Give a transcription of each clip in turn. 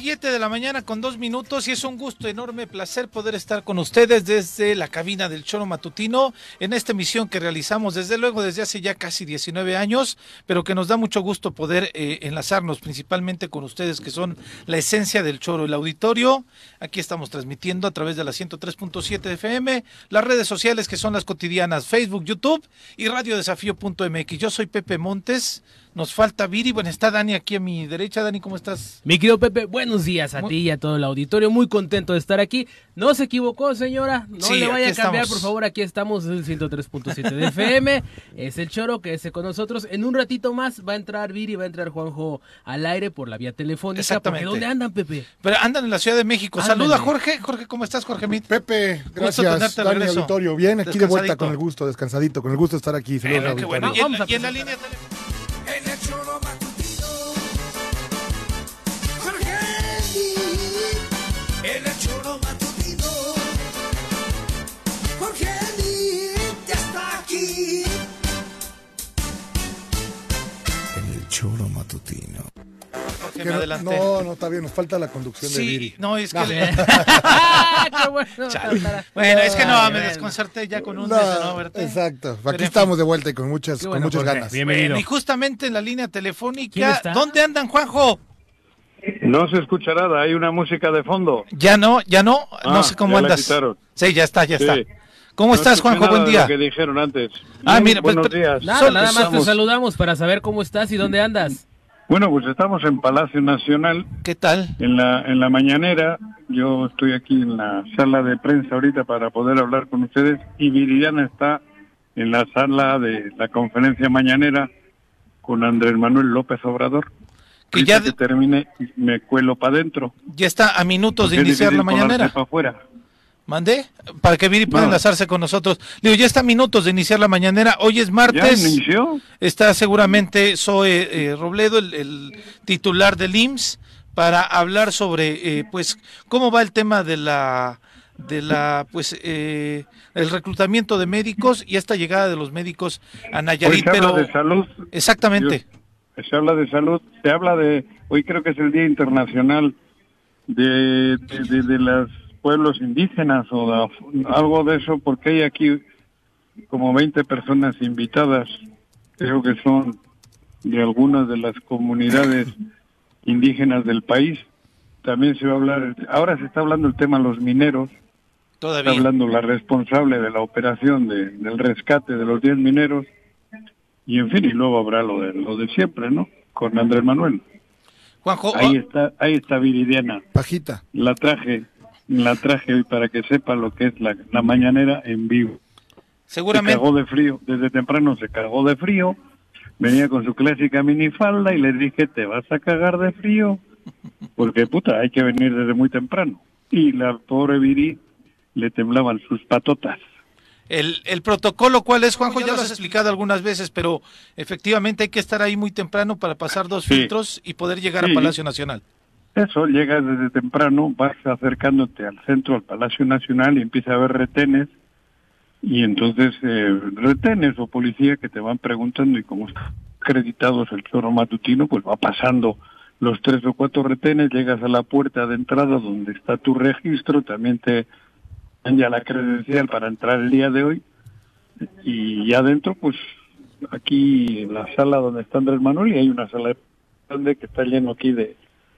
7 de la mañana con dos minutos y es un gusto, enorme placer poder estar con ustedes desde la cabina del Choro Matutino en esta emisión que realizamos desde luego desde hace ya casi 19 años, pero que nos da mucho gusto poder eh, enlazarnos principalmente con ustedes que son la esencia del Choro, el auditorio. Aquí estamos transmitiendo a través de la 103.7 de FM, las redes sociales que son las cotidianas Facebook, YouTube y radiodesafío.mx. Yo soy Pepe Montes. Nos falta Viri. Bueno, está Dani aquí a mi derecha. Dani, ¿cómo estás? Mi querido Pepe, buenos días a ti y a todo el auditorio. Muy contento de estar aquí. No se equivocó, señora. No le vaya a cambiar, por favor. Aquí estamos en el 103.7 de FM. es el choro que esté con nosotros. En un ratito más va a entrar Viri, va a entrar Juanjo al aire por la vía telefónica. Exactamente. ¿Dónde andan, Pepe? Pero andan en la Ciudad de México. Ándale. Saluda, Jorge. Jorge, ¿cómo estás, Jorge Mit? Pepe, gracias. Dani, auditorio. Bien, aquí de vuelta con el gusto, descansadito, con el gusto de estar aquí. Saludos bueno. Y en, Vamos a y en la línea telefónica. En el choro matutino. Que me no, no, no, está bien, nos falta la conducción de Viri. no, es que... No. le- Qué bueno. Es que no, me desconcerté ya con un No, exacto. Aquí estamos de vuelta y con muchas, con muchas Jorge. ganas. Bienvenido. Bueno, y justamente en la línea ¿Quién telefónica? ¿dónde andan, Juanjo? No se escucha nada, hay una música de fondo. Ya no, ya no, no Ah, sé cómo andas. Sí, ya está, ya Sí. está. ¿Cómo No estás, Juanjo? nada Buen de día. Lo que dijeron antes. Ah, mira, pues, buenos pero- días. Nada, nada más te saludamos para saber cómo estás y dónde andas. Bueno, pues estamos en Palacio Nacional, ¿Qué tal? en la, en la mañanera. Yo estoy aquí en la sala de prensa ahorita para poder hablar con ustedes y Viridiana está en la sala de la conferencia mañanera con Andrés Manuel López Obrador. Que Ahorita ya, que termine me cuelo para adentro. ya está a minutos de iniciar la mañanera. pa' afuera. ¿Mandé? Para que Viri pueda No. enlazarse con nosotros. Digo, ya está a minutos de iniciar la mañanera. Hoy es ¿Ya martes. inició? Está seguramente Zoe eh, Robledo, el, el titular del IMSS, para hablar sobre, eh, pues, cómo va el tema de la, de la, pues, eh, el reclutamiento de médicos y esta llegada de los médicos a Hoy Nayarit. se habla Pero de salud. exactamente. se habla de salud, se habla de, hoy creo que es el Día Internacional de, de, de- de los pueblos indígenas o de- algo de eso, porque hay aquí como 20 personas invitadas, creo que son de algunas de las comunidades indígenas del país. También se va a hablar, ahora se está hablando el tema de los mineros, está Todavía. hablando la responsable de la operación de- del rescate de los 10 mineros y en fin, y luego habrá lo de, lo de siempre, ¿no? Con Andrés Manuel. Juanjo, Ahí oh, está, ahí está Viridiana. Pajita. La traje, la traje hoy para que sepa lo que es la, la mañanera en vivo. Se seguramente. cagó de frío, desde temprano se cagó de frío. Venía con su clásica minifalda y le dije, te vas a cagar de frío. Porque puta, hay que venir desde muy temprano. Y la pobre Viri le temblaban sus patotas. El, el protocolo, ¿cuál es, Juanjo? Ya lo has explicado algunas veces, pero efectivamente hay que estar ahí muy temprano para pasar dos Sí. filtros y poder llegar a Sí. Palacio Nacional. Eso, llegas desde temprano, vas acercándote al centro, al Palacio Nacional y empieza a haber retenes. Y entonces eh, retenes o policía que te van preguntando y como está acreditados el chorro matutino, pues va pasando los tres o cuatro retenes, llegas a la puerta de entrada donde está tu registro, también te dan ya la credencial para entrar el día de hoy. Y ya adentro pues aquí en la sala donde está Andrés Manuel y hay una sala grande que está lleno aquí de,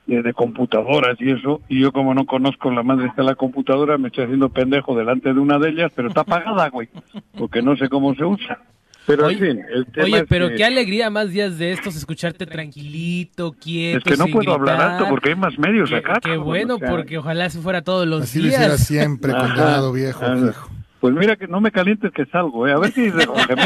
de, de computadoras y eso, y yo como no conozco la madre está la computadora, me estoy haciendo pendejo delante de una de ellas, pero está apagada, güey, porque no sé cómo se usa. Pero Oye, en fin, el tema Oye, es pero que, qué alegría más días de estos escucharte tranquilito, quieto. es que no sin puedo hablar alto porque hay más medios acá. qué bueno, o sea, porque ojalá se fuera todos los Así lo hiciera días. siempre, condenado viejo. ajá. Pues mira que no me calientes que salgo, ¿eh? A ver si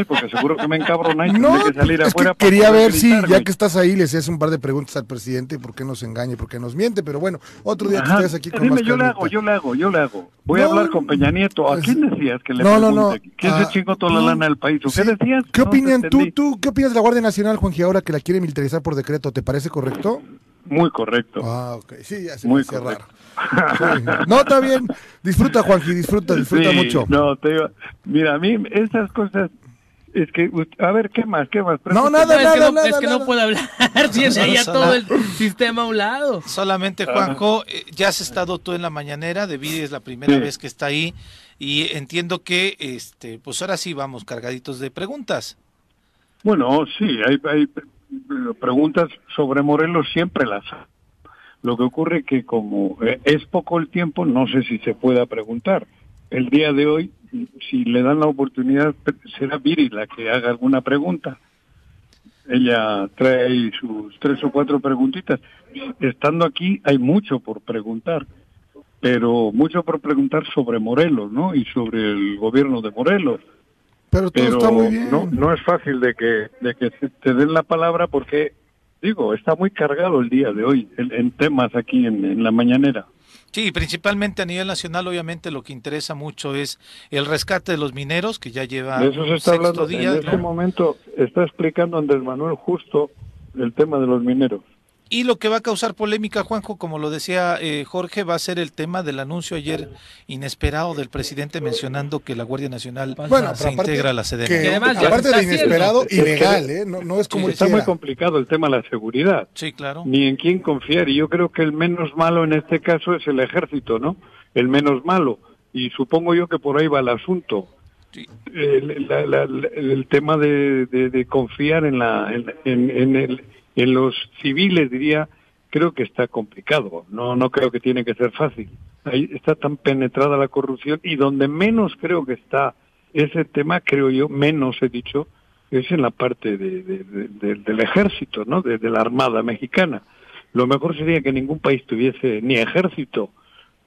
porque seguro que me encabrona y No, que salir es afuera que quería ver si, ya que estás ahí, le hacías un par de preguntas al presidente, por qué nos engaña, y por qué nos miente, pero bueno, otro día que Ajá. estés aquí con Dime, más yo le hago, yo le hago, yo le hago. Voy a No, hablar con Peña Nieto. ¿A es- quién decías que le No, no, no. pregunte? ¿Quién Ah, se chingó toda la lana del país? ¿O Sí. qué decías? ¿Qué No opinan tú, tú, qué opinas de la Guardia Nacional, Juanji, ahora que la quiere militarizar por decreto? ¿Te parece correcto? Muy correcto. Ah, ok, sí, ya se Muy me correcto. raro. Sí. No, está bien. Disfruta, Juanji, disfruta, disfruta Sí, mucho. No, te digo, mira, a mí esas cosas, Es que, a ver, ¿qué más? ¿Qué más? No, No, nada, es que nada, no, nada, es que no puede hablar. Tiene ya Solo- todo el sistema a un lado. Solamente, Juanjo, eh, ya has estado tú en la mañanera, de es la primera Sí. vez que está ahí y entiendo que, este, pues ahora sí vamos cargaditos de preguntas. Bueno, sí, hay, hay eh, preguntas sobre Morelos, siempre las hay. Lo que ocurre que como eh, es poco el tiempo, no sé si se pueda preguntar. El día de hoy, si le dan la oportunidad, será Viri la que haga alguna pregunta. Ella trae sus tres o cuatro preguntitas. Estando aquí hay mucho por preguntar, pero mucho por preguntar sobre Morelos, ¿no? Y sobre el gobierno de Morelos Pero todo pero está muy bien. no no es fácil de que de que te den la palabra porque digo está muy cargado el día de hoy en, en temas aquí en, en la mañanera. Sí, principalmente a nivel nacional, obviamente lo que interesa mucho es el rescate de los mineros, que ya lleva de eso se está sexto hablando. día, en este ¿no? momento está explicando Andrés Manuel justo el tema de los mineros Y lo que va a causar polémica, Juanjo, como lo decía eh, Jorge, va a ser el tema del anuncio ayer inesperado del presidente mencionando que la Guardia Nacional Bueno, se integra a la Sedena. que, Que además ya aparte de está inesperado, haciendo. ilegal, ¿eh? No, no es como Sí, está muy complicado el tema de la seguridad Sí, claro. ni en quién confiar y yo creo que el menos malo en este caso es el ejército no el menos malo y supongo yo que por ahí va el asunto. El, la- la- la- el tema de, de- de confiar en la en, en- el- en los civiles diría creo que está complicado. No no creo que tiene que ser fácil. Ahí está tan penetrada la corrupción y donde menos creo que está ese tema creo yo menos he dicho es en la parte de- de- de- de- del ejército no de la armada mexicana. Lo mejor sería que ningún país tuviese ni ejército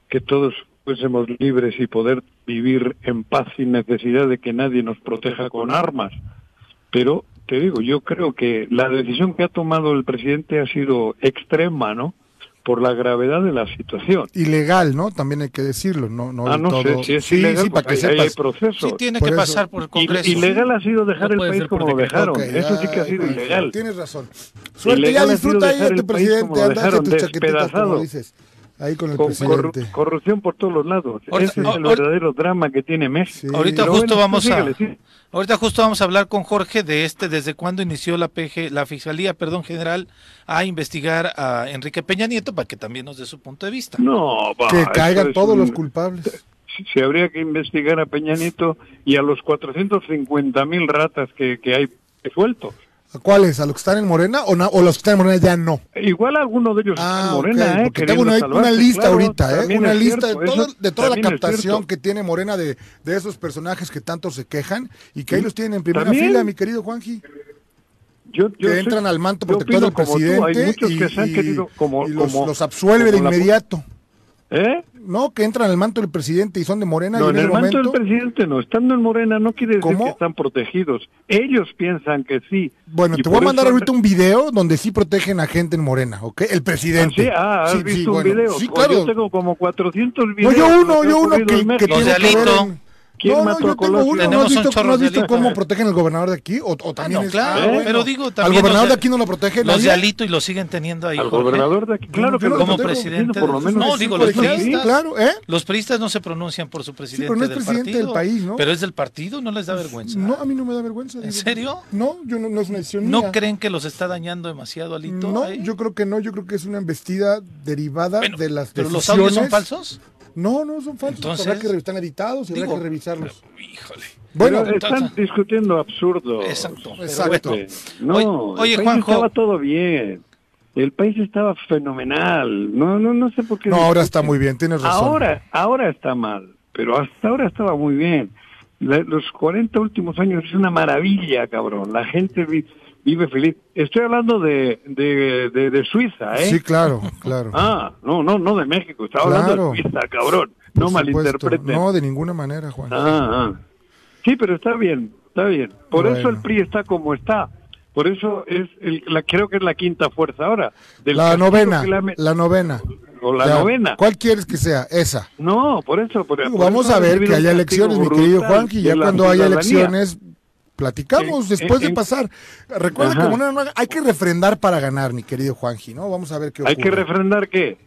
que todos fuésemos libres y poder vivir en paz sin necesidad de que nadie nos proteja con armas. Pero te digo, yo creo que la decisión que ha tomado el presidente ha sido extrema, ¿no? Por la gravedad de la situación. Ilegal, ¿no? También hay que decirlo, no, no, ah, no todo. sé si es sí, ilegal, sí, para que hay sepas. procesos. Sí, tiene Por que eso. pasar por el Congreso. I- Ilegal ha sido dejar No el país como lo dejaron. Ok, Eso sí que ha ay, sido ay, ilegal. Tienes razón. Suerte, Ilegal ya disfruta ahí a tu el país presidente, como lo anda, dejaron, tu chaquetita, como despedazado. dices. Ahí con el Con corru- presidente. corrupción por todos los lados. Ese es el verdadero drama que tiene México. Sí. Ahorita Pero justo bueno, vamos a sí. ahorita justo vamos a hablar con Jorge de este desde cuándo inició la PG, la Fiscalía, perdón, General a investigar a Enrique Peña Nieto para que también nos dé su punto de vista. No, va, Que caigan todos un- los culpables. si- si habría que investigar a Peña Nieto y a los 450 mil ratas que, que hay sueltos. ¿A cuáles? ¿A los que están en Morena o, o los que están en Morena ya no? Igual alguno de ellos está Ah, en Morena, ¿eh? porque tengo una, salvarse, una lista claro, ahorita, ¿eh? Una lista cierto, de, todo- eso de toda la captación que tiene Morena de, de esos personajes que tanto se quejan y que ahí los tienen en primera ¿También? fila, mi querido Juanji. Yo, yo que sé- entran al manto protector del presidente y, que se han y- querido como... y los, como- los absuelve de la- inmediato. ¿Eh? No, que entran al manto del presidente y son de Morena No, y en en el ese manto momento... del presidente no. Estando en Morena no quiere decir ¿Cómo? que están protegidos. Ellos piensan que sí. Bueno, Y te voy a mandar eso- ahorita un video donde sí protegen a gente en Morena, ¿ok? El Ah, presidente. sí, ah, has Sí, visto sí, un bueno, video. Sí, claro. Yo tengo como 400 No, videos. yo de lo uno, que yo uno que, que de tiene que ver en- ¿Quién no, no, mató yo a tengo Colosio? uno. ¿No has visto, no has cómo protegen al gobernador de aquí? O, o Ah, también no, es- claro, ah, bueno. pero digo ¿Al también gobernador los de aquí no lo protege Los de? Alito y lo siguen teniendo ahí. Al Jorge. gobernador de aquí. Claro que yo no lo como presidente por lo de- menos no, digo, los Sí, priistas. claro, ¿eh? Los priistas no se pronuncian por su presidente pero no es del presidente partido. del país, ¿no? Pero es del partido, no les da vergüenza. No, a mí no me da vergüenza. ¿En serio? No, yo no, es una decisión ¿No creen que los está dañando demasiado Alito? No, yo creo que no, yo creo que es una embestida derivada de las ¿Pero los decisiones. audios son falsos? No, no son falsos. Entonces, habrá que revisar, están editados y habrá que revisarlos. Híjole. Bueno, Pero están entonces- discutiendo absurdo. Exacto. Exacto. No, Oye- el oye, país Juanjo. estaba todo bien. El país estaba fenomenal. No, no, no sé por qué. no, ahora está muy bien, tienes razón. Ahora, ahora está mal, pero hasta ahora estaba muy bien. La- los 40 últimos años es una maravilla, cabrón. La gente vive feliz. Estoy hablando de, de, de, de Suiza, ¿eh? Sí, claro, claro. Ah, no, no, no de México. Estaba Claro. hablando de Suiza, cabrón. Por No supuesto. malinterpreten. No, de ninguna manera, Juan. Ah, ah. Sí, pero está bien, está bien. Por Bueno. eso el PRI está como está. Por eso es el, la, creo que es la quinta fuerza ahora. Del la novena, la novena. o la novena. ¿Cuál quieres que sea? Esa. No, por eso. Por, Digo, por vamos eso a ver que haya elecciones, mi querido brutal Juanqui. Ya cuando haya elecciones, platicamos después de pasar. Recuerda Ajá. que no- hay que refrendar para ganar, mi querido Juanji, ¿no? Vamos a ver qué ocurre. Hay que refrendar qué.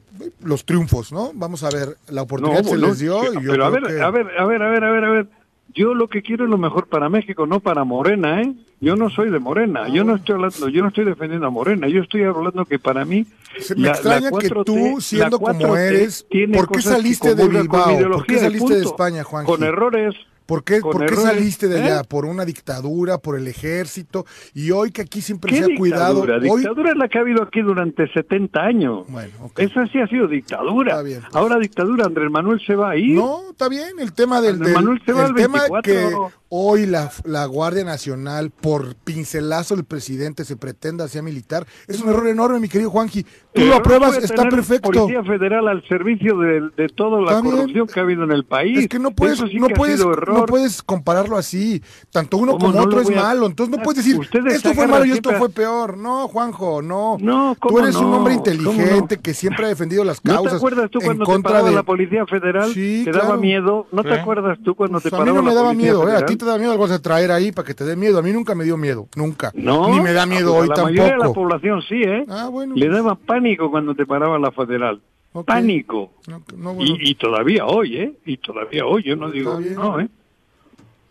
Los triunfos, ¿no? Vamos a ver, la No, oportunidad se les dio y yo pero a ver, que- a ver, a ver, a ver, a ver, a ver. yo lo que quiero es lo mejor para México, no para Morena, ¿eh? Yo no soy de Morena, yo no estoy hablando, yo no estoy defendiendo a Morena, yo estoy hablando que para mí Se- me la- extraña la que 4T tú, siendo como 4T eres, ¿por qué que saliste de Bilbao? ¿Por qué saliste de. España, Juanji? Con errores. ¿Por qué, por qué saliste de ¿eh? allá? ¿Por una dictadura? ¿Por el ejército? Y hoy que aquí siempre ¿Qué se ha cuidado. dictadura? Hoy, es la que ha habido aquí durante 70 años. Bueno, ok. Esa sí ha sido dictadura. Está bien, pues. Ahora dictadura, Andrés Manuel se va a ir. No, está bien, el tema del, Andrés del- Manuel se va el al tema 24. que hoy la, la Guardia Nacional por pincelazo del presidente se pretenda sea militar, es un error enorme, mi querido Juanji. Tú lo no apruebas, está perfecto. Policía Federal al servicio de, de toda la corrupción que ha habido en el país. Es que no puedes, sí no puedes, no compararlo así. Tanto uno ¿Cómo como no otro es a- malo. Entonces no puedes decir, Ustedes esto fue malo y esto fue peor. No, Juanjo, no. No, Tú ¿cómo eres un no? hombre ¿Cómo inteligente no? que siempre ha defendido las ¿No causas. te acuerdas tú cuando te contra paraba de... la Policía Federal? Sí, ¿Te claro. daba miedo? ¿No te acuerdas tú cuando te Pues a mí paraba no me daba miedo, ¿eh? A ti te da miedo, lo vas a traer ahí para que te dé miedo. A mí nunca me dio miedo, nunca. No, Ni me da miedo a hoy la mayoría de la tampoco. población sí, ¿eh? Ah, bueno. Le daba pánico cuando te paraba la Federal. Pánico. No, no, bueno, Y, y todavía hoy, ¿eh? Y todavía hoy, yo no digo bien. no, ¿eh?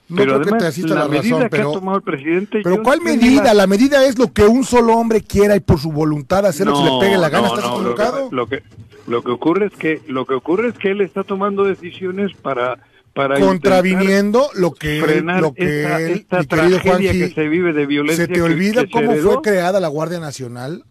no Pero creo que además, te asista la, la, medida razón, que ha pero... tomado el presidente... Pero ¿cuál medida? La medida es lo que un solo hombre quiera y por su voluntad hacer lo que se le pegue la gana. no, ¿Estás no, lo que-? Lo que, lo que ocurre es que lo que ocurre es que él está tomando decisiones para para Contraviniendo lo que frenar lo que esta, él, esta tragedia Juanji, que se vive de violencia. ¿se te que- olvida que cómo heredó. fue creada la Guardia Nacional?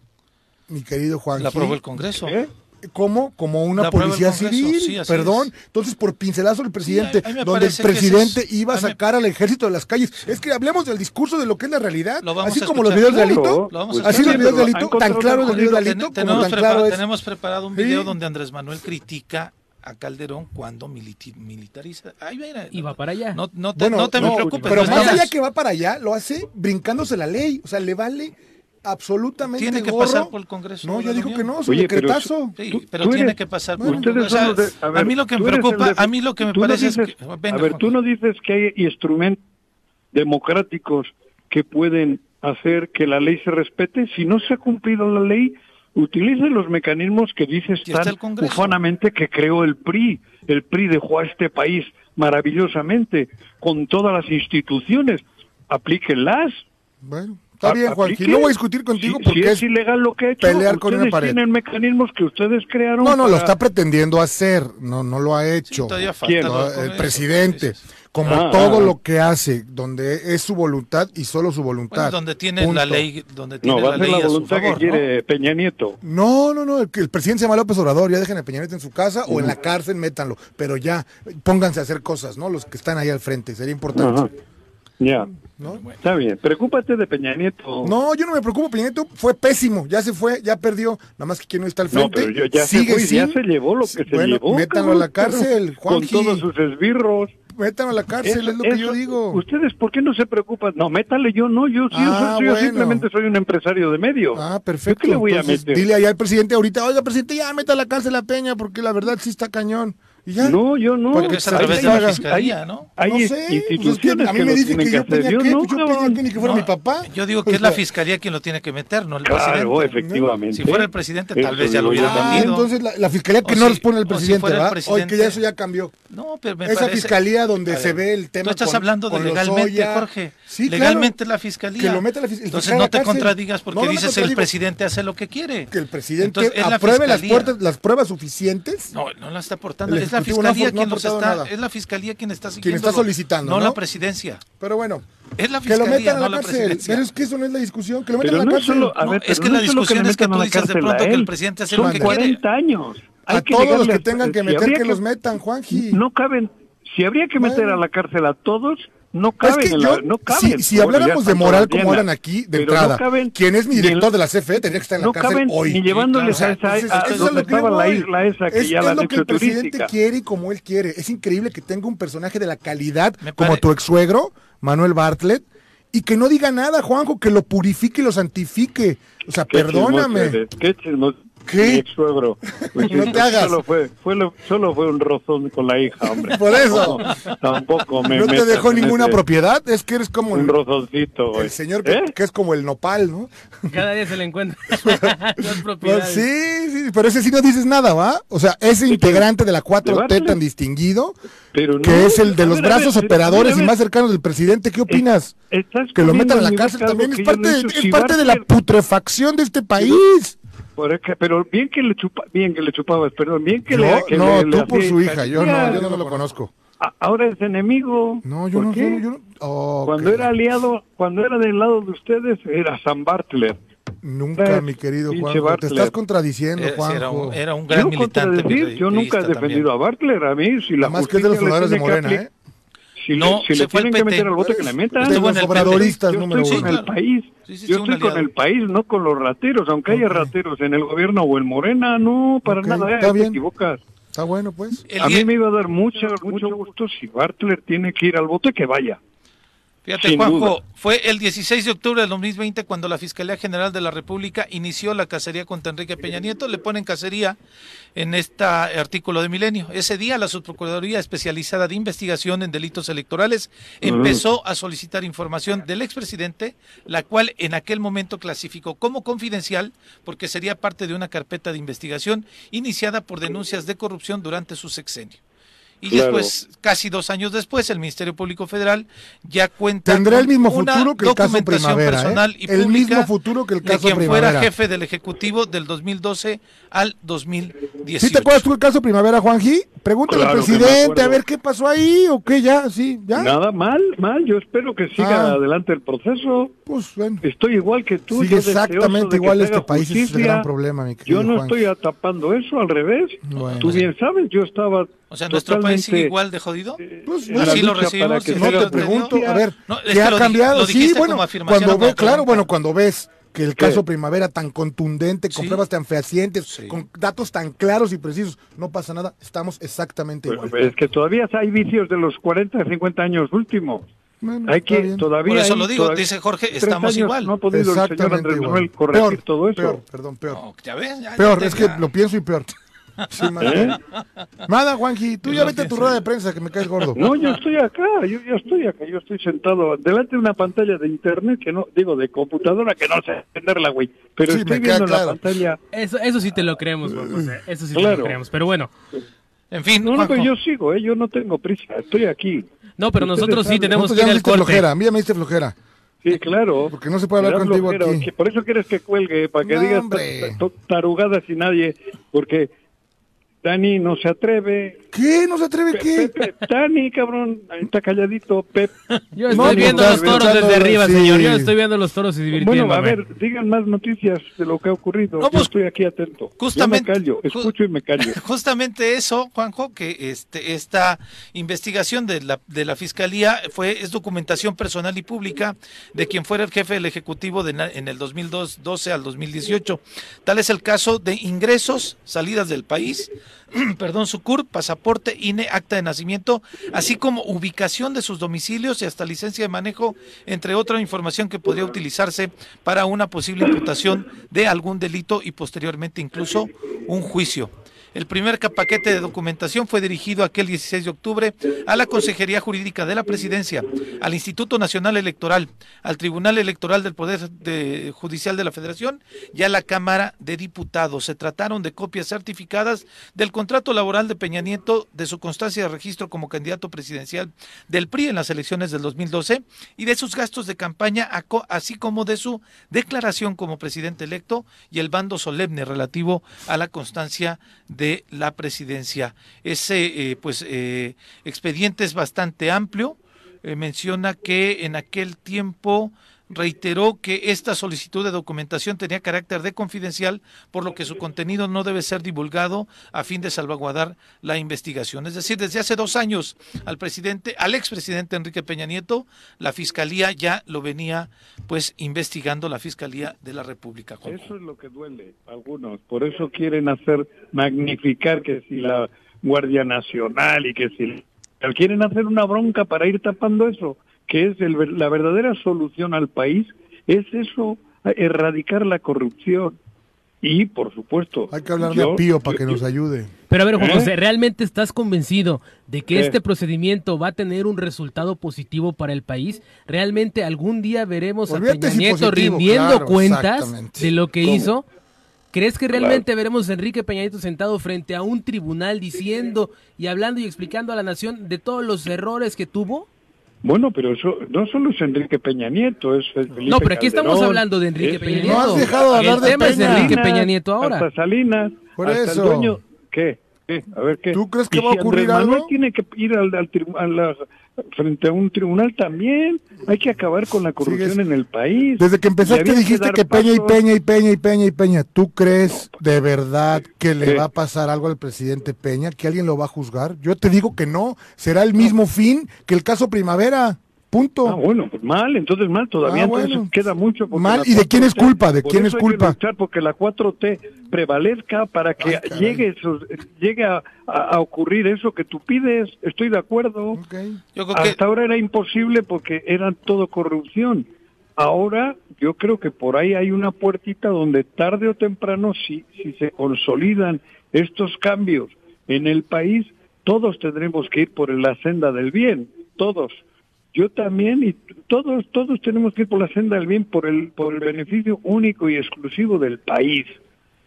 Mi querido Juanji. La aprobó el Congreso. ¿Eh? ¿Cómo? Como una La el policía civil, sí, así perdón. es. Entonces, por pincelazo del presidente, Sí, donde el presidente es- iba a sacar al ejército de las calles. Es que hablemos del discurso de lo que es la realidad. Lo vamos Así a como los videos de Alito. Lo vamos a Así los videos de Alito, tan claro los un videos de código Alito Ten- como tenemos, tan prepara- claro es. tenemos preparado un Sí. video donde Andrés Manuel critica a Calderón cuando militi- militariza. Ay, mira, Y va para allá. No, no te, Bueno, no te me preocupes. Pero más allá que va para allá, lo hace brincándose la ley. O sea, le vale absolutamente Tiene que gorro. pasar por el Congreso No, dijo Unión. que no, su Oye, pero decretazo. Sí, pero tú tiene eres- que pasar Bueno, por Ustedes o sea, son los de- a, ver, mí lo que me preocupa, de- a mí lo que me no parece dices- es que venga, a ver, tú no dices que hay instrumentos democráticos que pueden hacer que la ley se respete. Si no se ha cumplido la ley, utilice los mecanismos que dices tan ufanamente que creó el PRI. El PRI dejó a este país maravillosamente con todas las instituciones. Aplíquenlas. Bueno, está bien, Juanji. No voy a discutir contigo Si- porque si es, es ilegal lo que ha hecho. pelear con una pared. tienen mecanismos que ustedes crearon. No, no, lo para- está pretendiendo hacer, no, no lo ha hecho. todavía falta ¿Quién? lo No, el presidente, sí, sí, sí. como Ah, todo ah. lo que hace, donde es su voluntad y solo su voluntad. Bueno, donde tiene Punto. la ley, donde tiene No, va la a ser ley la a su voluntad favor, que ¿no? quiere Peña Nieto. No, no, no, el, el presidente se llama López Obrador, ya dejen a Peña Nieto en su casa o en la cárcel, métanlo, pero ya, pónganse a hacer cosas, ¿no? Los que están ahí al frente, sería importante. Ajá. Ya, ¿no? está bien. Preocúpate de Peña Nieto. No, yo no me preocupo, Peña Nieto fue pésimo, ya se fue, ya perdió, nada más que quien no está al No, frente. pero yo- ya se sigue fue, ya sin- se llevó lo que se bueno, llevó. métanlo a la cárcel, Con Juanji. todos sus esbirros. Métanlo a la cárcel, Eso- es lo que yo digo. ¿Ustedes por qué no se preocupan? No, métale yo, no, yo, sí, yo Ah, yo simplemente soy un empresario de medio. Ah, ¿Yo perfecto. qué le voy a meter? Dile allá al presidente ahorita, oiga, presidente, ya meta a la cárcel a Peña, porque la verdad sí está cañón. Ya. No, yo no. Porque es a través de la fiscalía, ¿no? Hay no sé, pues es que instituciones a mí que me dicen que que yo hacer. Peña, Yo no, yo Peña, cabrón. que ni que fuera No, mi papá. Yo digo que O es la fiscalía quien lo tiene que meter, no el Claro, presidente. efectivamente. Si fuera el presidente, tal Eso vez ya lo hubiera Ah, metido. entonces la, la fiscalía que O no si- responde si presidente, el ¿verdad? Hoy que ya eso ya cambió. No, pero me Esa parece- fiscalía donde A se ver, ve el tema Tú estás con- hablando de legalmente. Jorge. Sí, claro. legalmente la fiscalía. Que lo meta la fis- el Entonces no te cárcel. contradigas porque No, no dices el presidente hace lo que quiere. Que el presidente Entonces, es la apruebe las, fiscalía. puertas, las pruebas suficientes. No, no la está aportando. Es la no fiscalía no quien los está, nada. es la fiscalía quien está Quien está solicitando, No, ¿no? la presidencia. Pero bueno, Es la que lo fiscalía, metan a no la la cárcel. Pero es que eso no es la discusión. Que lo metan Pero a la no es cárcel. solo, a No, ver, es que no la discusión es que tú dices de pronto a que el presidente hace lo que quiere. 40 años. A todos los que tengan que meter, que los metan, Juanji. No caben. Si habría que meter a la cárcel a todos, no Es caben. que en yo, la, no si, caben. si Bueno, habláramos de moral como hablan aquí, de no entrada, caben quien es mi director de la CFE tendría que estar en la no cárcel caben hoy. ni llevándoles claro. a esa, a eso es donde lo que yo estaba la voy. isla esa que es, ya es la han lo que hecho el presidente turística. quiere y como él quiere. Es increíble que tenga un personaje de la calidad Me como pare- tu ex suegro, Manuel Bartlett, y que no diga nada, Juanjo, que lo purifique y lo santifique. O sea, Qué perdóname. eres, qué chismoso. ¿Qué? Mi ex suegro. Pues No te hagas. Solo fue, fue lo- solo fue un rozón con la hija, hombre. Por eso. Tampoco, tampoco me ¿No te dejó ninguna ese- propiedad? Es que eres como Un el, rozoncito, güey. el señor que, ¿Eh? que es como el nopal, ¿no? Cada día se le encuentra las Pues sí, sí, pero ese sí no dices nada, ¿va? O sea, ese integrante de la 4T Bartlett. tan distinguido, Pero no, que es el de a los ver, a ver, brazos operadores a ver, y más cercanos del presidente, ¿qué opinas? Estás Que lo metan en la cárcel también es parte, no he de, hecho. es Si parte de la putrefacción de este país. Por es que- pero bien que le chupa, bien que le chupabas, perdón, bien que No, le que no, le- le tú por hacía su hija, yo no, yo no lo conozco. Ahora es enemigo. No, yo ¿Por no, qué? yo no, yo no. Oh, Cuando era aliado, cuando era del lado de ustedes, era San Bartlett. Nunca, Eh, mi querido Juanjo, te estás contradiciendo, Eh, sí, Juanjo. era, un, era un gran Yo, militante. contradecir, yo nunca he defendido también. a Bartlett, a mí, si la Además que es de los le fundadores de Morena, ¿eh? Si, No, le, si le tienen que meter al bote que le metan. Obradoristas Yo número estoy uno. con el país. Sí, sí, yo sí, estoy con el país, no con los rateros. Aunque haya rateros en el gobierno o en Morena, no, para nada. está eh, bien. Te equivocas. Está bueno, pues. El a día- mí me iba a dar mucho, mucho gusto si Bartlett tiene que ir al bote, que vaya. Fíjate, Sin Juanjo, duda. fue el 16 de octubre del 2020 cuando la Fiscalía General de la República inició la cacería contra Enrique Peña Nieto. Le ponen cacería en este artículo de Milenio. Ese día la Subprocuraduría Especializada de Investigación en Delitos Electorales empezó a solicitar información del expresidente, la cual en aquel momento clasificó como confidencial porque sería parte de una carpeta de investigación iniciada por denuncias de corrupción durante su sexenio. Y Claro. después, casi dos años después, el Ministerio Público Federal ya cuenta Tendrá el con mismo una futuro que el caso Primavera, ¿eh? personal y El mismo futuro que el caso de quien Primavera. fuera jefe del Ejecutivo del 2012 al 2018. ¿Sí te acuerdas tú del caso Primavera, Juanji? Pregúntale Claro al presidente a ver qué pasó ahí o qué ya, sí, ya. Nada mal, mal. Yo espero que siga Ah. adelante el proceso. Pues bueno. Estoy igual que tú. Sigue yo exactamente igual este país, ese es el justicia. gran problema, mi querido Yo no estoy atapando eso, al revés. Bueno. Tú bien sabes, yo estaba. O sea, ¿nuestro país sigue igual de jodido? Pues, en la Así lo recibimos. para que No te pregunto, a ver, No, ¿qué que ha cambiado? lo Sí, bueno, cuando ve, claro, bueno, cuando ves que el caso ¿Qué? Primavera tan contundente, con Sí. pruebas tan fehacientes, Sí. con datos tan claros y precisos, no pasa nada, estamos exactamente igual. Pues, es que todavía hay vicios de los 40, 50 años últimos. Bueno, Hay que todavía. Por eso hay- lo digo, todavía- dice Jorge, estamos igual. No ha podido el señor Andrés igual. Manuel corregir Peor, todo eso. peor, perdón, peor. No, ya ves, ya- Peor, ya es que lo pienso y peor. Sí, ¿Eh? Nada, Juanji, tú ya vete a tu rueda de prensa que me caes gordo. No, yo estoy acá, yo ya estoy acá, yo estoy sentado delante de una pantalla de internet que no, digo, de computadora que no sé entenderla, güey, pero Sí, estoy viendo en claro. la pantalla. Eso, eso sí te lo creemos, Juan José. Eso sí te lo creemos. Pero bueno, En fin, No, no, pero yo sigo, ¿eh? yo no tengo prisa, estoy aquí. no, pero nosotros sí tenemos Nosotros que ya ir me al diste corte. flojera, a mí ya me diste flojera. Sí, claro. Porque no se puede hablar contigo flojera, aquí. que por eso quieres que cuelgue, para que No, digas tarugadas y nadie, porque Dani no se atreve. ¿Qué? ¿No se atreve Pe- qué? Pepe, Dani, cabrón, ahí está calladito, Pep. Yo No, estoy viendo los toros desde arriba, sí. señor. Yo estoy viendo los toros y divirtiéndome. Bueno, a ver, digan más noticias de lo que ha ocurrido. No, Yo pues, estoy aquí atento. justamente- Yo me callo, escucho y me callo. Justamente eso, Juanjo, que este, esta investigación de la, de la Fiscalía fue es documentación personal y pública de quien fuera el jefe del Ejecutivo de, na- en el 2012 al 2018. Tal es el caso de ingresos, salidas del país, perdón, su CUR, pasaporte, INE, acta de nacimiento, así como ubicación de sus domicilios y hasta licencia de manejo, entre otra información que podría utilizarse para una posible imputación de algún delito y posteriormente incluso un juicio. El primer paquete de documentación fue dirigido aquel 16 de octubre a la Consejería Jurídica de la Presidencia, al Instituto Nacional Electoral, al Tribunal Electoral del Poder de- Judicial de la Federación y a la Cámara de Diputados. Se trataron de copias certificadas del contrato laboral de Peña Nieto, de su constancia de registro como candidato presidencial del PRI en las elecciones del 2012 y de sus gastos de campaña, así como de su declaración como presidente electo y el bando solemne relativo a la constancia de la presidencia. Ese eh, pues eh, expediente es bastante amplio. Eh, menciona que en aquel tiempo reiteró que esta solicitud de documentación tenía carácter de confidencial, por lo que su contenido no debe ser divulgado a fin de salvaguardar la investigación. Es decir, desde hace dos años al presidente, al expresidente Enrique Peña Nieto, la fiscalía ya lo venía pues investigando la fiscalía de la República. Eso es lo que duele algunos. Por eso quieren hacer magnificar que si la Guardia Nacional y que si quieren hacer una bronca para ir tapando eso, que es el la verdadera solución al país, es eso, erradicar la corrupción. Y, por supuesto... Hay que hablar de Pío para que nos ayude. Pero a ver, Juan ¿Eh? José, ¿realmente estás convencido de que este procedimiento va a tener un resultado positivo para el país? ¿Realmente algún día veremos Olvídate a si Peña Nieto positivo, rindiendo claro, cuentas de lo que ¿Cómo? hizo? ¿Crees que realmente veremos a Enrique Peña Nieto sentado frente a un tribunal diciendo y hablando y explicando a la nación de todos los errores que tuvo? Bueno, pero eso no solo es Enrique Peña Nieto, es Felipe No, pero aquí estamos Calderón, hablando de Enrique es- Peña Nieto. No has dejado de hablar el de tema es Peña. Enrique Salinas, Peña Nieto ahora. Hasta Salinas, Por hasta eso. el dueño, ¿qué? ¿Qué? A ver qué. ¿Tú crees que Y va a ocurrir Andrés Manuel algo? tiene que ir al, frente a un tribunal también. Hay que acabar con la corrupción Sigues- en el país. Desde que empezaste dijiste que Peña y. Peña y Peña y Peña y Peña. ¿Tú crees de verdad que le ¿Qué? va a pasar algo al presidente Peña? ¿Que alguien lo va a juzgar? Yo te digo que no. Será el mismo fin que el caso Primavera. Punto. Ah, bueno, pues mal, entonces mal, todavía Ah, entonces bueno. queda mucho. porque Mal, la ¿y de quién es 4T culpa? ¿De quién eso es hay que culpa? luchar porque la 4T prevalezca para que Ay, llegue, esos- llegue a, a- ocurrir eso que tú pides. Estoy de acuerdo. Ok. Yo creo que Hasta ahora era imposible porque era todo corrupción. Ahora yo creo que por ahí hay una puertita donde tarde o temprano, si, si se consolidan estos cambios en el país, todos tendremos que ir por la senda del bien, todos. Yo también y todos todos tenemos que ir por la senda del bien por el por el beneficio único y exclusivo del país.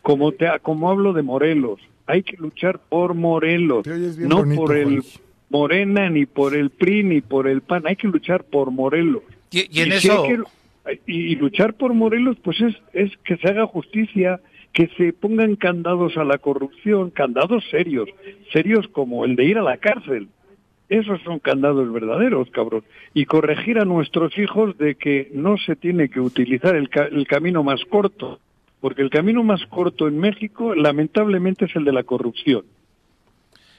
Como te como hablo de Morelos, hay que luchar por Morelos, no bonito, por el. Morena, ni por el PRI, ni por el PAN. Hay que luchar por Morelos. y, y en eso hay que- y, y luchar por Morelos, pues es, es que se haga justicia, que se pongan candados a la corrupción, candados serios, serios como el de ir a la cárcel. Esos son candados verdaderos, cabrón. Y corregir a nuestros hijos de que no se tiene que utilizar el, ca- el camino más corto, porque el camino más corto en México, lamentablemente, es el de la corrupción.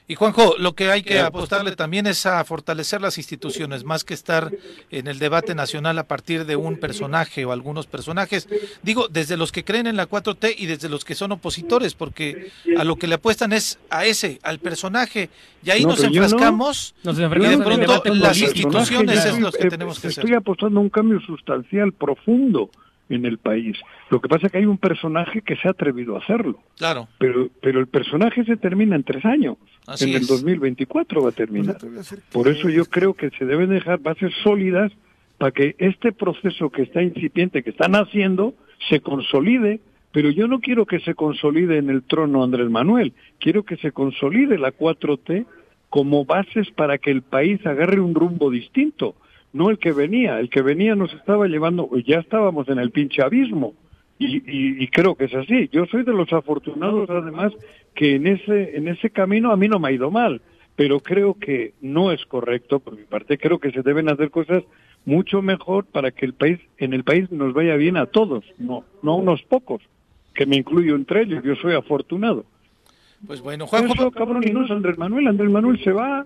Y Juanjo, lo que hay que apostarle también es a fortalecer las instituciones, más que estar en el debate nacional a partir de un personaje o algunos personajes. Digo, desde los que creen en la 4T y desde los que son opositores, porque a lo que le apuestan es a ese, al personaje. Y ahí No, nos enfrascamos. Nos Y de pronto las instituciones es los que estoy- tenemos que Estoy hacer. apostando a un cambio sustancial, profundo en el país. Lo que pasa es que hay un personaje que se ha atrevido a hacerlo. Claro, Pero, pero el personaje se termina en tres años. Así en el es. 2024 va a terminar. Pues Por eso yo creo que se deben dejar bases sólidas para que este proceso que está incipiente, que están haciendo, se consolide. Pero yo no quiero que se consolide en el trono Andrés Manuel. Quiero que se consolide la 4T como bases para que el país agarre un rumbo distinto. No el que venía. El que venía nos estaba llevando, ya estábamos en el pinche abismo. Y, y- y creo que es así. Yo soy de los afortunados, además, que en ese, en ese camino a mí no me ha ido mal, pero creo que no es correcto por mi parte. Creo que se deben hacer cosas mucho mejor para que el país, en el país nos vaya bien a todos, no, no a unos pocos, que me incluyo entre ellos. Yo soy afortunado. pues bueno, Juanjo, eso, cabrón, y no es Andrés Manuel. Andrés Manuel se va,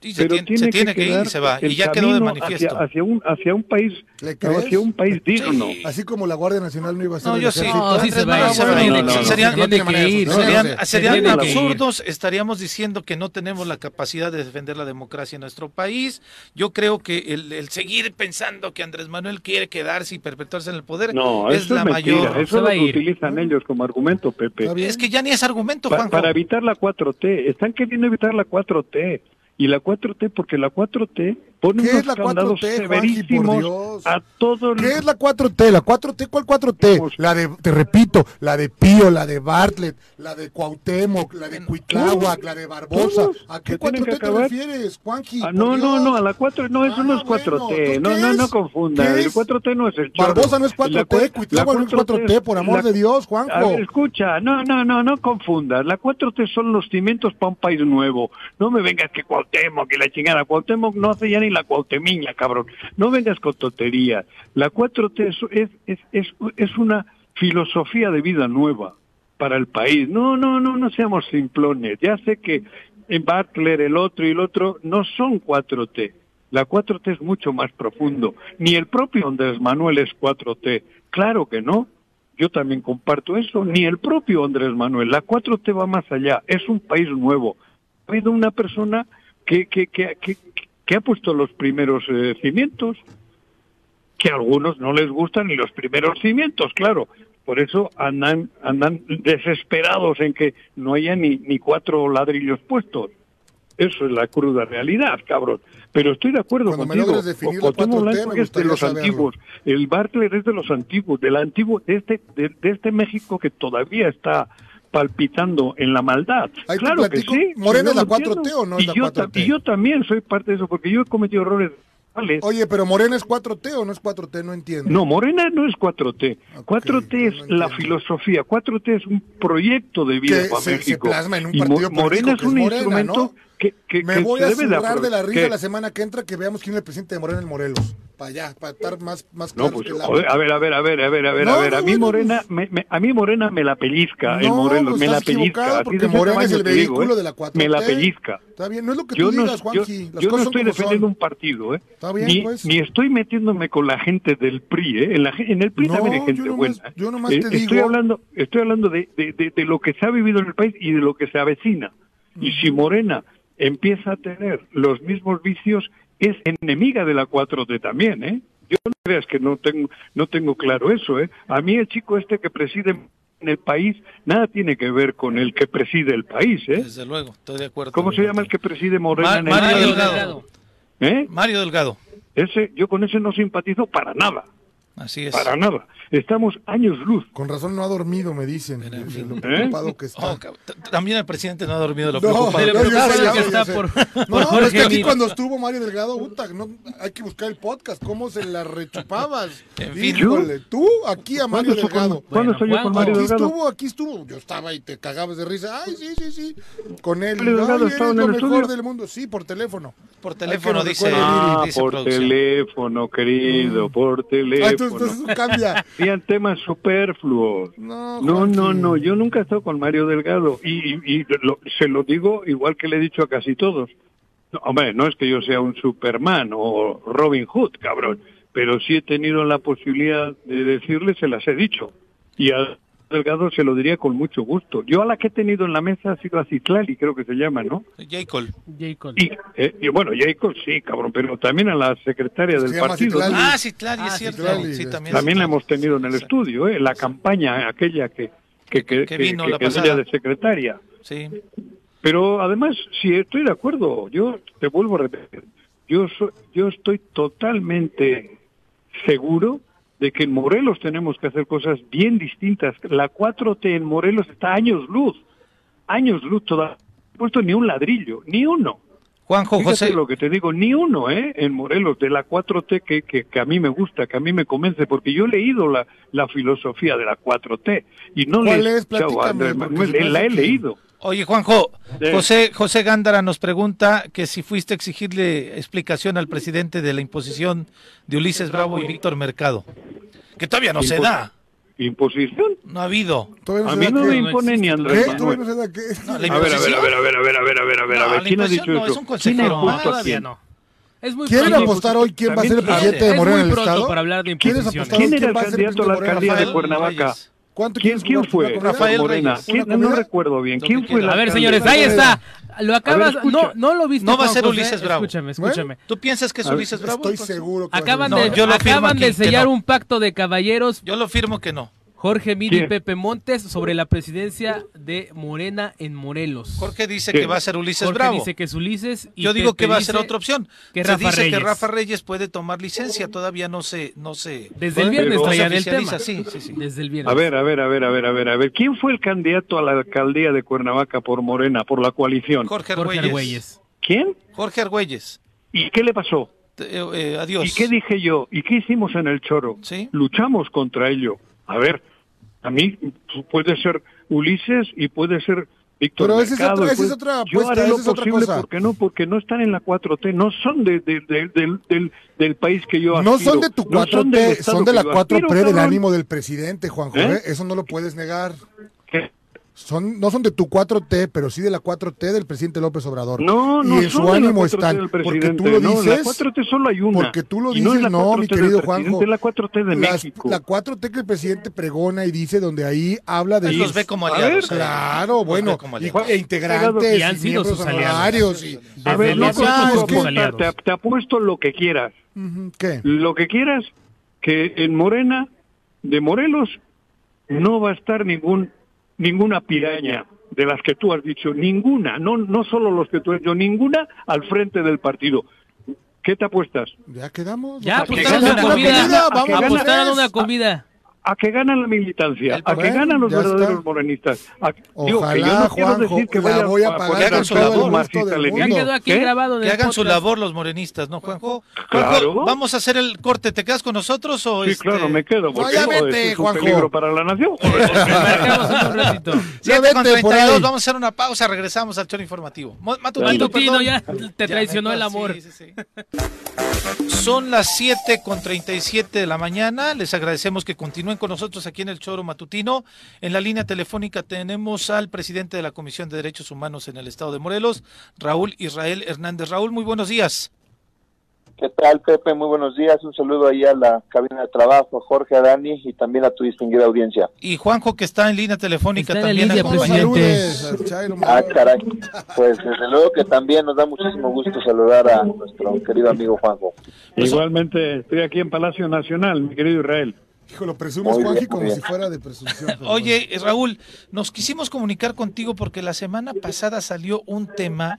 sí, se, pero tiene, se tiene que ir quedar y se va. Y ya quedó de manifiesto. Hacia, hacia un, hacia un país, hacia un país digno. Así como la Guardia Nacional no iba a ser No, yo sí. No, sí se va ir, ir, ir. Serían- que ir, que ir. absurdos, estaríamos diciendo que no tenemos la capacidad de defender la democracia en nuestro país. Yo creo que el, el seguir pensando que Andrés Manuel quiere quedarse y perpetuarse en el poder No, es la es mayor. Eso lo ir. utilizan ellos como argumento, Pepe. Es que ya ni es argumento, Juanjo. para evitar la 4T. Están queriendo evitar la 4T. Y la 4T, porque la 4T pone ¿Qué unos es la candados 4T, Juanji, por severísimos Dios? a todos ¿Qué es la 4T? ¿La 4T? ¿Cuál 4T? Vamos. La de, te repito, la de Pío, la de Bartlett, la de Cuauhtémoc, la de Cuitláhuac, la de Barbosa. Todos ¿A qué se tienen 4T que te refieres, Juanji? Ah, no, no, no, a la 4 no, eso Ah, no es bueno, 4T. no, ¿qué no, no es? confundan. ¿Qué El es? 4T no es el chorro. Barbosa no es La 4T, cua- Cuitláhuac no es 4T, por amor la- de Dios, Juanjo. A ver, escucha, no, no, no, no confundas. La 4T son los cimientos para un país nuevo. No me vengas que Cuauhtémoc, que la chingada. Cuauhtémoc no hace ya ni la Cuauhtemiña, cabrón. No vengas con tonterías. La 4T es, es, es, es, es una filosofía de vida nueva para el país. No, no, no, no seamos simplones. Ya sé que en Butler, el otro y el otro no son 4T. La 4T es mucho más profundo. Ni el propio Andrés Manuel es 4T. Claro que no. Yo también comparto eso. Ni el propio Andrés Manuel. La 4T va más allá. Es un país nuevo. Ha habido una persona que, que, que, que, que ha puesto los primeros eh, cimientos, que a algunos no les gustan ni los primeros cimientos, claro. por eso andan, andan desesperados en que no haya ni, ni cuatro ladrillos puestos. Eso es la cruda realidad, cabrón. Pero estoy de acuerdo Cuando me contigo. la Cuauhtémoc 4T, Blanco me es de los saberlo. antiguos. El Bartlett es de los antiguos, del antiguo, de este, de, de este México que todavía está palpitando en la maldad. Ahí claro que sí. ¿Morena es la lo 4T entiendo. o no es la yo ta- 4T? Y yo también soy parte de eso, porque yo he cometido errores. Oye, pero Morena es 4T o no es 4T, no entiendo. No, Morena no es 4T. Ok, 4T es no la filosofía. 4T es un proyecto de vida Que para se- se México. plasma en un Y Morena es un Morena, instrumento ¿no? Que, que, Me que voy a debe de la risa la semana que entra que veamos quién es el presidente de Morena en Morelos. Para allá, para estar más, más No, claros pues, que a ver, a ver, a ver, a ver, a ver, No, a ver. no, a mí Morena, me, me- a mí Morena me la pellizca, el Morelos, pues me la pellizca. Así porque Morena es el te digo, vehículo ¿eh? de la 4T. Me la pellizca. Está bien, no es lo que Yo tú no, digas, yo, Juanji. Las yo no cosas estoy defendiendo son. un partido, ¿eh? Está bien, ni, pues. ni estoy metiéndome con la gente del PRI, ¿eh? En, la, en el PRI también hay gente buena. ¿eh? yo nomás Eh, te Estoy digo- hablando, estoy hablando de, de, de- de lo que se ha vivido en el país y de lo que se avecina. Y si Morena empieza a tener los mismos vicios, es enemiga de la 4T también, ¿eh? Yo no creas que no tengo, no tengo claro eso, ¿eh? A mí el chico este que preside en el país, nada tiene que ver con el que preside el país, ¿eh? Desde luego, estoy de acuerdo. ¿Cómo se llama el que preside Morena Ma- en el Mario? Delgado. ¿Eh? Mario Delgado. Ese, yo con ese no simpatizo para nada, Así es. para nada. Estamos años luz. Con razón no ha dormido, me dicen. En de fin. lo ¿Eh? preocupado que está. Oh, también el presidente no ha dormido lo No, preocupado. no, preocupado sé, que está por- es que aquí cuando estuvo Mario Delgado, puta, no, hay que buscar el podcast, cómo se la rechupabas. En fin. Híjole, tú aquí a Mario ¿Cuándo estuvo Delgado. con- ¿Cuándo Bueno, estoy yo con Mario Aquí Delgado? estuvo, aquí estuvo. Yo estaba y te cagabas de risa. Ay, sí, sí, sí. Con él. Mario Delgado estaba en lo el mejor estudio. del mundo. Sí, por teléfono. Por teléfono, dice, Ah, por teléfono, querido, por Ay, entonces, entonces cambia. Habían temas superfluos. No, No, no, no, yo nunca he estado con Mario Delgado y, y- y lo- se lo digo igual que le he dicho a casi todos. No, hombre, no es que yo sea un Superman o Robin Hood, cabrón, pero sí he tenido la posibilidad de decirle, se las he dicho. Y a Delgado se lo diría con mucho gusto. Yo a la que he tenido en la mesa ha sido a Citlali, creo que se llama, ¿no? J. Cole. J. Cole. Y, eh, y bueno, Jacob sí, cabrón, pero también a la secretaria Se del partido. Citlali. Ah, claro, Ah, es cierto. Citlali, Sí, este. también. También la hemos tenido en el Sí. estudio, ¿eh? La campaña aquella que, que, que, Que vino que- la de secretaria. Sí. Pero además, sí estoy de acuerdo, yo te vuelvo a repetir, yo, so- yo estoy totalmente seguro de que en Morelos tenemos que hacer cosas bien distintas. La 4T en Morelos está años luz, años luz todavía. No he puesto ni un ladrillo, ni uno. Juanjo Fíjate José. lo que te digo, ni uno, ¿eh? En Morelos, de la 4T que, que, que a mí me gusta, que a mí me convence, porque yo he leído la, la filosofía de la 4T y no ¿Cuál le es? Platícame, porque Manuel, la he leído. Oye, Juanjo, Sí. José, José Gándara nos pregunta que si fuiste a exigirle explicación al presidente de la imposición de Ulises Bravo y Víctor Mercado. Que todavía no se da. ¿Imposición? No ha habido. Todavía A se mí da no me impone ni ¿Qué? Andrés Todavía Manuel. no se da qué. No, la A ver, a ver, a ver, a ver, a ver, a ver, a ver, a ver, a No, ver, la ¿quién ha dicho no, eso? es un ¿Quién ha consejero. quién? no. Es muy ¿Quieren pronto. apostar hoy quién va a ser el presidente de Morena en el pronto Estado? para hablar de ¿Quieres imposiciones. apostar ¿Quién hoy era el candidato a la alcaldía de? Cuernavaca? ¿Cuánto ¿Quién, fue? Rafael Morena. Reyes. ¿Quién? ¿Una No recuerdo bien. ¿Quién fue. A ver, señores, ahí está. Lo acabas. no, no lo viste. No va a ser José. Ulises Bravo. Escúchame, escúchame. ¿Tú piensas que es ver, Ulises Bravo? Estoy seguro que Acaban ser. de, No, yo lo acaban de sellar no. un pacto de caballeros Yo lo firmo que no. Jorge y ¿Quién? Pepe Montes sobre la presidencia de Morena en Morelos. Jorge dice ¿Qué? que va a ser Ulises Jorge Bravo. dice que es Ulises y Yo digo Pepe que va a ser otra opción. Que Se Rafa dice Reyes. que Rafa Reyes puede tomar licencia, todavía no se, no se. Desde el viernes Pero- traían el tema. sí, sí, sí. Desde el viernes. A ver, a ver, a ver, a ver, a ver, a ver. ¿Quién fue el candidato a la alcaldía de Cuernavaca por Morena, por la coalición? Jorge. Argüelles. ¿Quién? Jorge Argüelles. ¿Y qué le pasó? Eh, eh, adiós. ¿Y qué dije yo? ¿Y qué hicimos en el Choro? Sí. Luchamos contra ello. A ver, a mí puede ser Ulises y puede ser Víctor Pero esa es Mercado. otra- esa es otra Yo haré lo es posible cosa. porque no, porque no están en la 4T, no son de, de- de- del, del, del país que yo No aspiro. son de tu no 4T, son del son, estado de la que yo 4T aspiro, del cabrón. ánimo del presidente, Juanjo. ¿Eh? ¿eh? Eso no lo puedes negar. ¿Qué? Son, no son de tu 4T, pero sí de la 4T del presidente López Obrador. No, no y en son su de la ánimo 4T están. Porque tú lo no, dices. la 4T solo hay una. Porque tú lo Y dices, no, 4T mi querido Juanjo. Es la 4T de Las- México. La 4T que el presidente pregona y dice, donde ahí habla de. Él los ve como A aliados. ver. Claro, bueno, como y, aliados. e integrantes Y han y sido miembros sus aliados. y- A ver, no aliados. te, te apuesto lo que quieras. ¿Qué? Lo que quieras, que en Morena, de Morelos, no va a estar ningún ninguna piraña de las que tú has dicho, ninguna, no no solo los que tú has dicho, ninguna al frente del partido. ¿Qué te apuestas? Ya quedamos. Ya, Vamos a una comida. vamos a Apostaron hacer- una comida. A que ganan la militancia, a que ganan los verdaderos está. morenistas. A- digo, Ojalá, que yo no quiero Juanjo, decir que la vayan voy a pagar del Ya leninista. quedó aquí ¿Qué? grabado Que hagan su labor los morenistas, ¿no, Juanjo? Claro. Juanjo, vamos a hacer el corte. ¿Te quedas con nosotros o Sí, este- claro, me quedo, porque ya no, vete, es un Juanjo. peligro para la nación. Ya con vete por 32, ahí. vamos a hacer una pausa, regresamos al choro informativo. Matutino, Matutino, perdón. ya te traicionó el amor. sí, sí, sí. Son las 7 con 37 de la mañana. Les agradecemos que continúen con nosotros aquí en el Choro Matutino. En la línea telefónica tenemos al presidente de la Comisión de Derechos Humanos en el Estado de Morelos, Raúl Israel Hernández. Raúl, muy buenos días. ¿Qué tal, Pepe? Muy buenos días. Un saludo ahí a la cabina de trabajo, a Jorge, a Dani y también a tu distinguida audiencia. Y Juanjo, que está en línea telefónica Está en también. línea, presidente. Ah, caray. Pues desde luego que también nos da muchísimo gusto saludar a nuestro querido amigo Juanjo. Igualmente estoy aquí en Palacio Nacional, mi querido Israel. Hijo, lo presumes, Juanji, como si fuera de presunción. Oye, Raúl, nos quisimos comunicar contigo porque la semana pasada salió un tema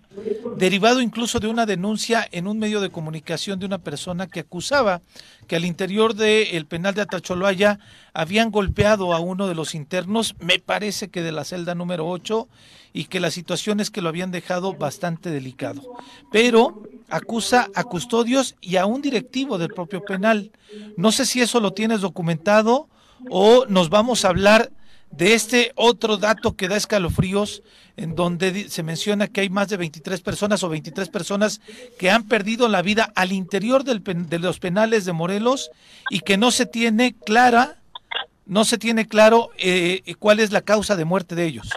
derivado incluso de una denuncia en un medio de comunicación de una persona que acusaba que al interior del penal de Atacholoaya habían golpeado a uno de los internos, me parece que de la celda número 8, y que la situación es que lo habían dejado bastante delicado. Pero acusa a custodios y a un directivo del propio penal. No sé si eso lo tienes documentado o nos vamos a hablar de este otro dato que da escalofríos, en donde se menciona que hay más de 23 personas o 23 personas que han perdido la vida al interior del de los penales de Morelos y que no se tiene clara, no se tiene claro eh, cuál es la causa de muerte de ellos.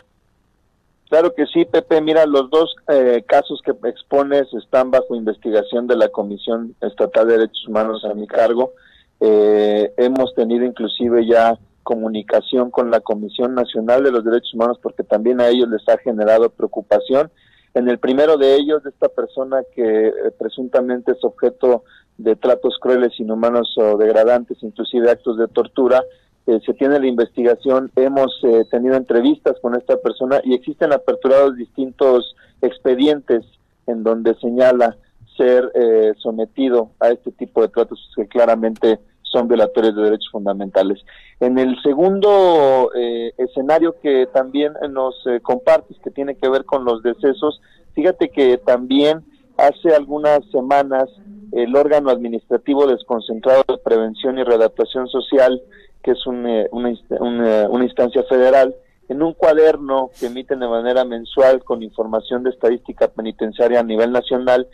Claro que sí, Pepe. Mira, los dos eh, casos que expones están bajo investigación de la Comisión Estatal de Derechos Humanos a mi cargo. Eh, hemos tenido inclusive ya comunicación con la Comisión Nacional de los Derechos Humanos porque también a ellos les ha generado preocupación. En el primero de ellos, esta persona que eh, presuntamente es objeto de tratos crueles, inhumanos o degradantes, inclusive actos de tortura, eh, se tiene la investigación, hemos eh, tenido entrevistas con esta persona y existen aperturados distintos expedientes en donde señala ser eh, sometido a este tipo de tratos que claramente son violatorios de derechos fundamentales. En el segundo eh, escenario que también nos eh, compartes, que tiene que ver con los decesos, fíjate que también hace algunas semanas el órgano administrativo desconcentrado de prevención y readaptación social, que es un, eh, una, una- una instancia federal, en un cuaderno que emiten de manera mensual con información de estadística penitenciaria a nivel nacional,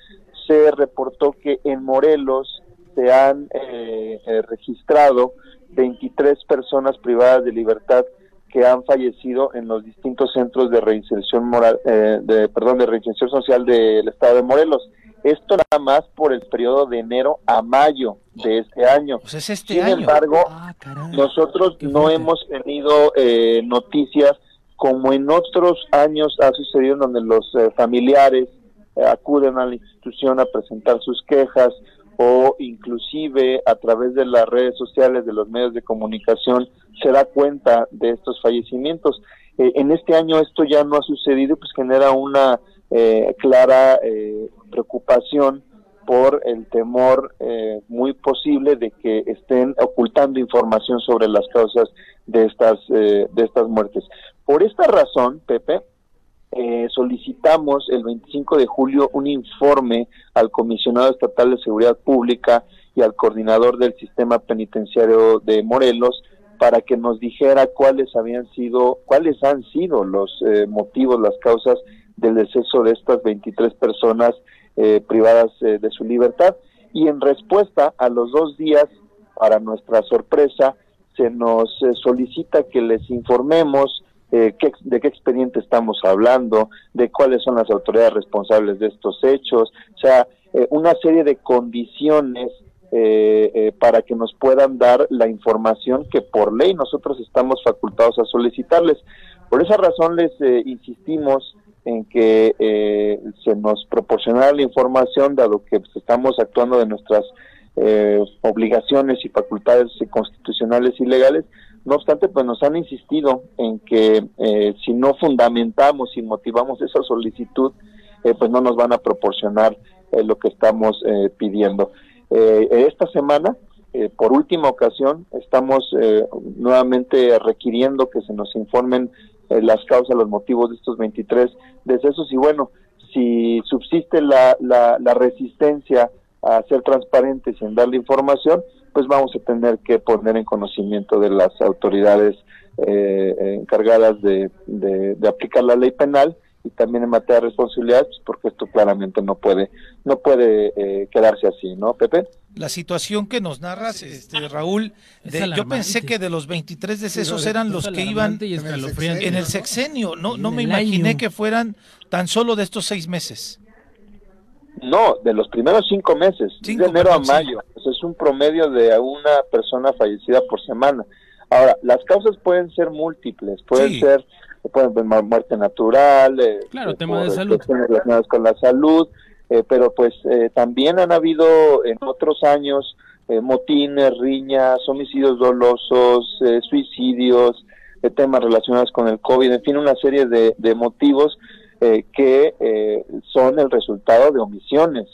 se reportó que en Morelos se han eh, eh, registrado 23 personas privadas de libertad que han fallecido en los distintos centros de reinserción moral, eh, de, perdón, de reinserción social del estado de Morelos. Esto nada más por el periodo de enero a mayo de este año. Pues es este Sin año. embargo, Ah, caray. nosotros no fuerte. hemos tenido eh, noticias como en otros años ha sucedido donde los eh, familiares eh, acuden a la institución a presentar sus quejas o inclusive a través de las redes sociales, de los medios de comunicación, se da cuenta de estos fallecimientos. Eh, en este año esto ya no ha sucedido, pues genera una eh, clara eh, preocupación por el temor eh, muy posible de que estén ocultando información sobre las causas de estas eh, de estas muertes. Por esta razón, Pepe, eh, solicitamos el 25 de julio un informe al comisionado estatal de seguridad pública y al coordinador del sistema penitenciario de Morelos para que nos dijera cuáles habían sido cuáles han sido los eh, motivos, las causas del deceso de estas 23 personas eh, privadas eh, de su libertad. Y en respuesta a los dos días, para nuestra sorpresa, se nos eh, solicita que les informemos eh, qué, de qué expediente estamos hablando, de cuáles son las autoridades responsables de estos hechos, o sea, eh, una serie de condiciones eh, eh, para que nos puedan dar la información que por ley nosotros estamos facultados a solicitarles. Por esa razón les eh, insistimos en que eh, se nos proporcionara la información, dado que pues, estamos actuando de nuestras obligaciones y facultades constitucionales y legales, No obstante, pues nos han insistido en que eh, si no fundamentamos y motivamos esa solicitud, eh, pues no nos van a proporcionar eh, lo que estamos pidiendo. esta semana, por última ocasión, estamos nuevamente requiriendo que se nos informen las causas, los motivos de estos 23 decesos y bueno, si subsiste la, la, la resistencia a ser transparentes y en darle información, pues vamos a tener que poner en conocimiento de las autoridades eh, encargadas de, de, aplicar la ley penal y también en materia de responsabilidades, pues, porque esto claramente no puede no puede eh, quedarse así, ¿no, Pepe? La situación que nos narras, este, Raúl, yo pensé que de los 23 decesos eran los que iban en el sexenio, no, no me imaginé que fueran tan solo de estos seis meses. No, de los primeros cinco meses, de enero a mayo. Es un promedio de una persona fallecida por semana. Ahora, las causas pueden ser múltiples, pueden ser pueden ser muerte natural, eh, claro, eh, tema de salud, relacionadas con la salud, eh, pero pues también han habido en otros años motines, riñas, homicidios dolosos, suicidios, temas relacionados con el COVID, en fin, una serie de, de motivos eh, que eh, son el resultado de omisiones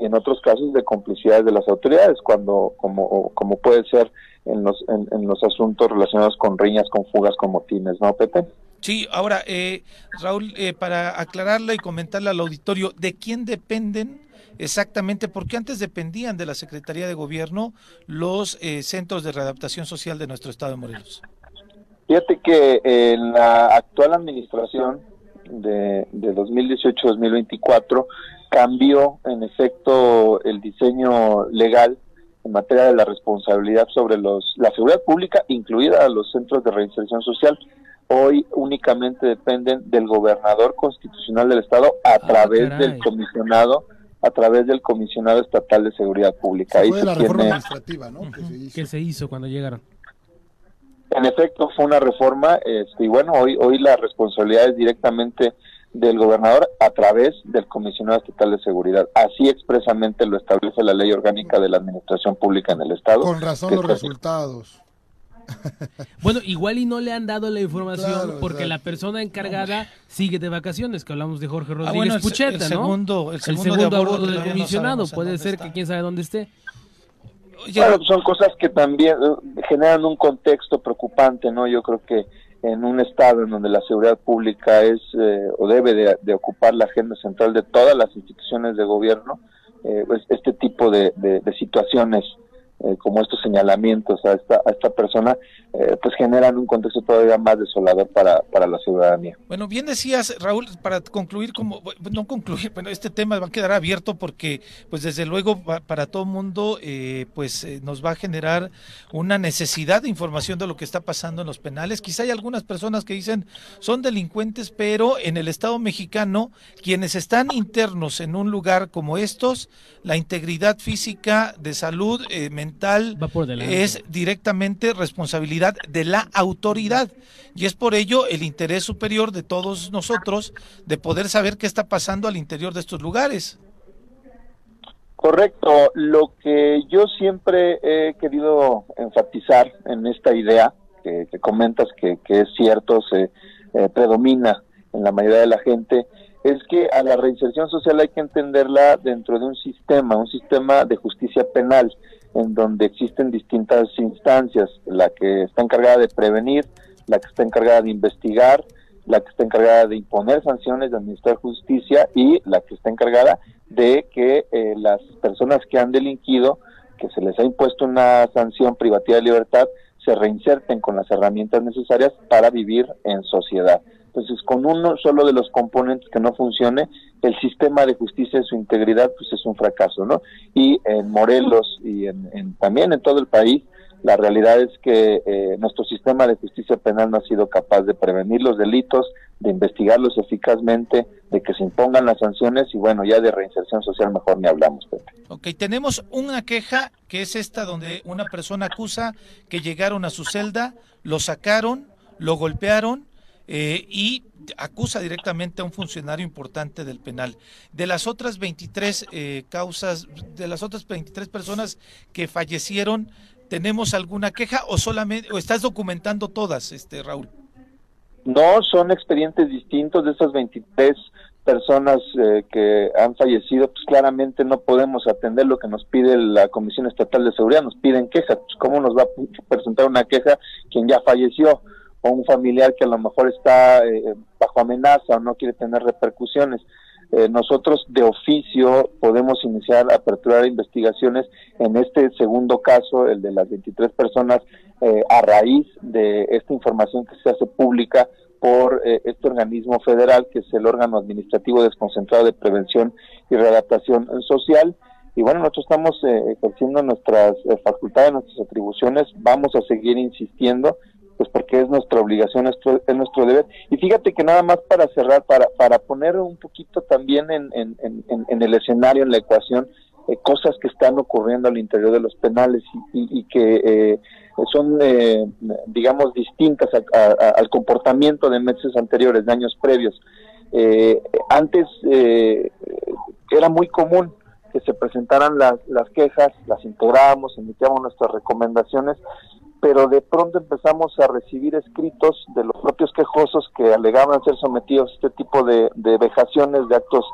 y en otros casos de complicidades de las autoridades, cuando como, como puede ser en los, en, los asuntos relacionados con riñas, con fugas, con motines, ¿no, Pepe? Sí, ahora, eh, Raúl, para aclararle y comentarle al auditorio, ¿de quién dependen exactamente? Porque antes dependían de la Secretaría de Gobierno los centros de readaptación social de nuestro estado de Morelos. Fíjate que en la actual administración de, de 2018-2024 cambió en efecto el diseño legal en materia de la responsabilidad sobre los la seguridad pública, incluida los centros de reinserción social. Hoy únicamente dependen del gobernador constitucional del estado a ah, través del comisionado a través del comisionado estatal de seguridad pública. fue la reforma administrativa, ¿no? que se hizo cuando llegaron. En efecto, fue una reforma este, y bueno, hoy, hoy la responsabilidad es directamente del gobernador a través del comisionado estatal de seguridad. Así expresamente lo establece la ley orgánica de la administración pública en el estado. Con razón los resultados. Bueno, igual y no le han dado la información porque la persona encargada sigue de vacaciones, que hablamos de Jorge ah, Rodríguez el, Pucheta, el segundo, El segundo, de del comisionado, puede ser que quién sabe dónde esté. Claro, son cosas que también eh, generan un contexto preocupante, ¿no? Yo creo que en un estado en donde la seguridad pública es eh, o debe de, ocupar la agenda central de todas las instituciones de gobierno, eh, pues este tipo de, de situaciones eh, como estos señalamientos a esta, a esta persona, eh, pues generan un contexto todavía más desolador para, para la ciudadanía. Bueno, bien decías, Raúl, para concluir, como no concluir, bueno, este tema va a quedar abierto porque, pues desde luego, para todo mundo, eh, pues nos va a generar una necesidad de información de lo que está pasando en los penales. Quizá hay algunas personas que dicen son delincuentes, pero en el Estado mexicano, quienes están internos en un lugar como estos, la integridad física de salud mental, es directamente responsabilidad de la autoridad. Y es por ello el interés superior de todos nosotros de poder saber qué está pasando al interior de estos lugares. Correcto. Lo que yo siempre he querido enfatizar en esta idea que, comentas que, es cierto, se eh, predomina en la mayoría de la gente, es que a la reinserción social hay que entenderla dentro de un sistema, un sistema de justicia penal en donde existen distintas instancias, la que está encargada de prevenir, la que está encargada de investigar, la que está encargada de imponer sanciones, de administrar justicia y la que está encargada de que eh, las personas que han delinquido, que se les ha impuesto una sanción privativa de libertad, se reinserten con las herramientas necesarias para vivir en sociedad. Entonces, con uno solo de los componentes que no funcione, el sistema de justicia en su integridad, pues es un fracaso, ¿no? Y en Morelos y en, también en todo el país, la realidad es que eh, nuestro sistema de justicia penal no ha sido capaz de prevenir los delitos, de investigarlos eficazmente, de que se impongan las sanciones y bueno, ya de reinserción social mejor ni hablamos. Pepe. Ok, tenemos una queja que es esta donde una persona acusa que llegaron a su celda, lo sacaron, lo golpearon eh, y acusa directamente a un funcionario importante del penal. De las otras 23 eh, causas, de las otras 23 personas que fallecieron, tenemos alguna queja o solamente o estás documentando todas, este Raúl? No, son expedientes distintos de esas 23 personas eh, que han fallecido, pues claramente no podemos atender lo que nos pide la Comisión Estatal de Seguridad, nos piden quejas, pues cómo nos va a presentar una queja quien ya falleció o un familiar que a lo mejor está eh, bajo amenaza o no quiere tener repercusiones. Eh, nosotros de oficio podemos iniciar, aperturar investigaciones en este segundo caso, el de las 23 personas, eh, a raíz de esta información que se hace pública por eh, este organismo federal, que es el órgano administrativo desconcentrado de prevención y readaptación social. Y bueno, nosotros estamos ejerciendo nuestras facultades, nuestras atribuciones, vamos a seguir insistiendo pues porque es nuestra obligación, es nuestro, es nuestro deber. Y fíjate que nada más para cerrar, para, para poner un poquito también en, en, en, el escenario, en la ecuación, eh, cosas que están ocurriendo al interior de los penales y, y, que eh, son, eh, digamos, distintas al comportamiento de meses anteriores, de años previos. antes era muy común que se presentaran las, las quejas, las integrábamos, emitíamos nuestras recomendaciones pero de pronto empezamos a recibir escritos de los propios quejosos que alegaban ser sometidos a este tipo de, vejaciones, de actos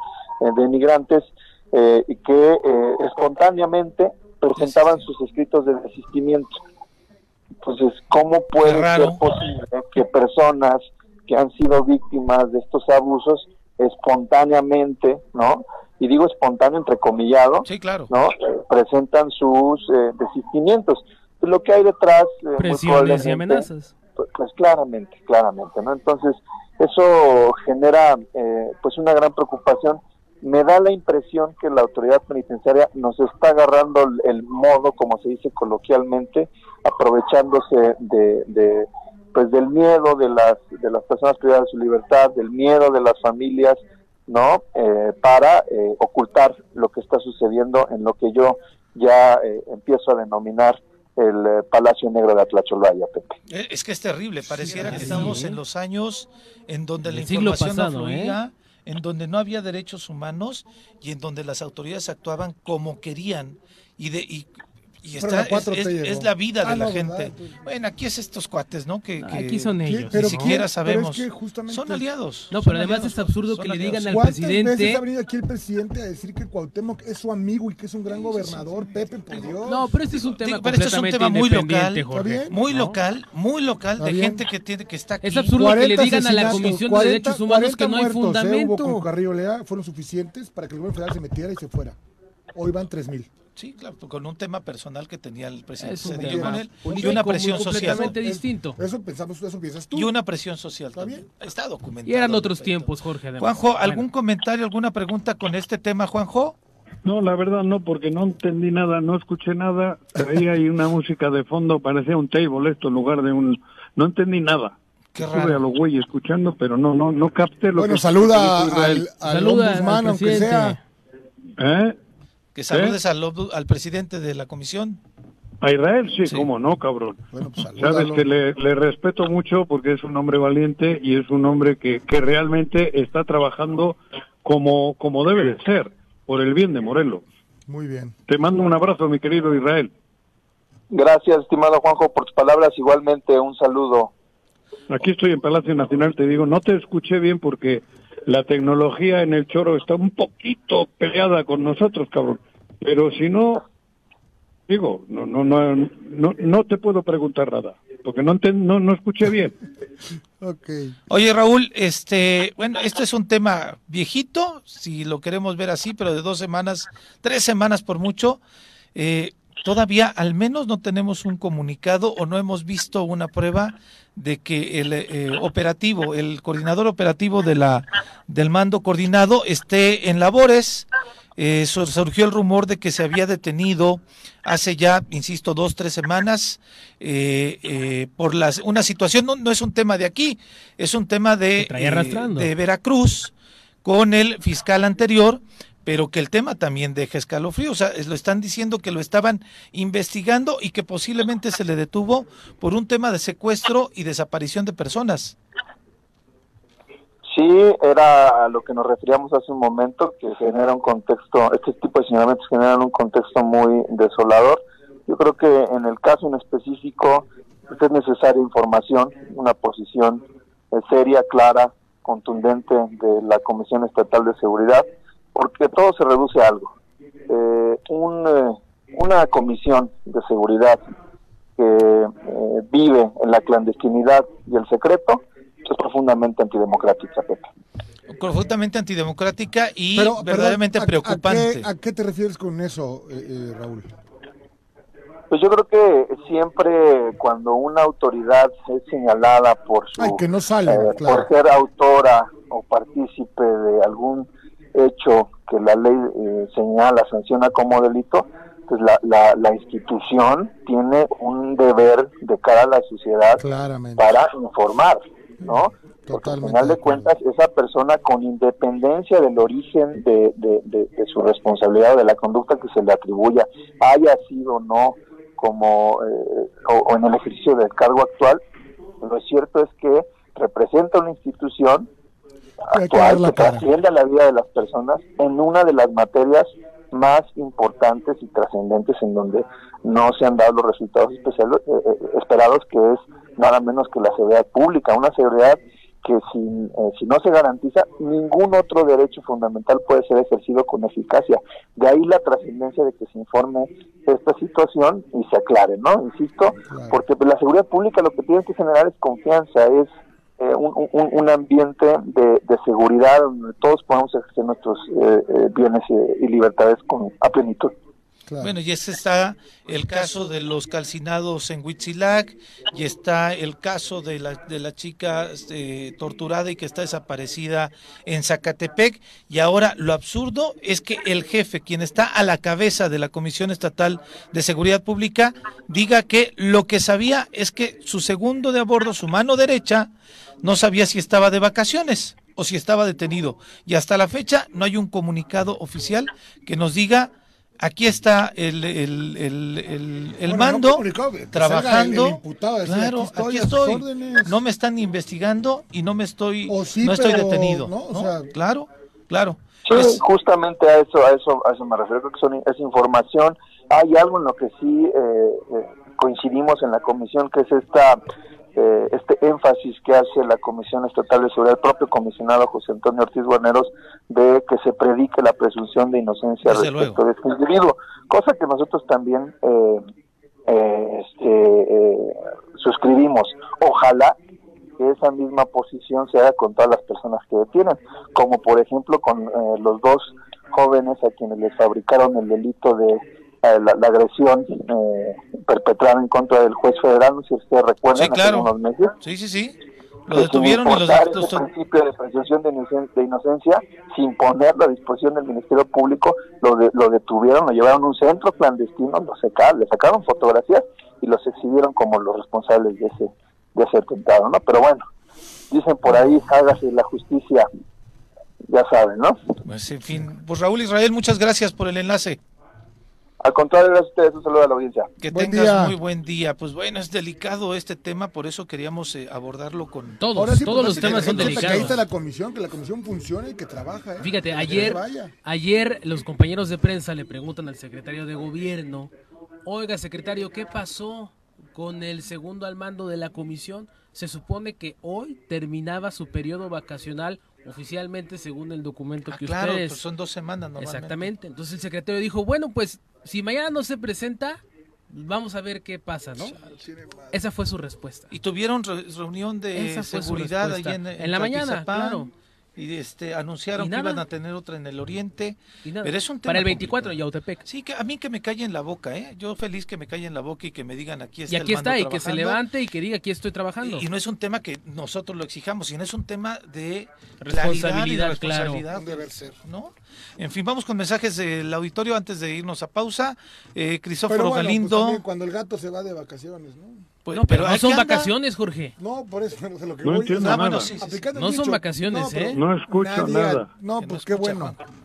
eh, de migrantes, eh, y que eh, espontáneamente presentaban sus escritos de desistimiento. Entonces, ¿cómo puede ser posible que personas que han sido víctimas de estos abusos espontáneamente, ¿no? Y digo espontáneo entrecomillado, sí, claro. ¿no? presentan sus desistimientos lo que hay detrás eh, presiones y amenazas. pues, pues, claramente claramente no entonces eso genera eh, pues una gran preocupación. Me da la impresión que la autoridad penitenciaria nos está agarrando el, modo como se dice coloquialmente aprovechándose de, pues del miedo de las de las personas privadas de su libertad del miedo de las familias no eh, para ocultar lo que está sucediendo en lo que yo ya empiezo a denominar el eh, Palacio Negro de Atlacholaya, Pepe. Eh, es que es terrible, pareciera que estamos en los años en donde la información no fluía, ¿eh? en donde no había derechos humanos y en donde las autoridades actuaban como querían y de y y está, es, la vida de ah, la gente. Bueno, aquí es estos cuates, ¿no? Que, aquí son ellos. Ni siquiera sabemos. son aliados. No, pero además es absurdo que le digan al presidente. veces ha venido aquí el presidente a decir que Cuauhtémoc es su amigo y que es un gran gobernador, Pepe, por Dios? No, pero este es un tema pero este es un tema muy local, muy local, muy local de gente que tiene que está aquí. Es absurdo que le digan a la Comisión de Derechos Humanos que no hay fundamento. ¿eh? Hubo con Carrillo Lea fueron suficientes para que el gobierno federal se metiera y se fuera. Hoy van 3000. Sí, claro, con un tema personal que tenía el presidente con él y una presión social. distinto. Eso pensamos, eso piensas tú. Y una presión social también. Está documentado. Y eran otros tiempos, Jorge. Juanjo, ¿algún comentario, alguna pregunta con este tema, Juanjo? No, la verdad no, porque no entendí nada, no escuché nada. Ahí hay una música de fondo, parecía un table esto en lugar de un... No entendí nada. Qué raro. a los güeyes escuchando, pero no, no, no capté lo bueno, saluda al, al saluda aunque sea. ¿Eh? Que saludes al, presidente de la comisión. A Israel, sí, cómo no, cabrón. Bueno, pues, Sabes que le, respeto mucho porque es un hombre valiente y es un hombre que, que realmente está trabajando como, como debe de ser, por el bien de Morelos. Muy bien. Te mando un abrazo, mi querido Israel. Gracias, estimado Juanjo, por tus palabras. Igualmente, un saludo. Aquí estoy en Palacio Nacional, te digo, no te escuché bien porque la tecnología en el choro está un poquito peleada con nosotros, cabrón. Pero si no, digo, no, no, no, no, no te puedo preguntar nada, porque no, no, no escuché bien. okay. Oye, Raúl, este, bueno, este es un tema viejito, si lo queremos ver así, pero de dos semanas, tres semanas por mucho. Eh, todavía al menos no tenemos un comunicado o no hemos visto una prueba de que el eh, operativo, el coordinador operativo de la del mando coordinado esté en labores. Eh, surgió el rumor de que se había detenido hace ya, insisto, dos, tres semanas eh, por las, una situación, no, no, es un tema de aquí, es un tema de, de Veracruz con el fiscal anterior, pero que el tema también deja escalofrío. O sea, lo están diciendo que lo estaban investigando y que posiblemente se le detuvo por un tema de secuestro y desaparición de personas. Sí, era a lo que nos referíamos hace un momento, que genera un contexto, este tipo de señalamientos generan un contexto muy desolador. Yo creo que en el caso en específico pues, es necesaria información, una posición eh, seria, clara, contundente de la Comisión Estatal de Seguridad, porque todo se reduce a algo. Eh, un, eh, una comisión de seguridad que eh, vive en la clandestinidad y el secreto es profundamente antidemocrática, Pepe. Profundamente antidemocrática y Pero, verdaderamente perdón, ¿a- preocupante. ¿a qué, a qué te refieres con eso, eh, eh, Raúl? Pues yo creo que siempre cuando una autoridad es señalada por su Ay, que no sale, eh, claro. por ser autora o partícipe de algún hecho que la ley eh, señala, sanciona como delito, pues la, la, la institución tiene un deber de cara a la sociedad Claramente. para informar, ¿no? Porque al final de cuentas, esa persona con independencia del origen de, de, de- de su responsabilidad o de la conducta que se le atribuya, haya sido o no como eh, o, o en el ejercicio del cargo actual, lo cierto es que representa una institución actual que trasciende la vida de las personas en una de las materias más importantes y trascendentes en donde no se han dado los resultados especiales, eh, eh, esperados, que es nada menos que la seguridad pública, una seguridad que si, eh, si no se garantiza, ningún otro derecho fundamental puede ser ejercido con eficacia. De ahí la trascendencia de que se informe esta situación y se aclare, ¿no? Insisto, porque la seguridad pública lo que tiene que generar es confianza, es eh, un, un- un ambiente de, de seguridad donde todos podamos ejercer nuestros eh, eh, bienes eh, y libertades con a plenitud. Bueno, y ese está el caso de los calcinados en Huitzilac, y está el caso de la, de la chica este, torturada y que está desaparecida en Zacatepec, y ahora lo absurdo es que el jefe, quien está a la cabeza de la Comisión Estatal de Seguridad Pública, diga que lo que sabía es que su segundo de a bordo, su mano derecha, no sabía si estaba de vacaciones o si estaba detenido. Y hasta la fecha no hay un comunicado oficial que nos diga aquí está el, el, el, el- el Bueno, mando no trabajando. el- el imputado a decir, claro, "Aquí estoy aquí a sus estoy. órdenes". No me están investigando y no me estoy, sí, no estoy pero, detenido. ¿no? O ¿no? sea- claro, claro. Sí, Es- justamente a eso, a eso, a eso me refiero, creo que son, es información. Hay algo en lo que sí eh, eh, coincidimos en la comisión, que es esta eh, este énfasis que hace la Comisión Estatal de Seguridad, el propio comisionado José Antonio Ortiz Guarneros, de que se predique la presunción de inocencia Desde respecto de este individuo, cosa que nosotros también eh, eh, este, eh, suscribimos. Ojalá que esa misma posición se haga con todas las personas que detienen, como por ejemplo con eh, los dos jóvenes a quienes les fabricaron el delito de la, la agresión eh, perpetrada en contra del juez federal, no sé si ustedes recuerdan, Sí, claro. hace unos meses. Sí, sí, sí. Lo detuvieron y los, los- ese principio de presunción de, inocen- de inocencia, sin ponerlo a disposición del Ministerio Público, lo, de- lo detuvieron, lo llevaron a un centro clandestino, lo sacaron, le sacaron fotografías y los exhibieron como los responsables de ese, de ese atentado, ¿no? Pero bueno, dicen por ahí, hágase la justicia, ya saben, ¿no? Pues en fin, pues Raúl Israel, muchas gracias por el enlace. Al contrario, gracias a ustedes, un saludo a la audiencia. Que Buen tengas día. muy buen día. Pues bueno, es delicado este tema, por eso queríamos eh, abordarlo con... Todos, Ahora sí, todos pues, los temas son sepa Que ahí está delicados. la comisión, que la comisión funcione y que trabaja. ¿eh? Fíjate, Que ayer, ayer los compañeros de prensa le preguntan al secretario de gobierno, oiga secretario, ¿qué pasó con el segundo al mando de la comisión? Se supone que hoy terminaba su periodo vacacional oficialmente según el documento Ah, que claro, ustedes... pues son dos semanas normalmente. Exactamente. Entonces el secretario dijo, bueno, pues si mañana no se presenta, vamos a ver qué pasa, ¿no? Esa fue su respuesta. Y tuvieron re- reunión de seguridad respuesta. en, En la mañana, claro. Y este, anunciaron Y que iban a tener otra en el oriente. Y nada, Pero es un tema para el 24 en. Yautepec. Sí, que a mí que me calle en la boca, ¿eh? Yo feliz que me calle en la boca y que me digan aquí está Y aquí el mando está, y que se levante y que diga aquí estoy trabajando. Y, y no es un tema que nosotros lo exijamos, sino es un tema de Responsabilidad, y de responsabilidad, deber ser. ¿no? En fin, vamos con mensajes del auditorio antes de irnos a pausa. Eh, Crisóforo bueno, pues Galindo. cuando el gato se va de vacaciones, ¿no? Pues, no, pero, no son anda. vacaciones, Jorge. No, por eso no sé lo que No voy. entiendo nada. aplicando Sí, sí, sí. el No son vacaciones, pero ¿eh? No escucho nadie- nada. No, no pues qué escucha, bueno. Juan.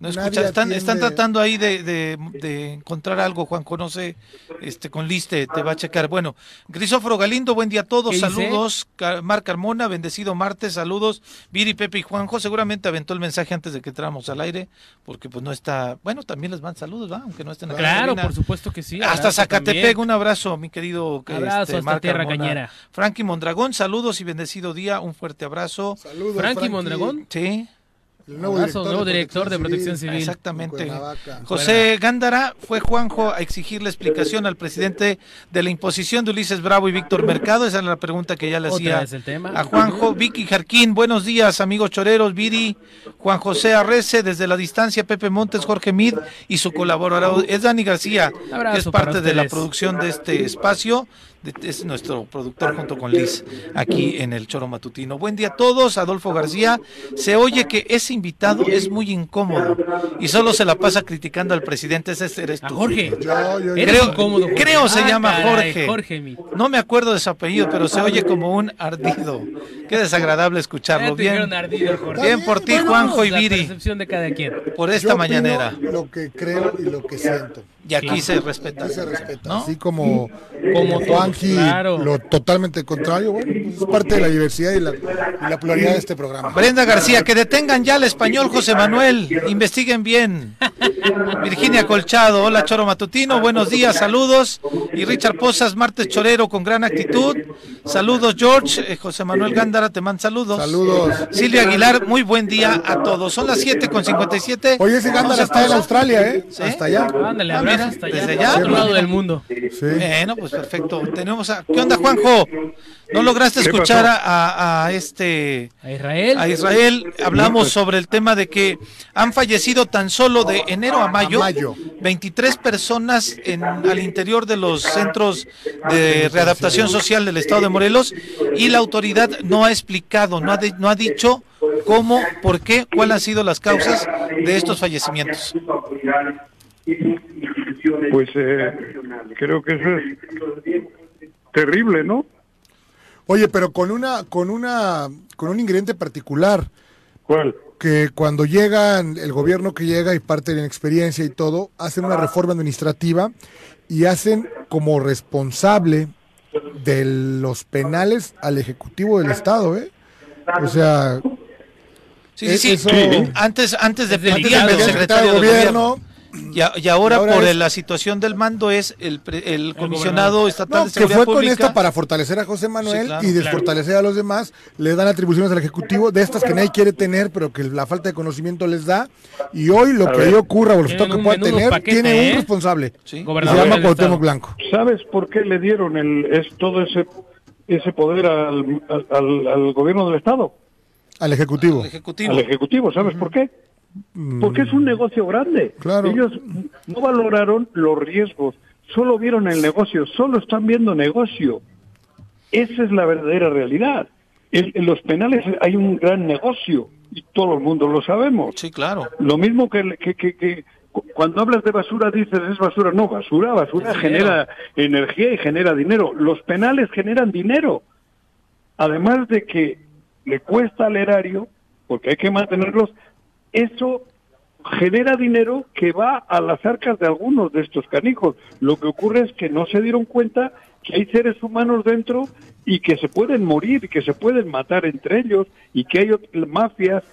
No escucha, están, están tratando ahí de, de, encontrar algo, Juan conoce, este, con Liste, te va a checar. Bueno, Crisóforo Galindo, buen día a todos, saludos. Mar Carmona, bendecido martes, saludos. Viri, Pepe y Juanjo, seguramente aventó el mensaje antes de que entráramos al aire, porque pues no está, bueno, también les van saludos, ¿va? Aunque no estén acá. Claro, por supuesto que sí. Hasta Zacatepec, un abrazo, mi querido abrazo este, hasta Tierra Cañera. Frankie Mondragón, saludos y bendecido día, un fuerte abrazo. Saludos, Frankie Mondragón. Sí. El nuevo, director, de, protección, civil. Exactamente. José Gándara fue Juanjo a exigirle explicación al presidente de la imposición de Ulises Bravo y Víctor Mercado. Esa es la pregunta que ya le hacía a Juanjo. Vicky Jarquín, buenos días, amigos choreros. Viri, Juan José Arrece, desde la distancia, Pepe Montes, Jorge Mid y su colaborador es Dani García, que es parte de la producción de este espacio es nuestro productor junto con Liz aquí en el Choro Matutino. Buen día a todos, Adolfo García. Se oye que ese invitado es muy incómodo y solo se la pasa criticando al presidente. Ese eres tú. Jorge. creo, incómodo, creo se ah, llama Jorge. No me acuerdo de su apellido, pero se oye como un ardido. Qué desagradable escucharlo. Bien, bien por ti, Juanjo y Viri. de cada quien. Por esta mañanera. Lo que creo y lo que siento. Y aquí se respeta. se respeta. Así como, como Juanji, lo totalmente contrario, bueno, pues es parte de la diversidad y la, pluralidad de este programa. Brenda García, que detengan ya el español, José Manuel, investiguen bien. Virginia Colchado, hola Choro Matutino, buenos días, saludos. Y Richard Posas, martes chorero con gran actitud. Saludos George, eh, José Manuel Gándara te manda saludos. Saludos. Silvia Aguilar, muy buen día a todos. Son las 7 con 57. Oye, ese Gándara está en Australia, ¿eh? Hasta allá. Ándale, ah, desde allá. Otro lado del mundo. Bueno, pues perfecto. Tenemos a... ¿Qué onda, Juanjo? ¿No lograste escuchar a, este a Israel? A Israel hablamos sobre el tema de que han fallecido tan solo de enero a mayo, 23 personas en al interior de los centros de readaptación social del estado de Morelos y la autoridad no ha explicado, no ha no ha dicho cómo, por qué, cuáles han sido las causas de estos fallecimientos. Pues eh, creo que eso es terrible, ¿no? Oye, pero con una, con una, con un ingrediente particular. ¿Cuál? Que cuando llegan, el gobierno que llega y parte de la experiencia y todo, hacen una reforma administrativa y hacen como responsable de los penales al Ejecutivo del Estado, ¿eh? O sea... Sí, sí, sí. Antes, antes de pedir al secretario de gobierno y, ahora, por la situación del mando es el, el comisionado estatal de seguridad que fue con esta para fortalecer a José Manuel y desfortalecer a los demás, le dan atribuciones al ejecutivo de estas que nadie quiere tener, pero que la falta de conocimiento les da. Y hoy lo que ocurra o los que pueda tener tiene un ¿eh? responsable. se llama Cuauhtémoc Blanco. ¿Sabes por qué le dieron el es todo ese ese poder al, al, gobierno del estado? Al ejecutivo. Al ejecutivo. Al ejecutivo, ¿sabes por qué? Porque es un negocio grande. Ellos no valoraron los riesgos, solo vieron el negocio, solo están viendo negocio. Esa es la verdadera realidad. En, los penales hay un gran negocio y todo el mundo lo sabemos. Sí, claro. Lo mismo que, que, que, cuando hablas de basura dices es basura. No, basura, basura genera energía y genera dinero. Los penales generan dinero. Además de que le cuesta al erario, porque hay que mantenerlos, eso genera dinero que va a las arcas de algunos de estos canijos. Lo que ocurre es que no se dieron cuenta que hay seres humanos dentro y que se pueden morir, que se pueden matar entre ellos y que hay mafias.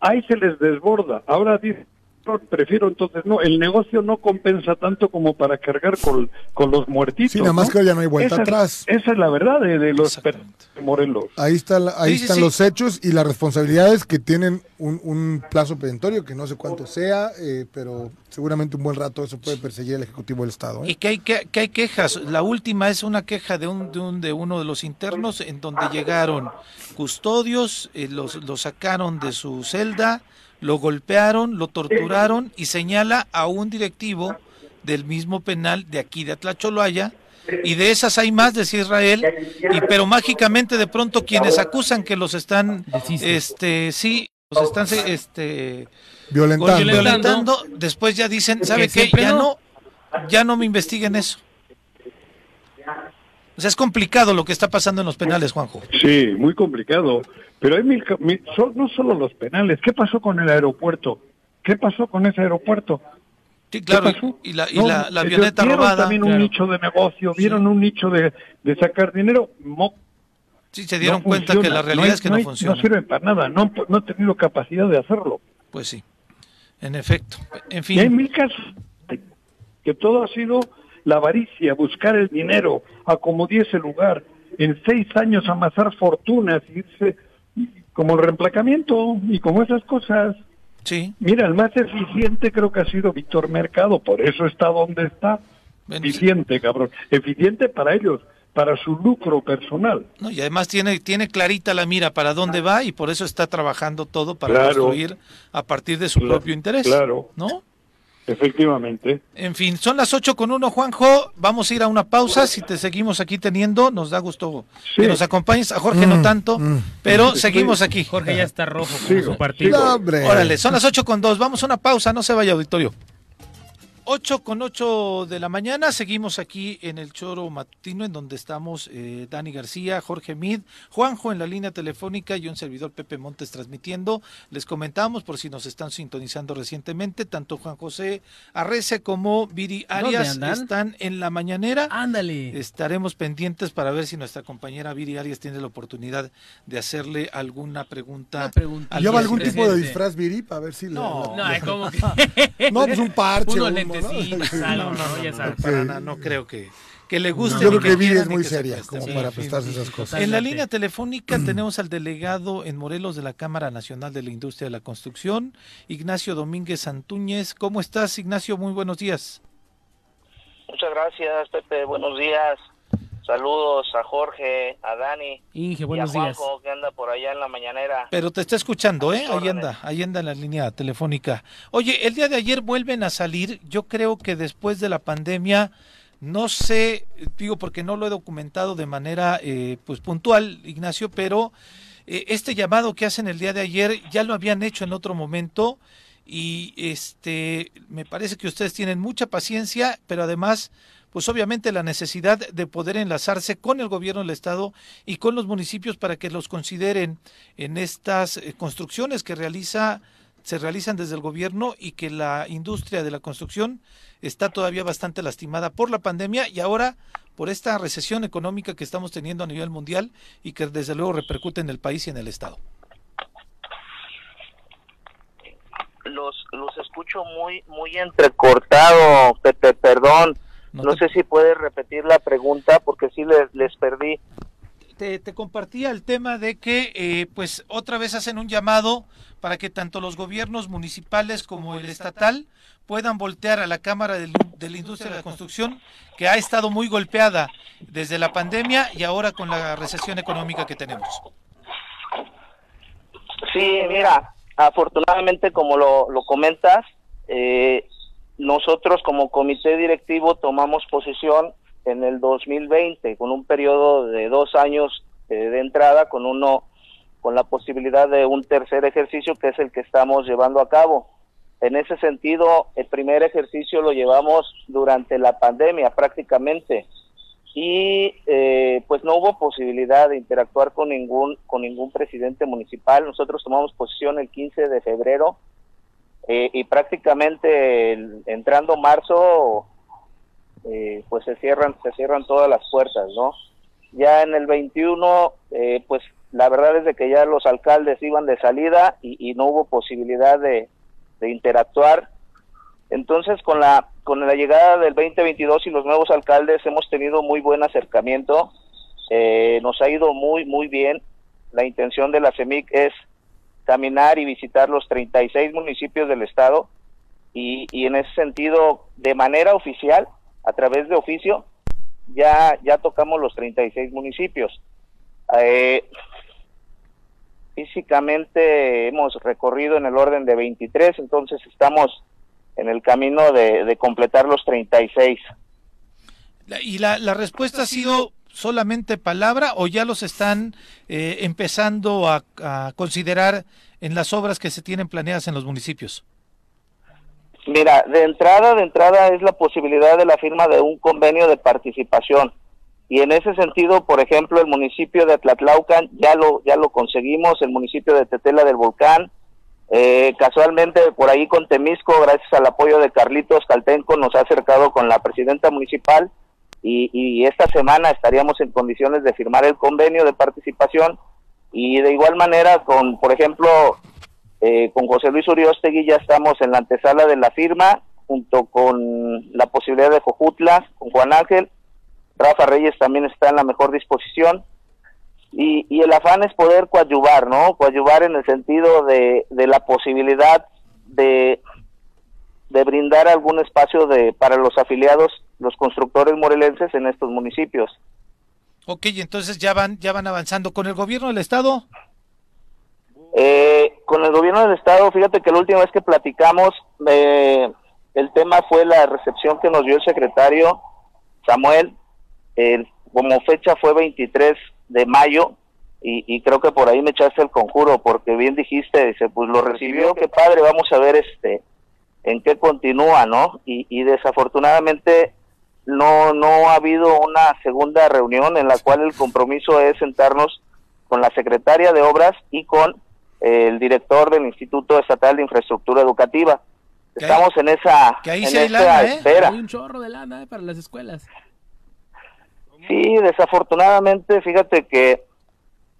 Ahí se les desborda. Ahora dice prefiero entonces no, el negocio no compensa tanto como para cargar con, con los muertitos. Sí, nada más que ya no hay vuelta atrás. Esa es la verdad de, los Morelos. Ahí, está ahí están los hechos y las responsabilidades que tienen un, un plazo pedentorio, que no sé cuánto sea, eh, pero seguramente un buen rato eso puede perseguir el Ejecutivo del Estado. ¿eh? Y que hay, que, hay quejas. La última es una queja de, un, de, un, de uno de los internos en donde llegaron custodios, eh, los, los sacaron de su celda lo golpearon, lo torturaron y señala a un directivo del mismo penal de aquí de Atlacholoaya y de esas hay más de Israel y pero mágicamente de pronto quienes acusan que los están este sí los están este violentando, después ya dicen sabe qué ya no ya no me investiguen eso sea, es complicado lo que está pasando en los penales, Juanjo. Sí, muy complicado. Pero hay mil, no solo los penales. ¿Qué pasó con el aeropuerto? ¿Qué pasó con ese aeropuerto? Sí, claro, y la, y la, la avioneta vieron robada. también un nicho de negocio, vieron un nicho de, de sacar dinero. Sí, se dieron no cuenta funciona, que la realidad hay- es que no, hay- funciona. No sirve para nada, no, no ha tenido capacidad de hacerlo. Pues sí, en efecto. En Y hay fin, mil casos que todo ha sido la avaricia, buscar el dinero, acomodiese lugar, en seis años amasar fortunas, irse como el reemplacamiento y como esas cosas. sí. Mira, el más eficiente creo que ha sido Víctor Mercado, por eso está donde está. Eficiente, cabrón. Eficiente para ellos, para su lucro personal. No, y además tiene, tiene clarita la mira para dónde va y por eso está trabajando todo para Claro. construir a partir de su Claro, propio interés. claro. ¿No? Efectivamente. En fin, son las ocho con uno, Juanjo. Vamos a ir a una pausa. Si te seguimos aquí teniendo, nos da gusto Sí. que nos acompañes. A Jorge no tanto, pero seguimos aquí. Jorge ya está rojo Sigo, su partido. Órale, son las ocho con dos. Vamos a una pausa, no se vaya auditorio. 8 con 8 de la mañana, seguimos aquí en el Choro Matutino, en donde estamos eh, Dani García, Jorge Mid, Juanjo en la línea telefónica y un servidor Pepe Montes transmitiendo. Les comentamos, por si nos están sintonizando recientemente, tanto Juan José Arrece como Viri Arias están en la mañanera. Ándale. Estaremos pendientes para ver si nuestra compañera Viri Arias tiene la oportunidad de hacerle alguna pregunta. Una pregunta. al ¿Lleva algún tipo de disfraz, Viri? Para ver si le- No. No, es como que. No, pues un parche. Unos un- ¿no? algo, No, no, ¿no? no, Ya no, sabes. para nada, no creo que, que le guste. Yo creo que Viri es muy se seria como Sí, para prestarse sí. esas cosas. En la línea telefónica tenemos al delegado en Morelos de la Cámara Nacional de la Industria de la Construcción, Ignacio Domínguez Santúñez. ¿Cómo estás, Ignacio? Muy buenos días. Muchas gracias, Pepe. Buenos días. Saludos a Jorge, a Dani Inge, y a buenos días. Juanjo, que anda por allá en la mañanera. Pero te está escuchando, ¿eh? Ahí anda, ahí anda en la línea telefónica. Oye, el día de ayer vuelven a salir, yo creo que después de la pandemia, no sé, digo porque no lo he documentado de manera eh, pues puntual, Ignacio, pero eh, este llamado que hacen el día de ayer ya lo habían hecho en otro momento y este me parece que ustedes tienen mucha paciencia, pero además pues obviamente la necesidad de poder enlazarse con el gobierno del estado y con los municipios para que los consideren en estas eh, construcciones que realiza se realizan desde el gobierno y que la industria de la construcción está todavía bastante lastimada por la pandemia y ahora por esta recesión económica que estamos teniendo a nivel mundial y que desde luego repercute en el país y en el estado. Los, los escucho muy muy entrecortado, Pepe, perdón. No No, te- sé si puedes repetir la pregunta porque sí les, les perdí. te, te compartía el tema de que eh, pues otra vez hacen un llamado para que tanto los gobiernos municipales como el estatal puedan voltear a la Cámara de la Industria de la Construcción, que ha estado muy golpeada desde la pandemia y ahora con la recesión económica que tenemos. Sí, mira, afortunadamente como lo, lo comentas, eh, nosotros como comité directivo tomamos posición en el 2020 con un periodo de dos años eh, de entrada con uno con la posibilidad de un tercer ejercicio que es el que estamos llevando a cabo. En ese sentido, el primer ejercicio lo llevamos durante la pandemia prácticamente y eh, pues no hubo posibilidad de interactuar con ningún con ningún presidente municipal. Nosotros tomamos posición el 15 de febrero eh, y prácticamente el- entrando marzo eh, pues se cierran se cierran todas las puertas, ¿no? Ya en el 21 eh, pues la verdad es de que ya los alcaldes iban de salida y, y no hubo posibilidad de, de interactuar. Entonces, con la con la llegada del 2022 y los nuevos alcaldes hemos tenido muy buen acercamiento. Eh, nos ha ido muy muy bien. La intención de la CEMIC es caminar y visitar los 36 municipios del estado y, y en ese sentido, de manera oficial, a través de oficio, ya ya tocamos los 36 municipios. Eh, físicamente hemos recorrido en el orden de 23, entonces estamos en el camino de, de completar los 36. La- ¿Y la, la respuesta ha sido solamente palabra o ya los están eh, empezando a, a considerar en las obras que se tienen planeadas en los municipios? Mira, de entrada, de entrada es la posibilidad de la firma de un convenio de participación. Y en ese sentido, por ejemplo, el municipio de Atlatlaucan ya lo ya lo conseguimos, el municipio de Tetela del Volcán, Eh, casualmente por ahí con Temisco, gracias al apoyo de Carlitos Caltenco, nos ha acercado con la presidenta municipal y, esta semana estaríamos en condiciones de firmar el convenio de participación y de igual manera con, por ejemplo, eh, con José Luis Uriostegui ya estamos en la antesala de la firma junto con la posibilidad de Jojutla, con Juan Ángel, Rafa Reyes también está en la mejor disposición y, y el afán es poder coadyuvar, ¿no? Coadyuvar en el sentido de la posibilidad de, de brindar algún espacio de para los afiliados, los constructores morelenses en estos municipios. Ok, entonces ya van, ya van avanzando. ¿Con el gobierno del estado? Eh, con el gobierno del estado, fíjate que la última vez que platicamos, eh, el tema fue la recepción que nos dio el secretario Samuel. como fecha fue 23 de mayo y, creo que por ahí me echaste el conjuro porque bien dijiste, dice, pues lo recibió, qué padre, vamos a ver este en qué continúa, ¿no? Y, desafortunadamente no no ha habido una segunda reunión en la cual el compromiso es sentarnos con la secretaria de obras y con el director del Instituto Estatal de Infraestructura Educativa. Estamos en esa, que ahí en esa lana, ¿eh? espera. Hay un chorro de lana ¿eh? para las escuelas. Sí, desafortunadamente, fíjate que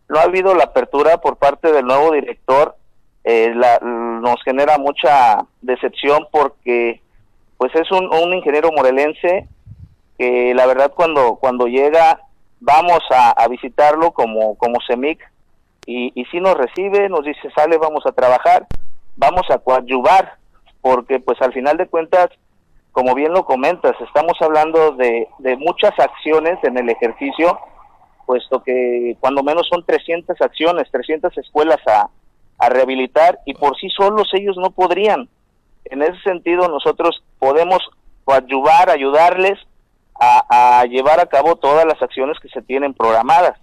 no ha habido la apertura por parte del nuevo director. Eh, nos genera mucha decepción porque pues es un, ingeniero morelense que la verdad cuando cuando llega vamos a, visitarlo como como CEMIC y, y si nos recibe, nos dice sale, vamos a trabajar, vamos a coadyuvar porque pues al final de cuentas como bien lo comentas, estamos hablando de, de muchas acciones en el ejercicio, puesto que cuando menos son 300 acciones, 300 escuelas a, a rehabilitar y por sí solos ellos no podrían. En ese sentido nosotros podemos ayudar, ayudarles a, a llevar a cabo todas las acciones que se tienen programadas.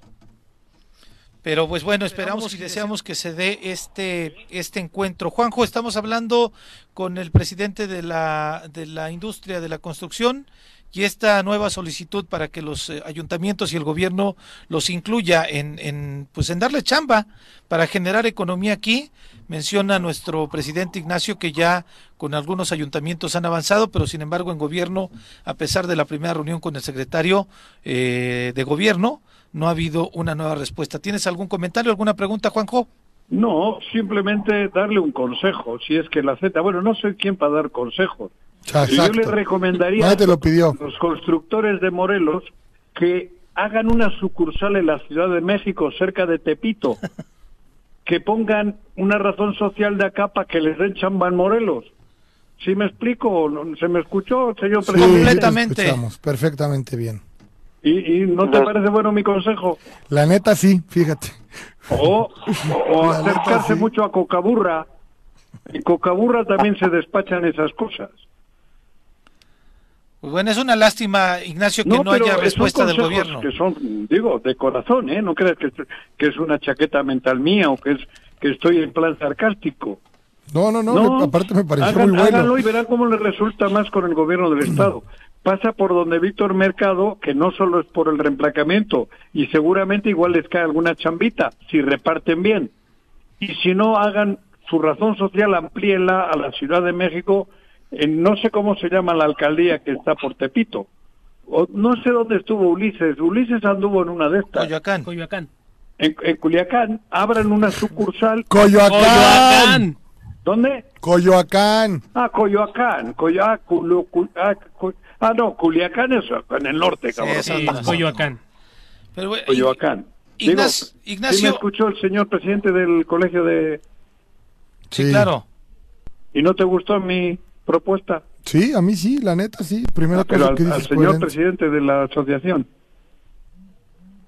Pero pues bueno, esperamos y deseamos que se dé este, este encuentro. Juanjo, estamos hablando con el presidente de la, de la industria de la construcción y esta nueva solicitud para que los eh, ayuntamientos y el gobierno los incluya en, en, pues en darle chamba para generar economía aquí. Menciona nuestro presidente Ignacio que ya con algunos ayuntamientos han avanzado, pero sin embargo en gobierno, a pesar de la primera reunión con el secretario eh, de gobierno, no ha habido una nueva respuesta. ¿Tienes algún comentario, alguna pregunta, Juanjo? No, simplemente darle un consejo, si es que la Z, bueno, no soy quien para dar consejos. Yo le recomendaría a los constructores de Morelos que hagan una sucursal en la Ciudad de México, cerca de Tepito, que pongan una razón social de acá para que les den chamba en Morelos. ¿Sí me explico? ¿Se me escuchó, señor presidente? Completamente. perfectamente bien. ¿Y, no te parece bueno mi consejo? La neta sí, fíjate. O, o acercarse mucho a Cocaburra. En Cocaburra también se despachan esas cosas. Pues bueno, es una lástima, Ignacio, que no, haya respuesta del gobierno. Que son, digo, de corazón, ¿eh? No creas que, que es una chaqueta mental mía o que es que estoy en plan sarcástico. No, no, no, aparte me pareció muy bueno. Háganlo y verán cómo le resulta más con el gobierno del Estado pasa por donde Víctor Mercado, que no solo es por el reemplacamiento, y seguramente igual les cae alguna chambita, si reparten bien. Y si no, hagan su razón social, amplíenla a la Ciudad de México, no sé cómo se llama la alcaldía que está por Tepito. O, no sé dónde estuvo Ulises. Ulises anduvo en una de estas. Coyoacán. Coyoacán. En, en Culiacán, abran una sucursal. Coyoacán. ¿Dónde? Coyoacán. Ah, Coyoacán. Coyoacán. Ah, Ah, no, Culiacán es en el norte, cabrón. Sí, Coyoacán. Pero, Coyoacán. Ignacio, ¿sí me escuchó el señor presidente del colegio de... Sí, claro. ¿Y no te gustó mi propuesta? Sí, a mí sí, la neta sí. Primero que al, al señor presidente de la asociación.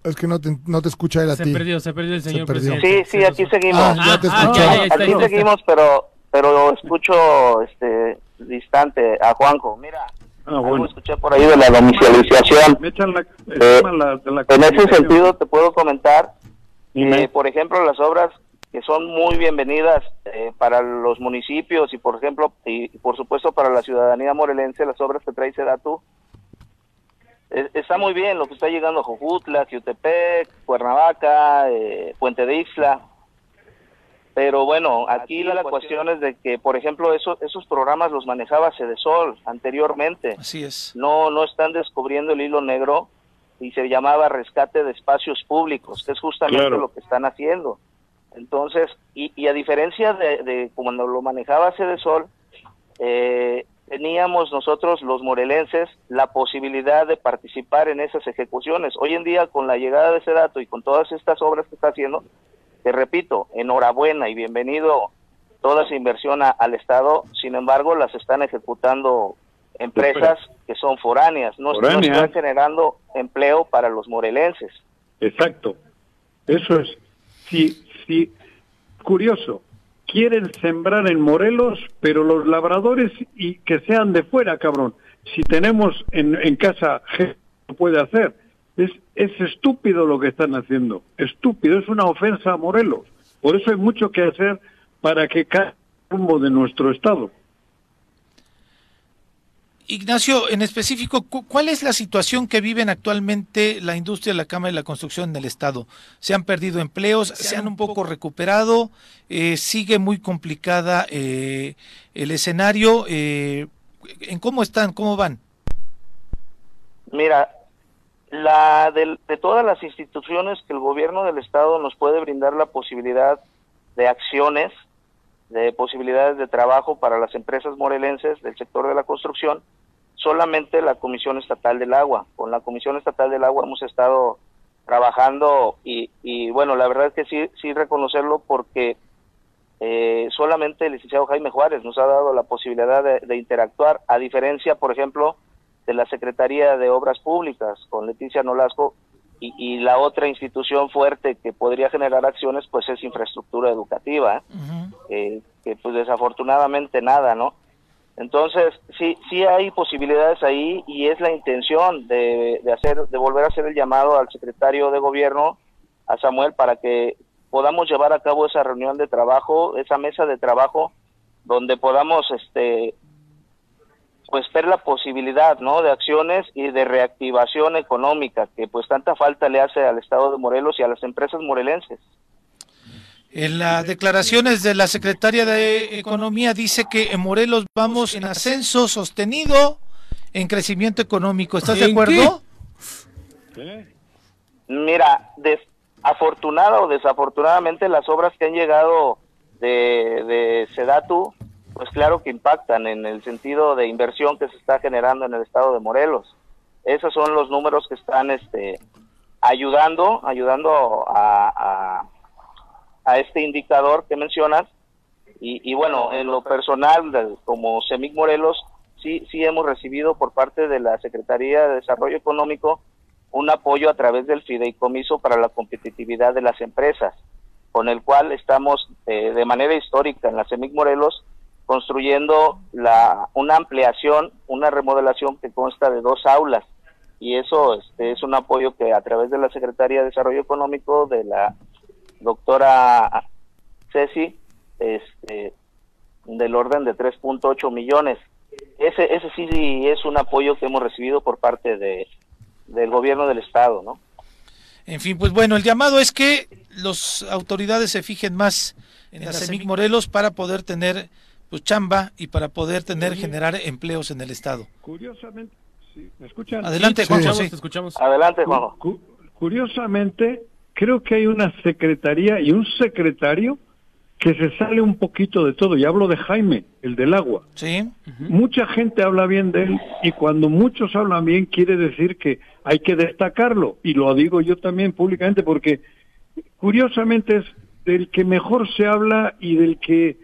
Es que no te, no te escucha él a se ti. Se perdió, se perdió el señor presidente. Sí, sí, aquí seguimos. Ah, ya te ah, aquí seguimos, pero pero escucho este distante a Juanjo. Mira, Ah, bueno. escuché por ahí de la domiciliación. Eh, en ese sentido te puedo comentar, que, por ejemplo, las obras que son muy bienvenidas eh, para los municipios y, por ejemplo, y, por supuesto para la ciudadanía morelense, las obras que trae Sedatu, eh, está muy bien lo que está llegando a Jojutla, Ciutepec, Cuernavaca, Puente de Isla. Pero bueno, aquí la cuestión es de que, por ejemplo, esos, esos programas los manejaba Cedesol anteriormente. Así es. No, no están descubriendo el hilo negro y se llamaba rescate de espacios públicos, que es justamente lo que están haciendo. Entonces, y, y a diferencia de, de, cuando lo manejaba Cedesol, eh, teníamos nosotros los morelenses la posibilidad de participar en esas ejecuciones. Hoy en día, con la llegada de ese dato y con todas estas obras que está haciendo, te repito, enhorabuena y bienvenido toda esa inversión al Estado, sin embargo, las están ejecutando empresas que son foráneas, no, están generando empleo para los morelenses. Exacto, eso es, sí, sí, curioso, quieren sembrar en Morelos, pero los labradores y que sean de fuera, cabrón. Si tenemos en, en casa gente puede hacer, es, es estúpido lo que están haciendo, estúpido, es una ofensa a Morelos. Por eso hay mucho que hacer para que caiga el rumbo de nuestro Estado. Ignacio, en específico, ¿cuál es la situación que viven actualmente la industria de la cámara y la construcción en el Estado? ¿Se han perdido empleos? ¿Se han un poco recuperado? Eh, ¿Sigue muy complicada eh, el escenario? Eh, ¿En cómo están? ¿Cómo van? Mira, la de, de todas las instituciones que el gobierno del Estado nos puede brindar la posibilidad de acciones, de posibilidades de trabajo para las empresas morelenses del sector de la construcción, solamente la Comisión Estatal del Agua. Con la Comisión Estatal del Agua hemos estado trabajando y, y bueno, la verdad es que sí, sí reconocerlo porque eh, solamente el licenciado Jaime Juárez nos ha dado la posibilidad de, de, interactuar, a diferencia, por ejemplo, de la Secretaría de Obras Públicas con Leticia Nolasco y, y la otra institución fuerte que podría generar acciones, pues es infraestructura educativa, ¿eh? uh -huh. eh, que pues desafortunadamente nada, ¿no? Entonces, sí, sí hay posibilidades ahí y es la intención de, de, hacer, de volver a hacer el llamado al secretario de gobierno, a Samuel, para que podamos llevar a cabo esa reunión de trabajo, esa mesa de trabajo, donde podamos, este, pues ver la posibilidad, ¿no? De acciones y de reactivación económica que pues tanta falta le hace al Estado de Morelos y a las empresas morelenses. En las declaraciones de la secretaria de Economía dice que en Morelos vamos en ascenso sostenido en crecimiento económico. ¿Estás de acuerdo? ¿Qué? Mira, afortunada o desafortunadamente las obras que han llegado de, de Sedatu, pues claro que impactan en el sentido de inversión que se está generando en el estado de Morelos. Esos son los números que están este, ayudando, ayudando a, a a este indicador que mencionas. Y, bueno, en lo personal, como Semic Morelos, sí, sí hemos recibido por parte de la Secretaría de Desarrollo Económico un apoyo a través del fideicomiso para la competitividad de las empresas, con el cual estamos eh, de manera histórica en la Semic Morelos construyendo la, una ampliación, una remodelación que consta de dos aulas. Y eso este, es un apoyo que a través de la Secretaría de Desarrollo Económico de la doctora Ceci, este, del orden de 3.8 millones. Ese, ese sí es un apoyo que hemos recibido por parte de, del gobierno del estado, ¿no? En fin, pues bueno, el llamado es que las autoridades se fijen más en, en la CEMIC Morelos para poder tener pues chamba y para poder tener generar empleos en el estado. Curiosamente, sí, ¿me escuchan? Adelante, sí, Juanjo, te escuchamos. Adelante, Juanjo. Cu curiosamente, creo que hay una secretaría y un secretario que se sale un poquito de todo. Y hablo de Jaime, el del agua. Sí. Uh -huh. Mucha gente habla bien de él y cuando muchos hablan bien quiere decir que hay que destacarlo. Y lo digo yo también públicamente porque curiosamente es del que mejor se habla y del que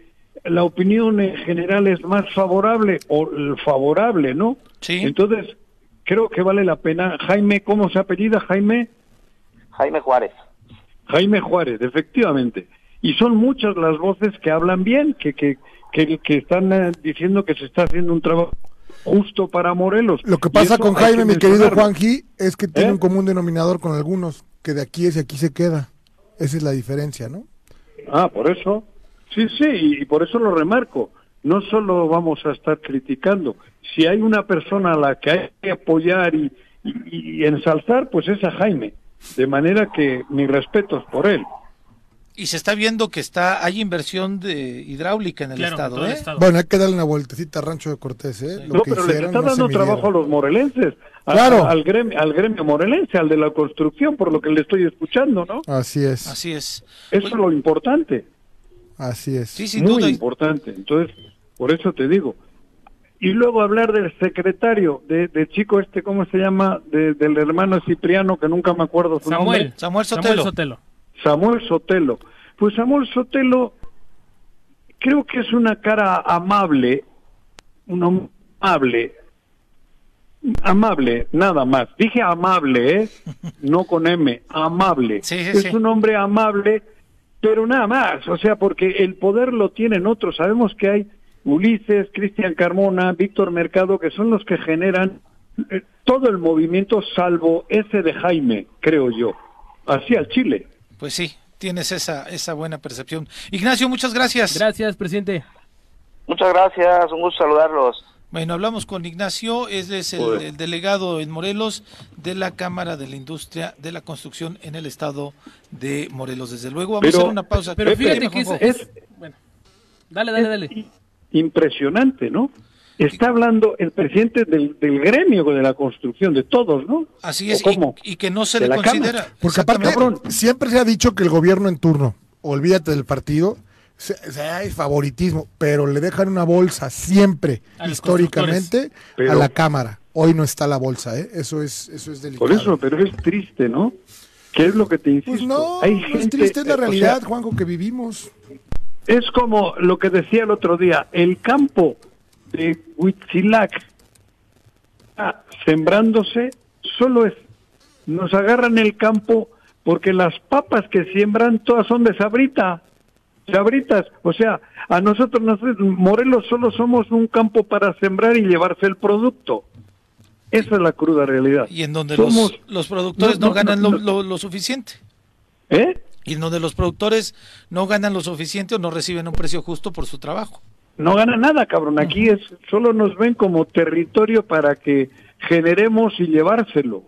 la opinión en general es más favorable o favorable, ¿no? Sí. Entonces, creo que vale la pena. Jaime, ¿cómo se apellida Jaime? Jaime Juárez. Jaime Juárez, efectivamente. Y son muchas las voces que hablan bien, que, que, que, que están uh, diciendo que se está haciendo un trabajo justo para Morelos. Lo que pasa con Jaime, mi querido Juanji, es que tiene ¿Eh? un común denominador con algunos, que de aquí es y aquí se queda. Esa es la diferencia, ¿no? Ah, por eso. Sí, sí, y por eso lo remarco. No solo vamos a estar criticando. Si hay una persona a la que hay que apoyar y, y, y ensalzar, pues es a Jaime. De manera que mis respetos por él. Y se está viendo que está hay inversión de hidráulica en el, Claro, estado, todo el ¿eh? estado. Bueno, hay que darle una vueltecita a Rancho de Cortés, ¿eh? Lo No, que pero hicieron está no dando trabajo a los morelenses. a- Claro. Al gremio, al gremio morelense, al de la construcción, por lo que le estoy escuchando, ¿no? Así es, Así es. Eso es lo importante. así es. Sí, sin muy duda. importante. Entonces, por eso te digo. Y luego hablar del secretario, de, de chico este, ¿cómo se llama? De- del hermano Cipriano, que nunca me acuerdo su Samuel. nombre. Samuel Sotelo. Sotelo. Samuel Sotelo. Pues Samuel Sotelo creo que es una cara amable, un hombre amable, amable, nada más. Dije amable, ¿eh? No con M, amable. Sí, sí, es sí. un hombre amable, pero nada más. O sea, porque el poder lo tienen otros. Sabemos que hay Ulises, Cristian Carmona, Víctor Mercado, que son los que generan eh, todo el movimiento, salvo ese de Jaime, creo yo. Así al Chile. Pues sí, tienes esa, esa buena percepción. Ignacio, muchas gracias. Gracias, presidente. Muchas gracias, un gusto saludarlos. Bueno, hablamos con Ignacio, él es el, Joder. el delegado en Morelos de la Cámara de la Industria de la Construcción en el estado de Morelos. Desde luego, vamos Pero- a hacer una pausa. Pero Pepe, fíjate que es, bueno. Dale, dale, dale. Impresionante, ¿no? Está hablando el presidente del, del gremio de la construcción, de todos, ¿no? Así ¿O es, y, cómo? y que no se De le la considera. Porque aparte, siempre se ha dicho que el gobierno en turno, olvídate del partido, se, se- hay favoritismo, pero le dejan una bolsa siempre, A históricamente, Pero- a la Cámara. Hoy no está la bolsa, ¿eh? Eso es, eso es delicado. Por eso, pero es triste, ¿no? ¿Qué es lo que te insisto? Pues no, Hay no es triste, es la eh, o sea, realidad, Juanjo, que vivimos. Es como lo que decía el otro día, el campo de Huitzilac está sembrándose, solo es, nos agarran el campo porque las papas que siembran todas son de sabrita, sabritas, o sea, a nosotros, nos- Morelos solo somos un campo para sembrar y llevarse el producto. Esa es la cruda realidad. Y en donde Somos- los, los productores no, no, no, ganan no, lo, no. lo- lo suficiente. ¿Eh? Y en donde los productores no ganan lo suficiente o no reciben un precio justo por su trabajo. No gana nada, cabrón. Aquí es solo nos ven como territorio para que generemos y llevárselo.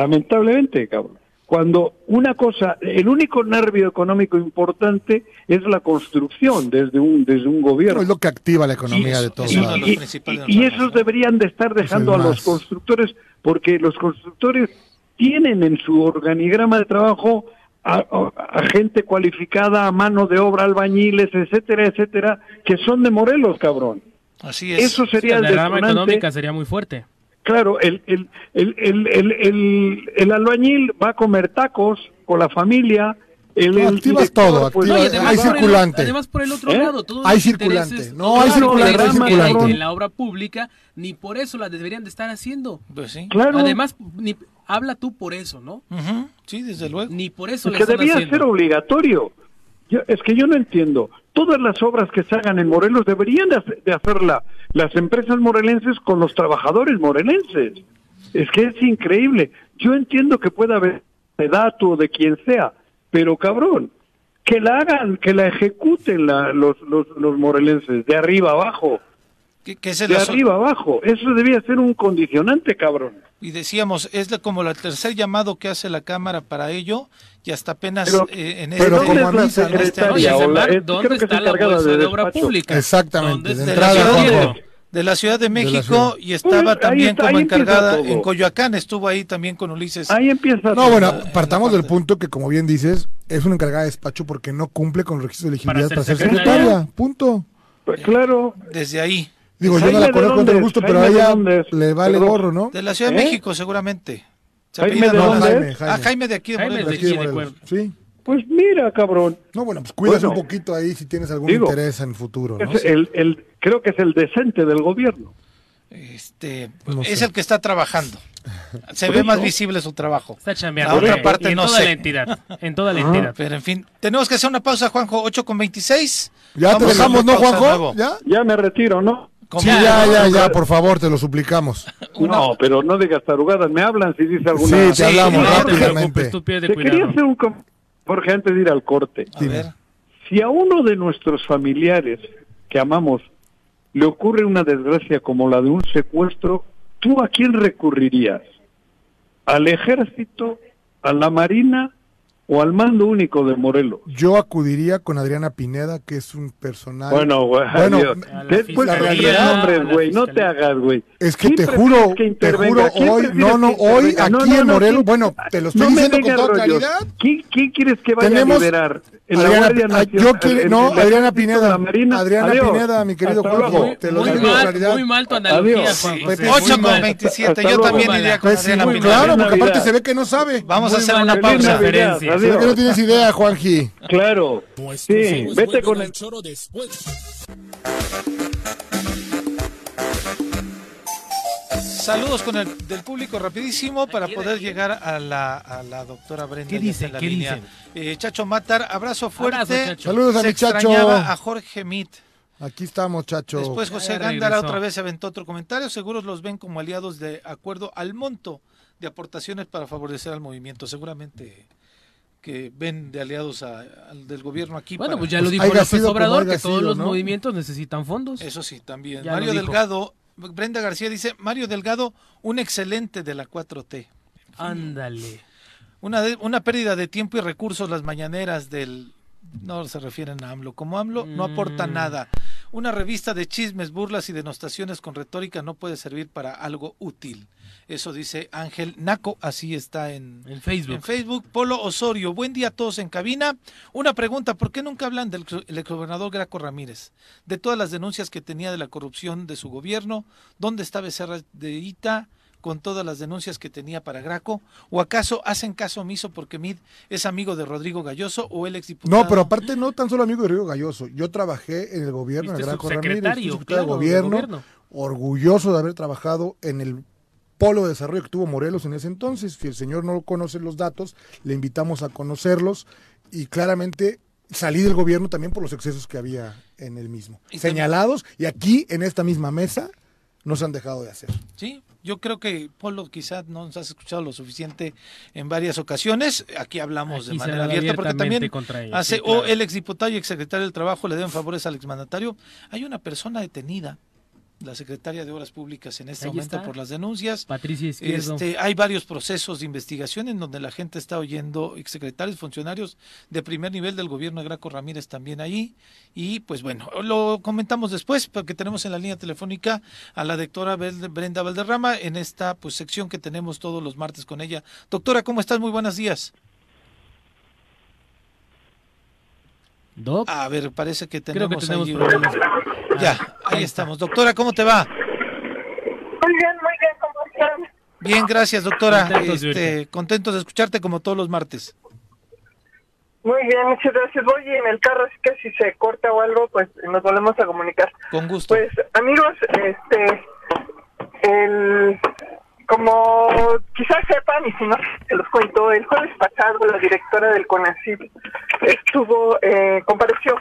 Lamentablemente, cabrón. Cuando una cosa, el único nervio económico importante es la construcción desde un desde un gobierno. Es lo que activa la economía Y- de todos y- lados. los principales y esos deberían de estar dejando a los constructores, porque los constructores tienen en su organigrama de trabajo a, a- a gente cualificada, a mano de obra, albañiles, etcétera, etcétera, que son de Morelos, cabrón. Así es. Eso sería la el rama económica sería muy fuerte. Claro, el, el, el, el, el, el- el albañil va a comer tacos con la familia. El, No, el activas director, todo, pues, activas- No, y hay circulante. además por el otro ¿Eh? lado, todos Hay los circulante. intereses- No, hay circulante, hay en la obra pública, ni por eso la deberían de estar haciendo. Pues sí. Claro, Además, ni, habla tú por eso, ¿no? Sí, desde luego. Ni por eso es la que están debía haciendo. ser obligatorio. Yo- es que yo no entiendo. Todas las obras que se hagan en Morelos deberían de, hacer- de hacerla las empresas morelenses con los trabajadores morelenses. Es que es increíble. Yo entiendo que pueda haber de dato o de quien sea, pero cabrón, que la hagan, que la ejecuten la- los, los, los morelenses, de arriba abajo, Que, que es el de aso- arriba abajo. Eso debía ser un condicionante, cabrón. Y decíamos, es la- como el tercer llamado que hace la Cámara para ello, y hasta apenas Pero- eh, en pero este, como ¿Dónde está la encargada bolsa de, obra pública? Exactamente, ¿Dónde de está de la, entrada, de, la Ciudad de México ciudad. y estaba Pues, también está, como encargada en Coyoacán, estuvo ahí también con Ulises. Ahí empieza. No, todo. bueno, en partamos del punto que, como bien dices, es una encargada de despacho porque no cumple con los requisitos de elegibilidad Para para ser ser secretaria. secretaria. Punto. Pues claro. Desde ahí, Digo, yo no la ¿de conozco con gusto, pero a Jaime, ¿de ella le vale Perdón. gorro, ¿no? de la Ciudad de ¿Eh? México seguramente. Se Jaime, ¿de dónde? Ah, Jaime. De aquí de Morelos. de Aquí de aquí de Morelos. Cuerva. Sí. Pues mira, cabrón. No, bueno, pues cuidas Bueno. un poquito ahí si tienes algún Digo, interés en futuro, ¿no? Es el, el, creo que es el decente del gobierno. Este, No es sé. el que está trabajando. Se ve eso. más visible su trabajo. Está chambeando. La otra parte en no toda sé. la entidad. En toda la entidad. Pero en fin, tenemos que hacer una pausa, Juanjo, 8 con 26. Ya te Vamos dejamos, ¿no, Juanjo? ¿Ya? Ya me retiro, ¿no? Como- Sí, ya, ya, ya, por favor, te lo suplicamos. No, pero no digas tarugadas. Me hablan si dice Sí, alguna. te Sí, hablamos no te No te rápidamente. tú pide Te quería hacer un Jorge antes de ir al corte. A ver, Si a uno de nuestros familiares que amamos le ocurre una desgracia como la de un secuestro, ¿tú a quién recurrirías? ¿Al ejército? ¿A la marina? O al mando único de Morelos. Yo acudiría con Adriana Pineda, que es un personal. Bueno, güey, Bueno, después nombres, güey, no te hagas, güey. Es que ¿Quién te juro, que te juro, ¿Quién hoy, no, no, hoy aquí No, no, en Morelos, ¿quién- bueno, te lo estoy no diciendo con toda rollos. claridad. ¿Quién, quién quieres que vaya Tenemos- a liderar? ¿En Adriana- la Guardia Nacional? yo quiero- ¿En- no, en Adriana Pineda? Adriana Adiós. Pineda, mi querido Juanjo, te lo muy digo con mal, claridad. muy mal tu analogía, Adiós. Juan Sí, José. Pepe, 8 muy con mal. 27. Hasta Yo también iría con Pues Adriana Pineda. claro, porque aparte se ve que no sabe. Vamos a hacer una pausa. Ve que no tienes idea, Juanji. Claro. Sí, vete con el... choro después. Saludos con el del público rapidísimo para Aquí, poder aquí. llegar a la, a la doctora Brenda. ¿Qué dice? en la ¿Qué línea. dicen? Eh, Chacho Matar, abrazo fuerte. Abrazo, Chacho. Saludos a Se mi chacho. a Jorge Mit. Aquí estamos, chacho. Después José Gándara otra vez aventó otro comentario. Seguros los ven como aliados de acuerdo al monto de aportaciones para favorecer al movimiento. Seguramente que ven de aliados a- al del gobierno aquí. Bueno, para- pues ya lo Pues dijo López Obrador, que todos sido, los ¿no? movimientos necesitan fondos. Eso sí, también. Ya Mario. Delgado, Brenda García dice, Mario Delgado, un excelente de la 4T. Ándale. Una, de- una pérdida de tiempo y recursos las mañaneras del... No se refieren a AMLO. Como AMLO no aporta Mm. nada. Una revista de chismes, burlas y denostaciones con retórica no puede servir para algo útil. Eso dice Ángel Naco, así está en, En Facebook. en Facebook. Polo Osorio, buen día a todos en cabina. Una pregunta, ¿por qué nunca hablan del ex- el exgobernador Graco Ramírez? De todas las denuncias que tenía de la corrupción de su gobierno, ¿dónde está Becerra de Ita con todas las denuncias que tenía para Graco? ¿O acaso hacen caso omiso porque Mid es amigo de Rodrigo Galloso o el exdiputado? No, pero aparte no tan solo amigo de Río Galloso. Yo trabajé en el gobierno, Fuiste Graco Ramírez, claro, de gobierno. orgulloso de haber trabajado en el polo de desarrollo que tuvo Morelos en ese entonces. Si el señor no conoce los datos, le invitamos a conocerlos y claramente salí del gobierno también por los excesos que había en el mismo. Y también- Señalados y aquí en esta misma mesa no se han dejado de hacer. Sí, yo creo que Polo quizás no nos has escuchado lo suficiente en varias ocasiones. Aquí hablamos Aquí de manera abierta porque también contra ella, hace sí, claro. o el exdiputado y exsecretario del Trabajo le deben favores al exmandatario. Hay una persona detenida, la secretaria de Obras Públicas en este Ahí momento está. por las denuncias. Patricia Izquierdo. Este, hay varios procesos de investigación en donde la gente está oyendo exsecretarios, funcionarios de primer nivel del gobierno de Graco Ramírez también ahí. Y pues bueno, lo comentamos después porque tenemos en la línea telefónica a la doctora Brenda Valderrama en esta pues sección que tenemos todos los martes con ella. Doctora, ¿cómo estás? Muy buenos días. Doc, A ver, parece que creo tenemos, que tenemos ahí- problemas. Ya, Ah, ahí estamos. Doctora, ¿cómo te va? Muy bien, muy bien, ¿cómo están? Bien, gracias, doctora. Contentos de Este, contentos de escucharte como todos los martes. Muy bien, muchas gracias. Voy en el carro, así que si se corta o algo, pues nos volvemos a comunicar. Con gusto. Pues, amigos, este, el, como quizás sepan, y si no, se los cuento, el jueves pasado la directora del CONACYT estuvo, eh, compareció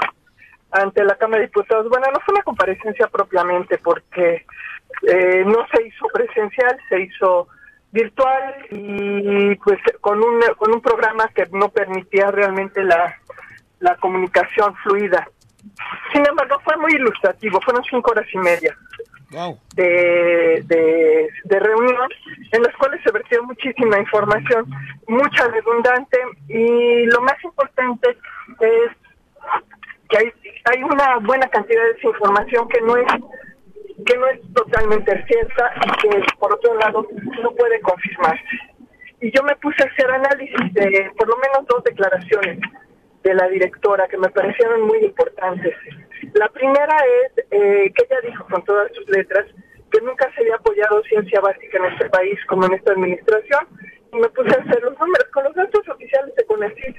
ante la Cámara de Diputados. Bueno, no fue una comparecencia propiamente, porque eh, no se hizo presencial, se hizo virtual y pues con un, con un programa que no permitía realmente la, la comunicación fluida. Sin embargo, fue muy ilustrativo, fueron cinco horas y media Wow. de, de, de reunión en las cuales se vertió muchísima información, mucha redundante y lo más importante es que hay, hay una buena cantidad de esa información que no es que no es totalmente cierta y que por otro lado no puede confirmarse. Y yo me puse a hacer análisis de por lo menos dos declaraciones de la directora que me parecieron muy importantes. La primera es eh, que ella dijo con todas sus letras que nunca se había apoyado ciencia básica en este país como en esta administración y me puse a hacer los números con los datos oficiales de CONACYT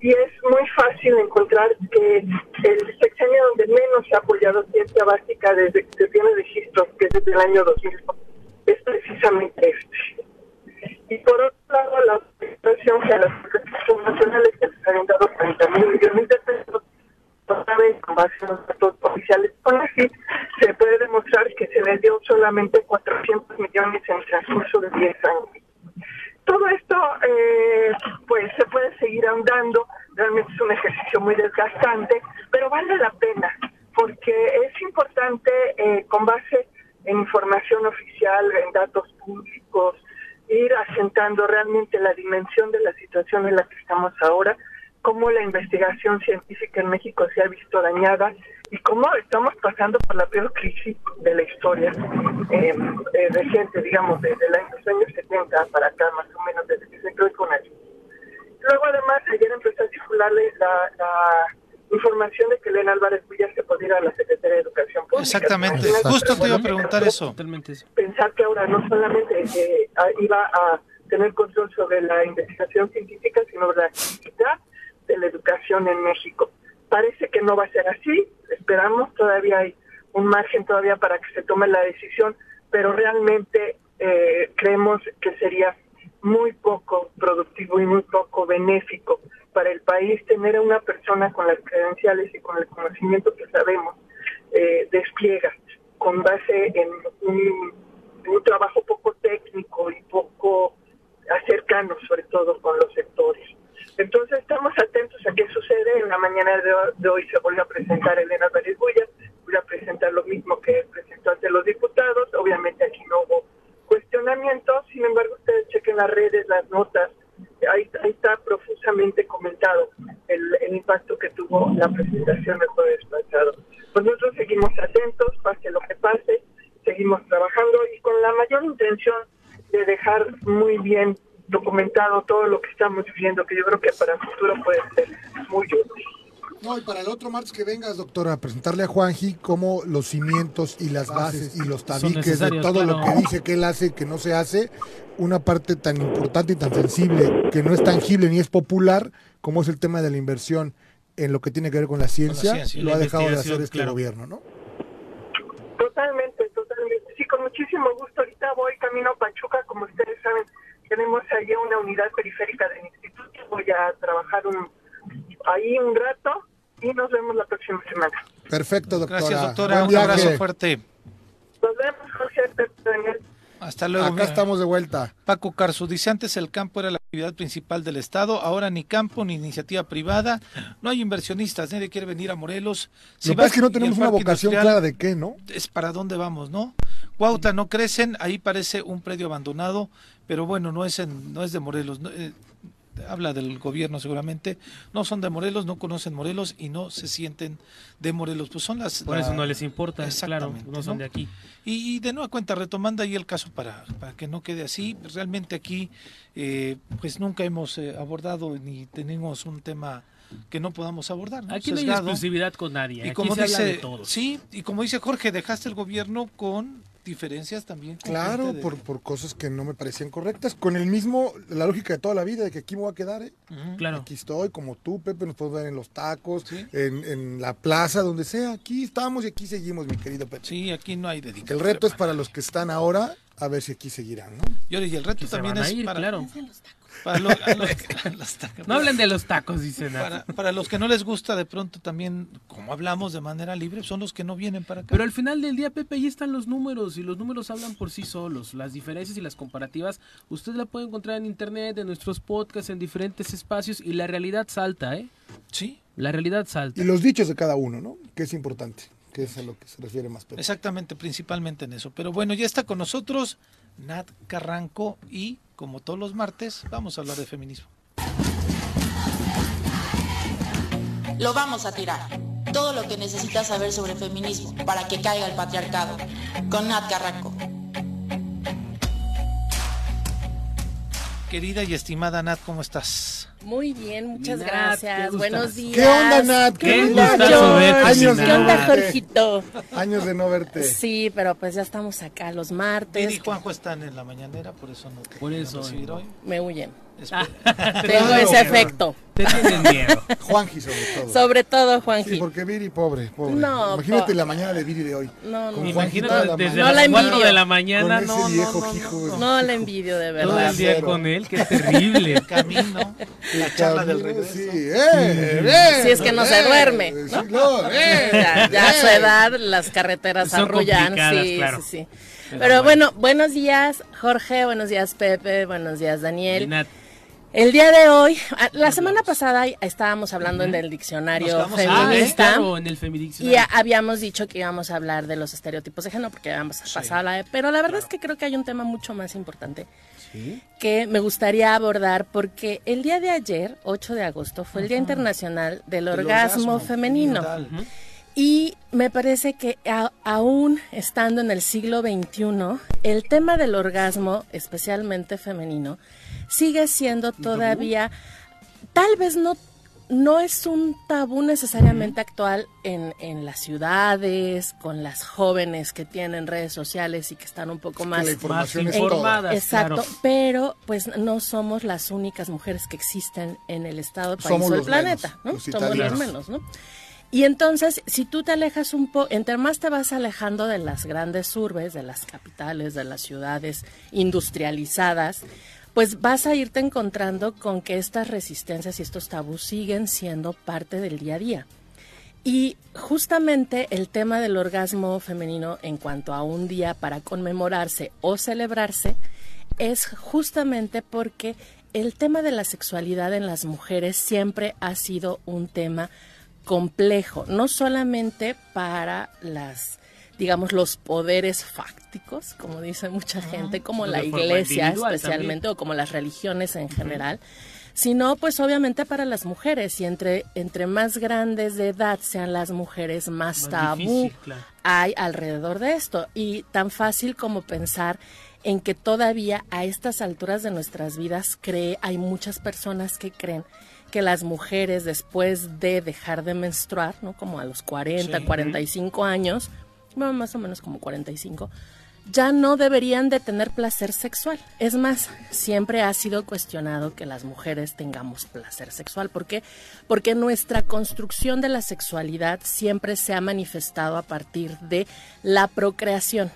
y es muy fácil encontrar que el sexenio donde menos se ha apoyado ciencia básica desde que se tiene registro, que es desde el año 2000, es precisamente este. Y por otro lado, la situación que a las instituciones nacionales que les habían dado 30 mil millones de pesos, vez con base en los datos oficiales con así, se puede demostrar que se les dio solamente 400 millones en el transcurso de 10 años. Todo esto, eh, pues se puede seguir ahondando, realmente es un ejercicio muy desgastante, pero vale la pena, porque es importante, eh, con base en información oficial, en datos públicos, ir asentando realmente la dimensión de la situación en la que estamos ahora, cómo la investigación científica en México se ha visto dañada y cómo estamos pasando por la peor crisis de la historia eh, eh, reciente, digamos, desde los años 70 para acá, más o menos, desde que se creó con él. Luego, además, ayer empezó a circularle la, la información de que Elena Álvarez Villar se podía ir a la Secretaría de Educación Pública. Exactamente, justo te iba a preguntar eso. Pensar que ahora no solamente eh, iba a tener control sobre la investigación científica, sino la actividad de la educación en México. Parece que no va a ser así, esperamos, todavía hay un margen todavía para que se tome la decisión, pero realmente eh, creemos que sería muy poco productivo y muy poco benéfico para el país tener a una persona con las credenciales y con el conocimiento que sabemos eh, despliega con base en un, un trabajo poco técnico y poco cercano sobre todo con los sectores. Entonces estamos atentos a qué sucede. En la mañana de, ho- de hoy se vuelve a presentar Elena Pérez Bulla, voy a presentar lo mismo que presentó ante los diputados. Obviamente aquí no hubo cuestionamientos, sin embargo ustedes chequen las redes, las notas, ahí, ahí está profusamente comentado el, el impacto que tuvo la presentación del jueves pasado. Pues nosotros seguimos atentos, pase lo que pase, seguimos trabajando y con la mayor intención de dejar muy bien documentado todo lo que estamos viviendo, que yo creo que para el futuro puede ser muy útil. No, y para el otro martes que vengas, doctora, a presentarle a Juanji cómo los cimientos y las bases y los tabiques de todo lo que dice que él hace y que no se hace, una parte tan importante y tan sensible, que no es tangible ni es popular, como es el tema de la inversión en lo que tiene que ver con la ciencia, lo la ha dejado de hacer este claro. gobierno, ¿no? Totalmente, totalmente. Sí, con muchísimo gusto. Ahorita voy camino a Pachuca, como ustedes saben, tenemos allí una unidad periférica del instituto. Voy a trabajar un, ahí un rato y nos vemos la próxima semana. Perfecto, doctora. Gracias, doctora. Buen Un viaje. abrazo fuerte. Nos vemos, Jorge. Hasta luego. Acá mira. estamos de vuelta. Paco Carso dice antes el campo era la actividad principal del Estado, ahora ni campo ni iniciativa privada, no hay inversionistas, nadie quiere venir a Morelos. lo que pasa es que no tenemos una vocación clara de qué, ¿no? Es para dónde vamos, ¿no? Cuautla no crecen, ahí parece un predio abandonado, pero bueno, no es en, no es de Morelos, no, eh, habla del gobierno seguramente, no son de Morelos, no conocen Morelos y no se sienten de Morelos, pues son las Por la- eso no les importa, claro, no son ¿no? de aquí. Y, y de nueva cuenta, retomando ahí el caso para, para que no quede así, realmente aquí eh, pues nunca hemos eh, abordado ni tenemos un tema que no podamos abordar. ¿no? Aquí no hay exclusividad con nadie, Y aquí como se habla de dice, todos. sí, y como dice Jorge, dejaste el gobierno con diferencias también. con Claro, gente de- por, por cosas que no me parecían correctas, con el mismo, la lógica de toda la vida, de que aquí me voy a quedar, ¿eh? Claro. Aquí estoy, como tú, Pepe, nos podemos ver en los tacos, Sí. en, en la plaza, donde sea. Aquí estamos y aquí seguimos, mi querido Pepe. Sí, aquí no hay dedicación. El reto es para los que están ahora, a ver si aquí seguirán, ¿no? Y, ahora, y el reto también es ir, para, claro. Para, lo- a los, los tacos. No hablen de los tacos, dicen. para, para los que no les gusta de pronto también, como hablamos de manera libre, son los que no vienen para acá. Pero al final del día, Pepe, ahí están los números y los números hablan por sí solos. Las diferencias y las comparativas, usted la puede encontrar en internet, en nuestros podcasts, en diferentes espacios y la realidad salta, ¿eh? sí, La realidad salta. Y los dichos de cada uno, ¿no? Que es importante, que es a lo que se refiere más Pepe. Exactamente, principalmente en eso. Pero bueno, ya está con nosotros Nat Carranco y como todos los martes vamos a hablar de feminismo. Lo vamos a tirar. Todo lo que necesitas saber sobre feminismo para que caiga el patriarcado. Con Nat Carranco. Querida y estimada Nat, ¿cómo estás? Muy bien, muchas Nat, gracias. Buenos días. ¿Qué onda, Nat? ¿Qué Qué onda, verte, Años ¿Qué onda. Jorgito? Años de no verte. Sí, pero pues ya estamos acá los Viri y martes. Juanjo están en la mañanera, por eso no te Por eso, recibir hoy. Me huyen. Espera. Tengo ese efecto. Te tienen miedo. Juanji, sobre todo. Sobre todo, Sí, Juanji. porque Viri, pobre, pobre. No, Imagínate po- la mañana de Viri de hoy. No, no. Imagínate la desde No las 4 envidio. de la mañana, Con no, ese no, viejo no, hijo no. No la envidio de Todo verdad. el día Cero. con él, qué terrible. Camino, la charla del regreso. Sí, eh, eh, Si es que no se eh, duerme, sí, ¿no? no, eh, Ya, ya a su eh. edad las carreteras Son arrullan. Sí, claro. sí, sí. Pero Pero, bueno, buenos días, Jorge. Buenos días, Pepe. Buenos días, Y Daniel. Nat, El día de hoy, ah, la semana pasada estábamos hablando en el diccionario Nos quedamos- Ah, ¿eh? feminista. claro, en el Y a- habíamos dicho que íbamos a hablar de los estereotipos de género porque habíamos pasado la... Pero la verdad es que creo que hay un tema mucho más importante que me gustaría abordar porque el día de ayer, 8 de agosto, fue el Día Internacional del El Orgasmo, orgasmo Femenino. Y me parece que a- aún estando en el siglo XXI, el tema del orgasmo, especialmente femenino, sigue siendo todavía, tal vez no, no es un tabú necesariamente actual en, en las ciudades, con las jóvenes que tienen redes sociales y que están un poco más la información Más es toda. informadas, Exacto, claro. pero pues no somos las únicas mujeres que existen en el estado, país Somos o el los planeta, menos, ¿no? los somos los menos, ¿no? Y entonces, si tú te alejas un poco, entre más te vas alejando de las grandes urbes, de las capitales, de las ciudades industrializadas, pues vas a irte encontrando con que estas resistencias y estos tabús siguen siendo parte del día a día. Y justamente el tema del orgasmo femenino en cuanto a un día para conmemorarse o celebrarse es justamente porque el tema de la sexualidad en las mujeres siempre ha sido un tema complejo, no solamente para las digamos los poderes fácticos, como dice mucha gente, como de la iglesia especialmente o como las religiones en general, sino pues obviamente para las mujeres y entre entre más grandes de edad sean las mujeres más, Más tabú difícil, claro. hay alrededor de esto y tan fácil como pensar en que todavía a estas alturas de nuestras vidas cree hay muchas personas que creen que las mujeres después de dejar de menstruar, ¿no? Como a los 40, Sí. 45 años, más o menos como 45, ya no deberían de tener placer sexual. Es más, siempre ha sido cuestionado que las mujeres tengamos placer sexual. ¿Por qué? Porque nuestra construcción de la sexualidad siempre se ha manifestado a partir de la procreación.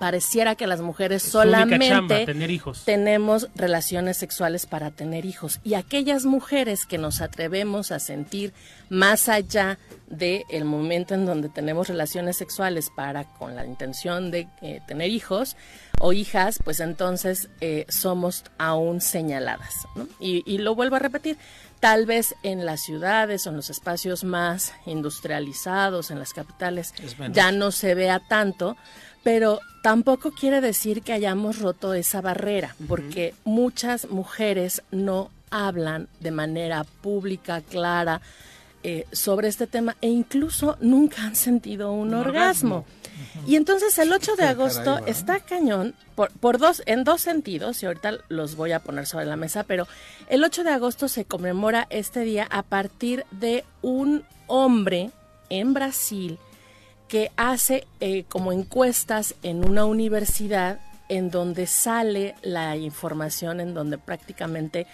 Pareciera que las mujeres Es solamente chamba, tener hijos. tenemos relaciones sexuales para tener hijos. Y aquellas mujeres que nos atrevemos a sentir más allá del el momento en donde tenemos relaciones sexuales para con la intención de eh, tener hijos o hijas, pues entonces eh, somos aún señaladas. ¿no? Y, y lo vuelvo a repetir, tal vez en las ciudades o en los espacios más industrializados, en las capitales, ya no se vea tanto, pero tampoco quiere decir que hayamos roto esa barrera, porque muchas mujeres no hablan de manera pública, clara, eh, sobre este tema e incluso nunca han sentido un, orgasmo. Y entonces el 8 de agosto está cañón por, por dos, en dos sentidos, y ahorita los voy a poner sobre la mesa, pero el 8 de agosto se conmemora este día a partir de un hombre en Brasil que hace eh, como encuestas en una universidad en donde sale la información, en donde prácticamente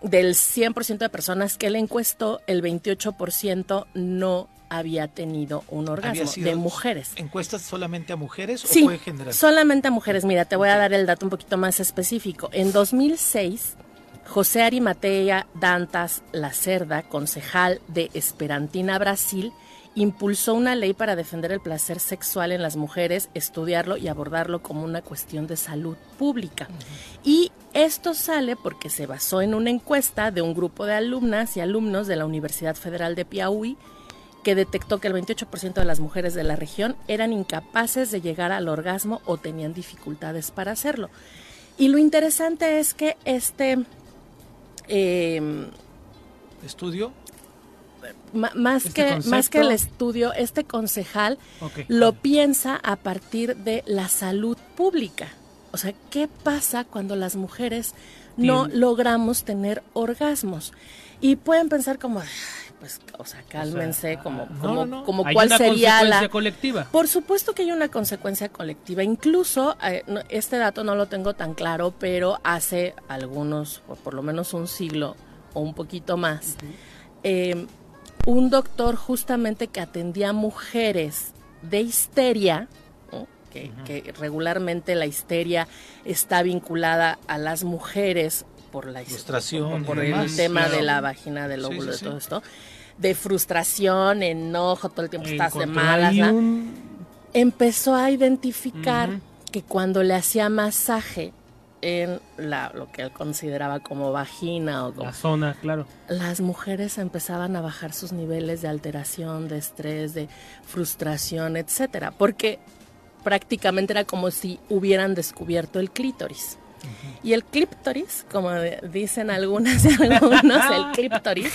del 100% de personas que él encuestó, el 28% no había tenido un ¿Había orgasmo de mujeres. ¿Encuestas solamente a mujeres Sí, o fue general? solamente a mujeres. Mira, te voy a dar el dato un poquito más específico. En 2006, José Arimatea Dantas Lacerda, concejal de Esperantina, Brasil, impulsó una ley para defender el placer sexual en las mujeres, estudiarlo y abordarlo como una cuestión de salud pública. Y esto sale porque se basó en una encuesta de un grupo de alumnas y alumnos de la Universidad Federal de Piauí que detectó que el 28% de las mujeres de la región eran incapaces de llegar al orgasmo o tenían dificultades para hacerlo. Y lo interesante es que este, eh, ¿Estudio? Más, Este que, concepto. más que el estudio, este concejal lo piensa a partir de la salud pública. O sea, ¿qué pasa cuando las mujeres no logramos tener orgasmos? Y pueden pensar como, "Ay, pues, o sea, cálmense, sea, como, no, como, no, como cuál una sería consecuencia la... colectiva. Por supuesto que hay una consecuencia colectiva. Incluso, eh, no- este dato no lo tengo tan claro, pero hace algunos, o por lo menos un siglo o un poquito más, eh, un doctor justamente que atendía mujeres de histeria, ¿no? que, que regularmente la histeria está vinculada a las mujeres por la Frustración por, y el demás, tema claro. de la vagina, del óvulo, sí, de sí. todo esto, de frustración, enojo, todo el tiempo estás de malas. empezó a identificar que cuando le hacía masaje en la, lo que él consideraba como vagina o como La zona, claro. las mujeres empezaban a bajar sus niveles de alteración, de estrés, de frustración, etcétera, porque prácticamente era como si hubieran descubierto el clítoris. Y el clíptoris, como dicen algunas y algunos, el clíptoris,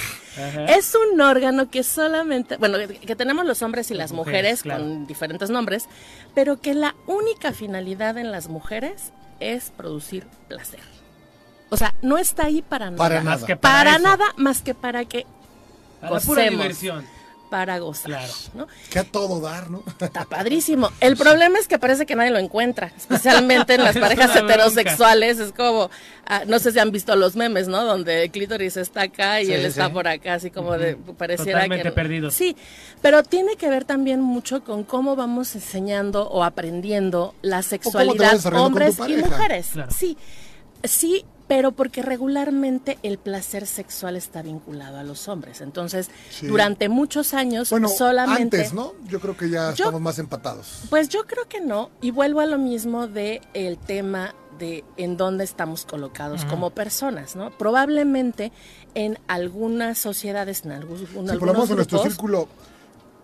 es un órgano que solamente, bueno, que tenemos los hombres y las, mujeres, con diferentes nombres, pero que la única finalidad en las mujeres es producir placer. O sea, no está ahí para nada. Para nada. que para, nada más que para que para pura diversión para gozar, ¿no? Que a todo dar, ¿no? Está padrísimo. El problema es que parece que nadie lo encuentra, especialmente en las parejas heterosexuales. Es como, ah, no sé si han visto los memes, ¿no? Donde el clítoris está acá y él está por acá, así como de, pareciera Totalmente que... perdido. Sí, pero tiene que ver también mucho con cómo vamos enseñando o aprendiendo la sexualidad hombres y mujeres. Sí, sí, pero porque regularmente el placer sexual está vinculado a los hombres. Entonces, durante muchos años bueno, solamente... Antes, ¿no? Yo creo que ya estamos más empatados. Pues yo creo que no, y vuelvo a lo mismo de el tema de en dónde estamos colocados como personas, ¿no? Probablemente en algunas sociedades, en algún, sí, menos en nuestro círculo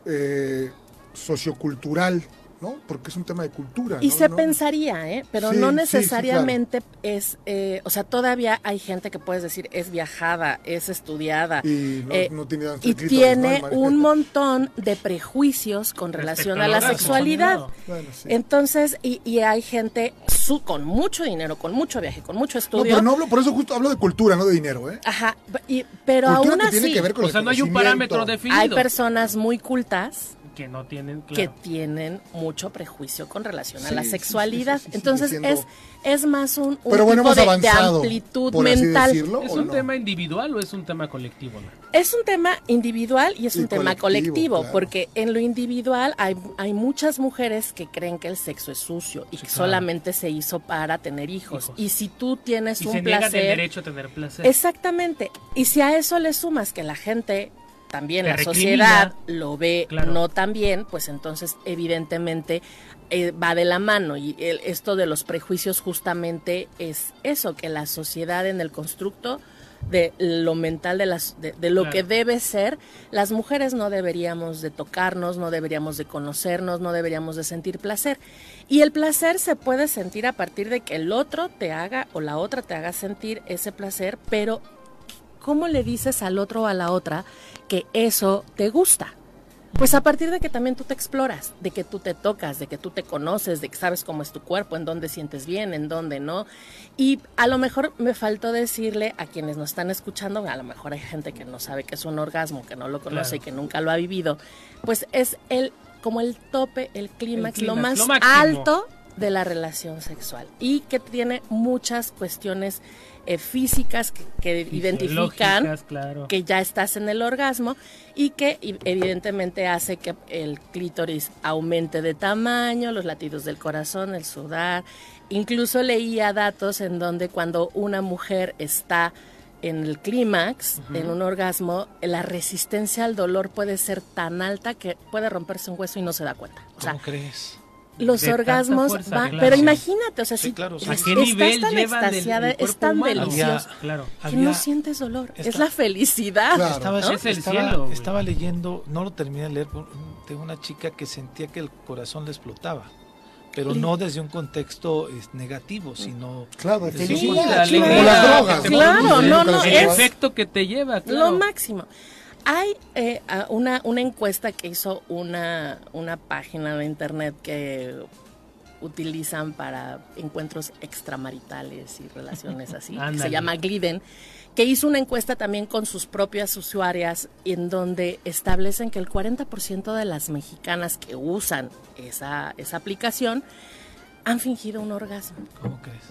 eh, sociocultural, ¿no? Porque es un tema de cultura. Y se pensaría, ¿eh? Pero no necesariamente es, eh, o sea, todavía hay gente que puedes decir es viajada, es estudiada. Y, eh, tiene, y tiene un montón de prejuicios con relación a la sexualidad. Entonces, y, y, hay gente su, con mucho dinero, con mucho viaje, con mucho estudio. No, pero no hablo, por eso justo hablo de cultura, no de dinero, ¿eh? Ajá, y, pero aún así... o sea, no hay un parámetro definido. Hay personas muy cultas que no tienen que tienen mucho prejuicio con relación a la sexualidad. Entonces es es más un, tipo de, amplitud mental. ¿Es un tema individual o es un tema colectivo? Es un tema individual y es un tema colectivo, porque en lo individual hay, hay muchas mujeres que creen que el sexo es sucio y que solamente se hizo para tener hijos. Y si tú tienes un placer, el derecho a tener placer. Exactamente. Y si a eso le sumas que la gente también la sociedad lo ve no tan bien, pues entonces evidentemente eh, va de la mano. Y esto de los prejuicios justamente es eso, que la sociedad en el constructo de lo mental de las de, lo que debe ser las mujeres no deberíamos de tocarnos no deberíamos de conocernos no deberíamos de sentir placer. Y el placer se puede sentir a partir de que el otro te haga o la otra te haga sentir ese placer pero cómo le dices al otro o a la otra que eso te gusta. Pues a partir de que también tú te exploras, de que tú te tocas, de que tú te conoces, de que sabes cómo es tu cuerpo, en dónde sientes bien, en dónde no. Y a lo mejor me faltó decirle a quienes nos están escuchando, a lo mejor hay gente que no sabe que es un orgasmo, que no lo conoce y que nunca lo ha vivido, pues es el como el tope, el clímax, lo más alto de la relación sexual y que tiene muchas cuestiones eh, físicas que, identifican que ya estás en el orgasmo y que evidentemente hace que el clítoris aumente de tamaño, los latidos del corazón, el sudar. Incluso leía datos en donde cuando una mujer está en el clímax, en un orgasmo, la resistencia al dolor puede ser tan alta que puede romperse un hueso y no se da cuenta. ¿Cómo crees? Los orgasmos van, pero imagínate, o sea, si claro, estás tan extasiada, es tan delicioso que no sientes dolor, es la felicidad. Estaba, es el cielo, estaba leyendo, no lo terminé de leer, de una chica que sentía que el corazón le explotaba pero no desde un contexto negativo, sino claro, desde felicidad, claro, no, no, el efecto que te lleva, lo máximo. Hay eh, una, una encuesta que hizo una, una página de internet que utilizan para encuentros extramaritales y relaciones así, que se llama Gliden, que hizo una encuesta también con sus propias usuarias en donde establecen que el 40% de las mexicanas que usan esa, esa aplicación han fingido un orgasmo. ¿Cómo crees?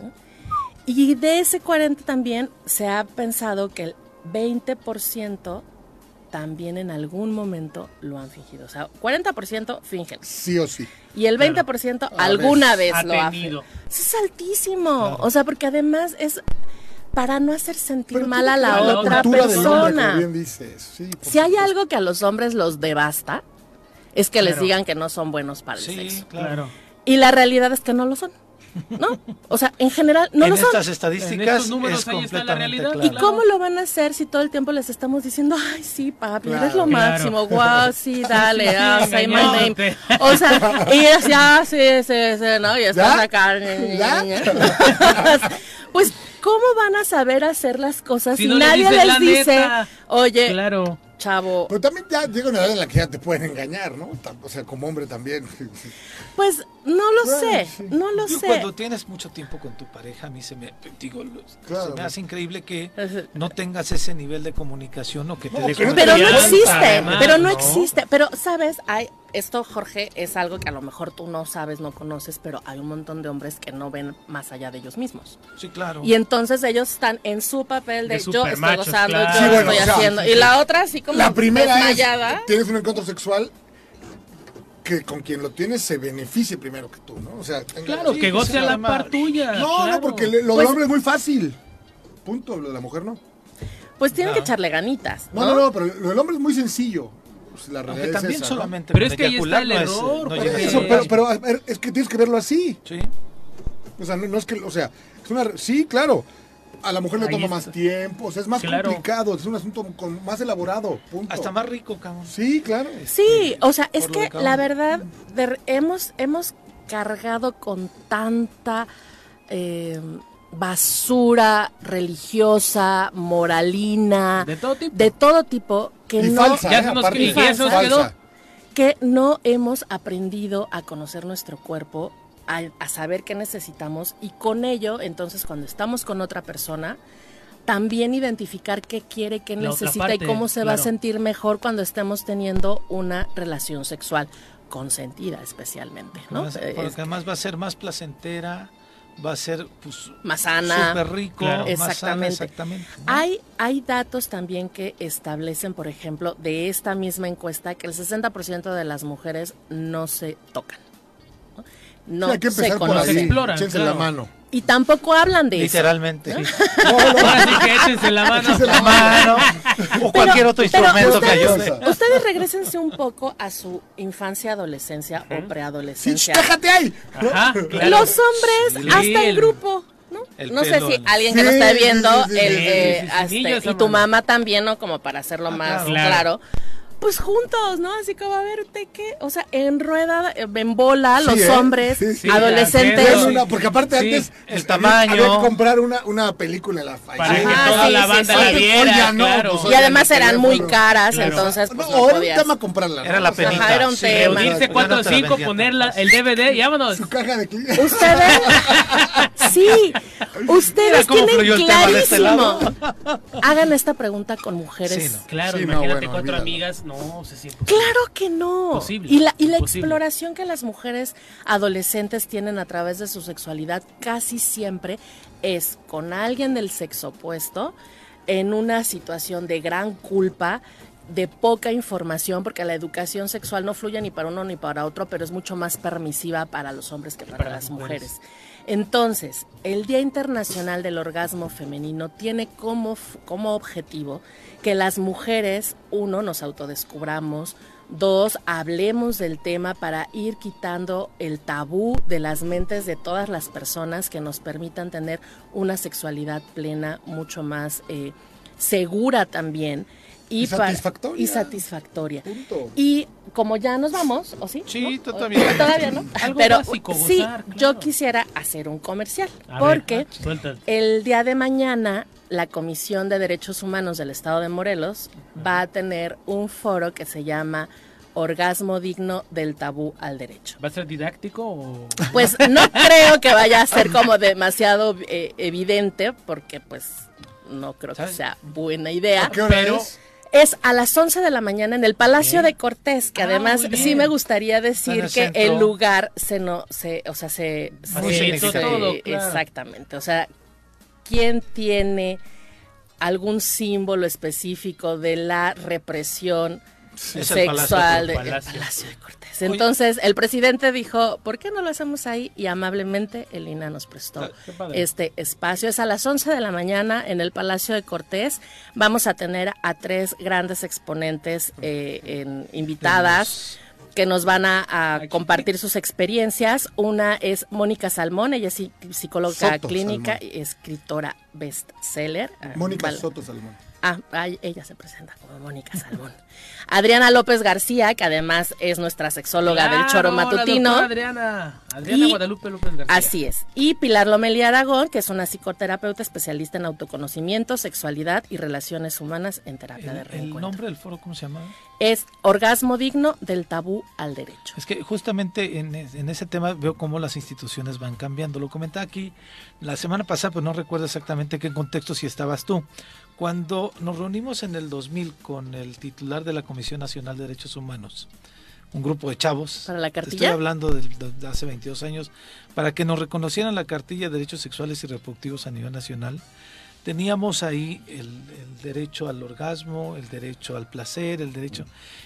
Y de ese 40 también se ha pensado que el 20% también en algún momento lo han fingido. O sea, 40% fingen. Sí o sí. Y el 20% alguna vez, lo ha fingido. es altísimo. O sea, porque además es para no hacer sentir mal a la otra persona. si hay algo que a los hombres los devasta, es que les digan que no son buenos para el sí, sexo. Claro. Y la realidad es que no lo son. ¿No? O sea, en general no en lo son. estas estadísticas En números, es ahí está la completamente realidad. claro. ¿Y cómo lo van a hacer si todo el tiempo les estamos diciendo, ay, sí, papi, eres lo Claro. máximo, guau, sí, dale, ah, say my name. O sea, y ellas ya, sí, sí, sí, ¿no? Y estás ¿Ya? acá. ¿Ya? pues, ¿cómo van a saber hacer las cosas Si si, no le nadie les la dice, neta. oye, Claro. Chavo, Pero también ya llega una edad en la que ya te pueden engañar, ¿no? O sea, como hombre también. pues no lo sé, no lo Yo sé. cuando tienes mucho tiempo con tu pareja, a mí se me, digo, Claro. se me hace increíble que no tengas ese nivel de comunicación o que te No, Pero no existe, además, pero no, ¿no? existe. Pero, ¿sabes? Hay, esto, Jorge, es algo que a lo mejor tú no sabes, no conoces, pero hay un montón de hombres que no ven más allá de ellos mismos. Sí, claro. Y entonces ellos están en su papel de, De yo estoy gozando, claro. yo Sí, bueno, estoy o sea, haciendo. sí, Y la otra así como La primera desmayada. es, tienes un encuentro sexual que con quien lo tienes se beneficie primero que tú, ¿no? O sea, tenga- Claro, Sí, que que goce a la par tuya. No, claro. no, porque le- lo Pues- del hombre es muy fácil. Punto, lo de la mujer no. Pues tienen Claro. que echarle ganitas. No, no, no, pero lo del hombre es muy sencillo. Pues la realidad Aunque es también esa, ¿no? solamente Pero es que ahí está el no es, error, no Eso, ser pero, ver, es que tienes que verlo así. Sí. O sea, no, no es que, o sea, es una, sí, claro. A la mujer le Ahí toma está. más tiempo, o sea, es más Claro. complicado, es un asunto con- más elaborado, punto. Hasta más rico, cabrón. Sí, claro. Sí, o sea, es Por que la verdad, de- hemos, hemos cargado con tanta eh, basura religiosa, moralina, De todo tipo. de todo tipo, que y no, falsa, ya ¿eh? se nos- Aparte, y ya se nos falsa. quedó. que no hemos aprendido a conocer nuestro cuerpo, a, a saber qué necesitamos y con ello, entonces cuando estamos con otra persona, también identificar qué quiere, qué La necesita y cómo se va a sentir mejor cuando estemos teniendo una relación sexual consentida especialmente, ¿no? Más- Es porque además va a ser más placentera, va a ser pues, más sana. súper rico, Claro. más sana, Exactamente. Hay, hay datos también que establecen, por ejemplo, de esta misma encuesta, que el 60% de las mujeres no se tocan. ¿no? No Sí, hay que se empezar por conocen. ahí. exploran, claro. la mano. Y tampoco hablan de eso. Literalmente. Ahora sí que échense la mano. Échense La mano o cualquier otro instrumento que ustedes, ayude. ustedes regresense un poco a su infancia, adolescencia o Sí, preadolescencia. déjate ahí. Ajá, claro. Los hombres, Sí, hasta el- grupo. ¿no? el no sé si alguien que Sí, nos está sí, viendo, sí, sí, el, sí. eh, Sí, sí, sí, este, y tu mamá también, ¿no? Como para hacerlo más claro. claro. Pues juntos, ¿no? Así como a verte que, o sea, en rueda, en bola, Sí, los ¿eh? hombres, Sí, sí. adolescentes. Sí, Vean una- porque aparte Sí, antes el tamaño. había que comprar una, una película en la Para que Ajá, toda sí, la sí, banda sí. la viera, no, claro. pues, Y además eran muy caras, Claro. entonces No, pues o no era un tema comprarla. ¿no? Era la O sea, penita. Ajá, era un sí, tema. Reunirse cuatro no o cinco, poner el DVD y vámonos. Su caja de clientes. Ustedes, sí, ustedes tienen este clarísimo. Hagan esta pregunta con mujeres. No. Claro, no, imagínate cuatro amigas. No, se siente. Claro que no. Imposible, y la, y la imposible. exploración que las mujeres adolescentes tienen a través de su sexualidad casi siempre es con alguien del sexo opuesto en una situación de gran culpa de poca información, porque la educación sexual no fluye ni para uno ni para otro, pero es mucho más permisiva para los hombres que para, las mujeres. mujeres. Entonces, el Día Internacional del Orgasmo Femenino tiene como, como objetivo que las mujeres, uno, nos autodescubramos, dos, hablemos del tema para ir quitando el tabú de las mentes de todas las personas que nos permitan tener una sexualidad plena, mucho más eh, segura también. Y satisfactoria. y satisfactoria. Punto. Y como ya nos vamos, ¿o sí? Sí, ¿No? todavía. ¿O- Todavía no. Algo Pero básico, sí, claro. yo quisiera hacer un comercial. A ver, porque suéltate. el día de mañana la Comisión de Derechos Humanos del Estado de Morelos va a tener un foro que se llama Orgasmo digno del tabú al derecho. ¿Va a ser didáctico o.? Pues no creo que vaya a ser como demasiado eh, evidente porque pues no creo que sea buena idea. ¿A qué hora Pero- es? Es a las 11 de la mañana en el Palacio de Cortés, que Ah, además sí me gustaría decir el que centro. el lugar se no se, o sea, se, se- significativo. se- Todo, claro. exactamente, o sea, quién tiene algún símbolo específico de la represión Es el Palacio sexual de del Palacio. Palacio de Cortés. Entonces, el presidente dijo, ¿por qué no lo hacemos ahí? Y amablemente el INA nos prestó Ah, este espacio. Es a las 11 de la mañana en el Palacio de Cortés. Vamos a tener a tres grandes exponentes eh, en- invitadas que nos van a, a compartir sus experiencias. Una es Mónica Salmón, ella es psi- psicóloga Soto clínica Salmón. y escritora bestseller. Mónica. Soto Salmón. Ah, ay, ella se presenta como Mónica Salmón. Adriana López García, que además es nuestra sexóloga del Choro la Matutino. Adriana, Adriana Y- Guadalupe López García. Así es. Y Pilar Lomelí Aragón, que es una psicoterapeuta especialista en autoconocimiento, sexualidad y relaciones humanas en terapia de El, el reencuentro. nombre del foro, ¿cómo se llama? Es Orgasmo Digno del Tabú al Derecho. Es que justamente en, en ese tema veo cómo las instituciones van cambiando. Lo comentaba aquí la semana pasada, pero no recuerdo exactamente qué contexto si estabas tú. Cuando nos reunimos en el 2000 con el titular de la Comisión Nacional de Derechos Humanos, un grupo de chavos, ¿Para la te estoy cartilla? hablando de, de hace 22 años, para que nos reconocieran la cartilla de derechos sexuales y reproductivos a nivel nacional, teníamos ahí el, el derecho al orgasmo, el derecho al placer, el derecho...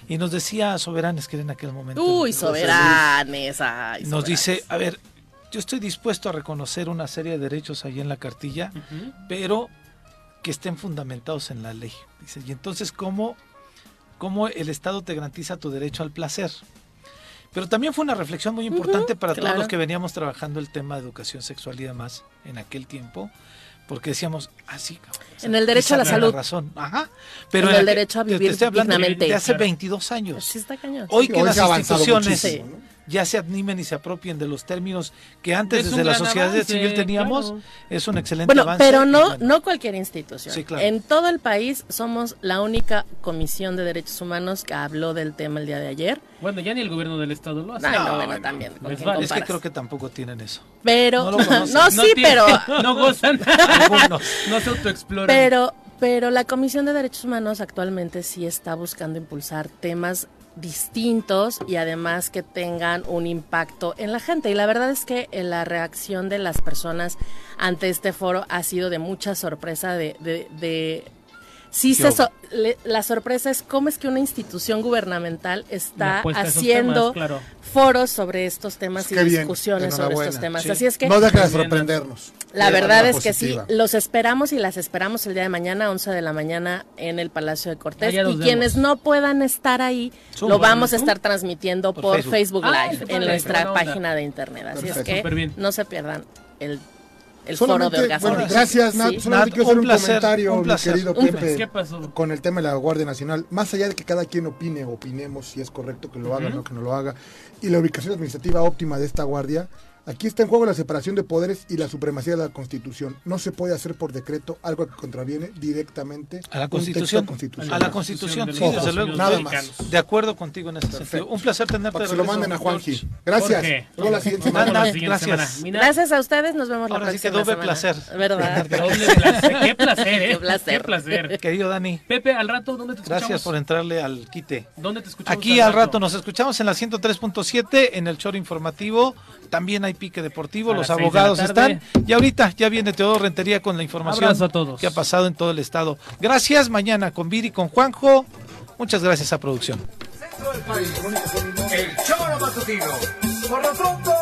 Y nos decía Soberanes, que era en aquel momento... Uy, soberanes. ay, nos dice, a ver, yo estoy dispuesto a reconocer una serie de derechos ahí en la cartilla, pero que estén fundamentados en la ley. Dice, y entonces, ¿cómo, ¿cómo el Estado te garantiza tu derecho al placer? Pero también fue una reflexión muy importante para todos los que veníamos trabajando el tema de educación sexual y demás en aquel tiempo, porque decíamos, ah, sí, cabrón, o sea, En el derecho a la salud. razón. Ajá. Pero En el derecho a te- te vivir estoy hablando dignamente. de hace Claro. 22 años. Sí, está cañón. Hoy Sí, que hoy las instituciones muchísimo, ¿no? Ya se animen y se apropien de los términos que antes desde la sociedad avance, civil teníamos, claro. es un excelente Bueno, avance. pero no, bueno, no cualquier institución. Sí, claro. En todo el país somos la única comisión de derechos humanos que habló del tema el día de ayer. Bueno, ya ni el gobierno del estado lo hace. Ay, no, bueno, también. ¿con Les quién vale. Es que creo que tampoco tienen eso. Pero, no lo no, sí, tiene- pero, No gozan. Algunos. no se autoexploran. pero, pero la Comisión de Derechos Humanos actualmente sí está buscando impulsar temas distintos y además que tengan un impacto en la gente. Y la verdad es que eh, la reacción de las personas ante este foro ha sido de mucha sorpresa, de... de, de- sí se so- le- la sorpresa es cómo es que una institución gubernamental está haciendo temas, claro. foros sobre estos temas y bien, discusiones sobre estos temas. Sí. Así es que No deja de sorprendernos. la verdad es que sí, los esperamos y las esperamos el día de mañana, 11 de la mañana, en el Palacio de Cortés. Y quienes vemos. no puedan estar ahí, Zoom, lo vamos a estar transmitiendo Por por, Facebook. Facebook, Ah, Live en nuestra página de internet. Así Perfecto. es que no se pierdan el, el foro Solamente, de orgasmo. bueno, gracias, Nat. Sí. Solamente Nat, quiero hacer un placer, comentario, un mi querido Un- Pepe, ¿Qué pasó? con el tema de la Guardia Nacional. Más allá de que cada quien opine, opinemos si es correcto que lo haga o no que no lo haga, y la ubicación administrativa óptima de esta Guardia, aquí está en juego la separación de poderes y la supremacía de la Constitución. No se puede hacer por decreto algo que contraviene directamente A la Constitución. A la Constitución, sí, desde luego. Nada mexicanos. De acuerdo contigo en ese sentido. Un placer tenerte Para que se lo manden a. Juanji. Gracias. Jorge. Luego la siguiente semana. Gracias. Gracias a ustedes, nos vemos la Ahora sí que próxima doble semana. placer. ¿Verdad? doble placer. Qué placer, ¿eh? Qué placer. Qué placer. Querido Dani, Pepe, al rato, ¿dónde te escuchamos? gracias por entrarle al quite. ¿Dónde te escuchamos? Aquí al rato nos escuchamos en la 103.7 en el choro informativo. También hay pique deportivo, A los abogados están. Y ahorita ya viene Teodoro Rentería con la información Abrazo a todos. que ha pasado en todo el estado. Gracias, mañana con Viri, con Juanjo. Muchas gracias a producción. El Choro Matutino. Por lo pronto,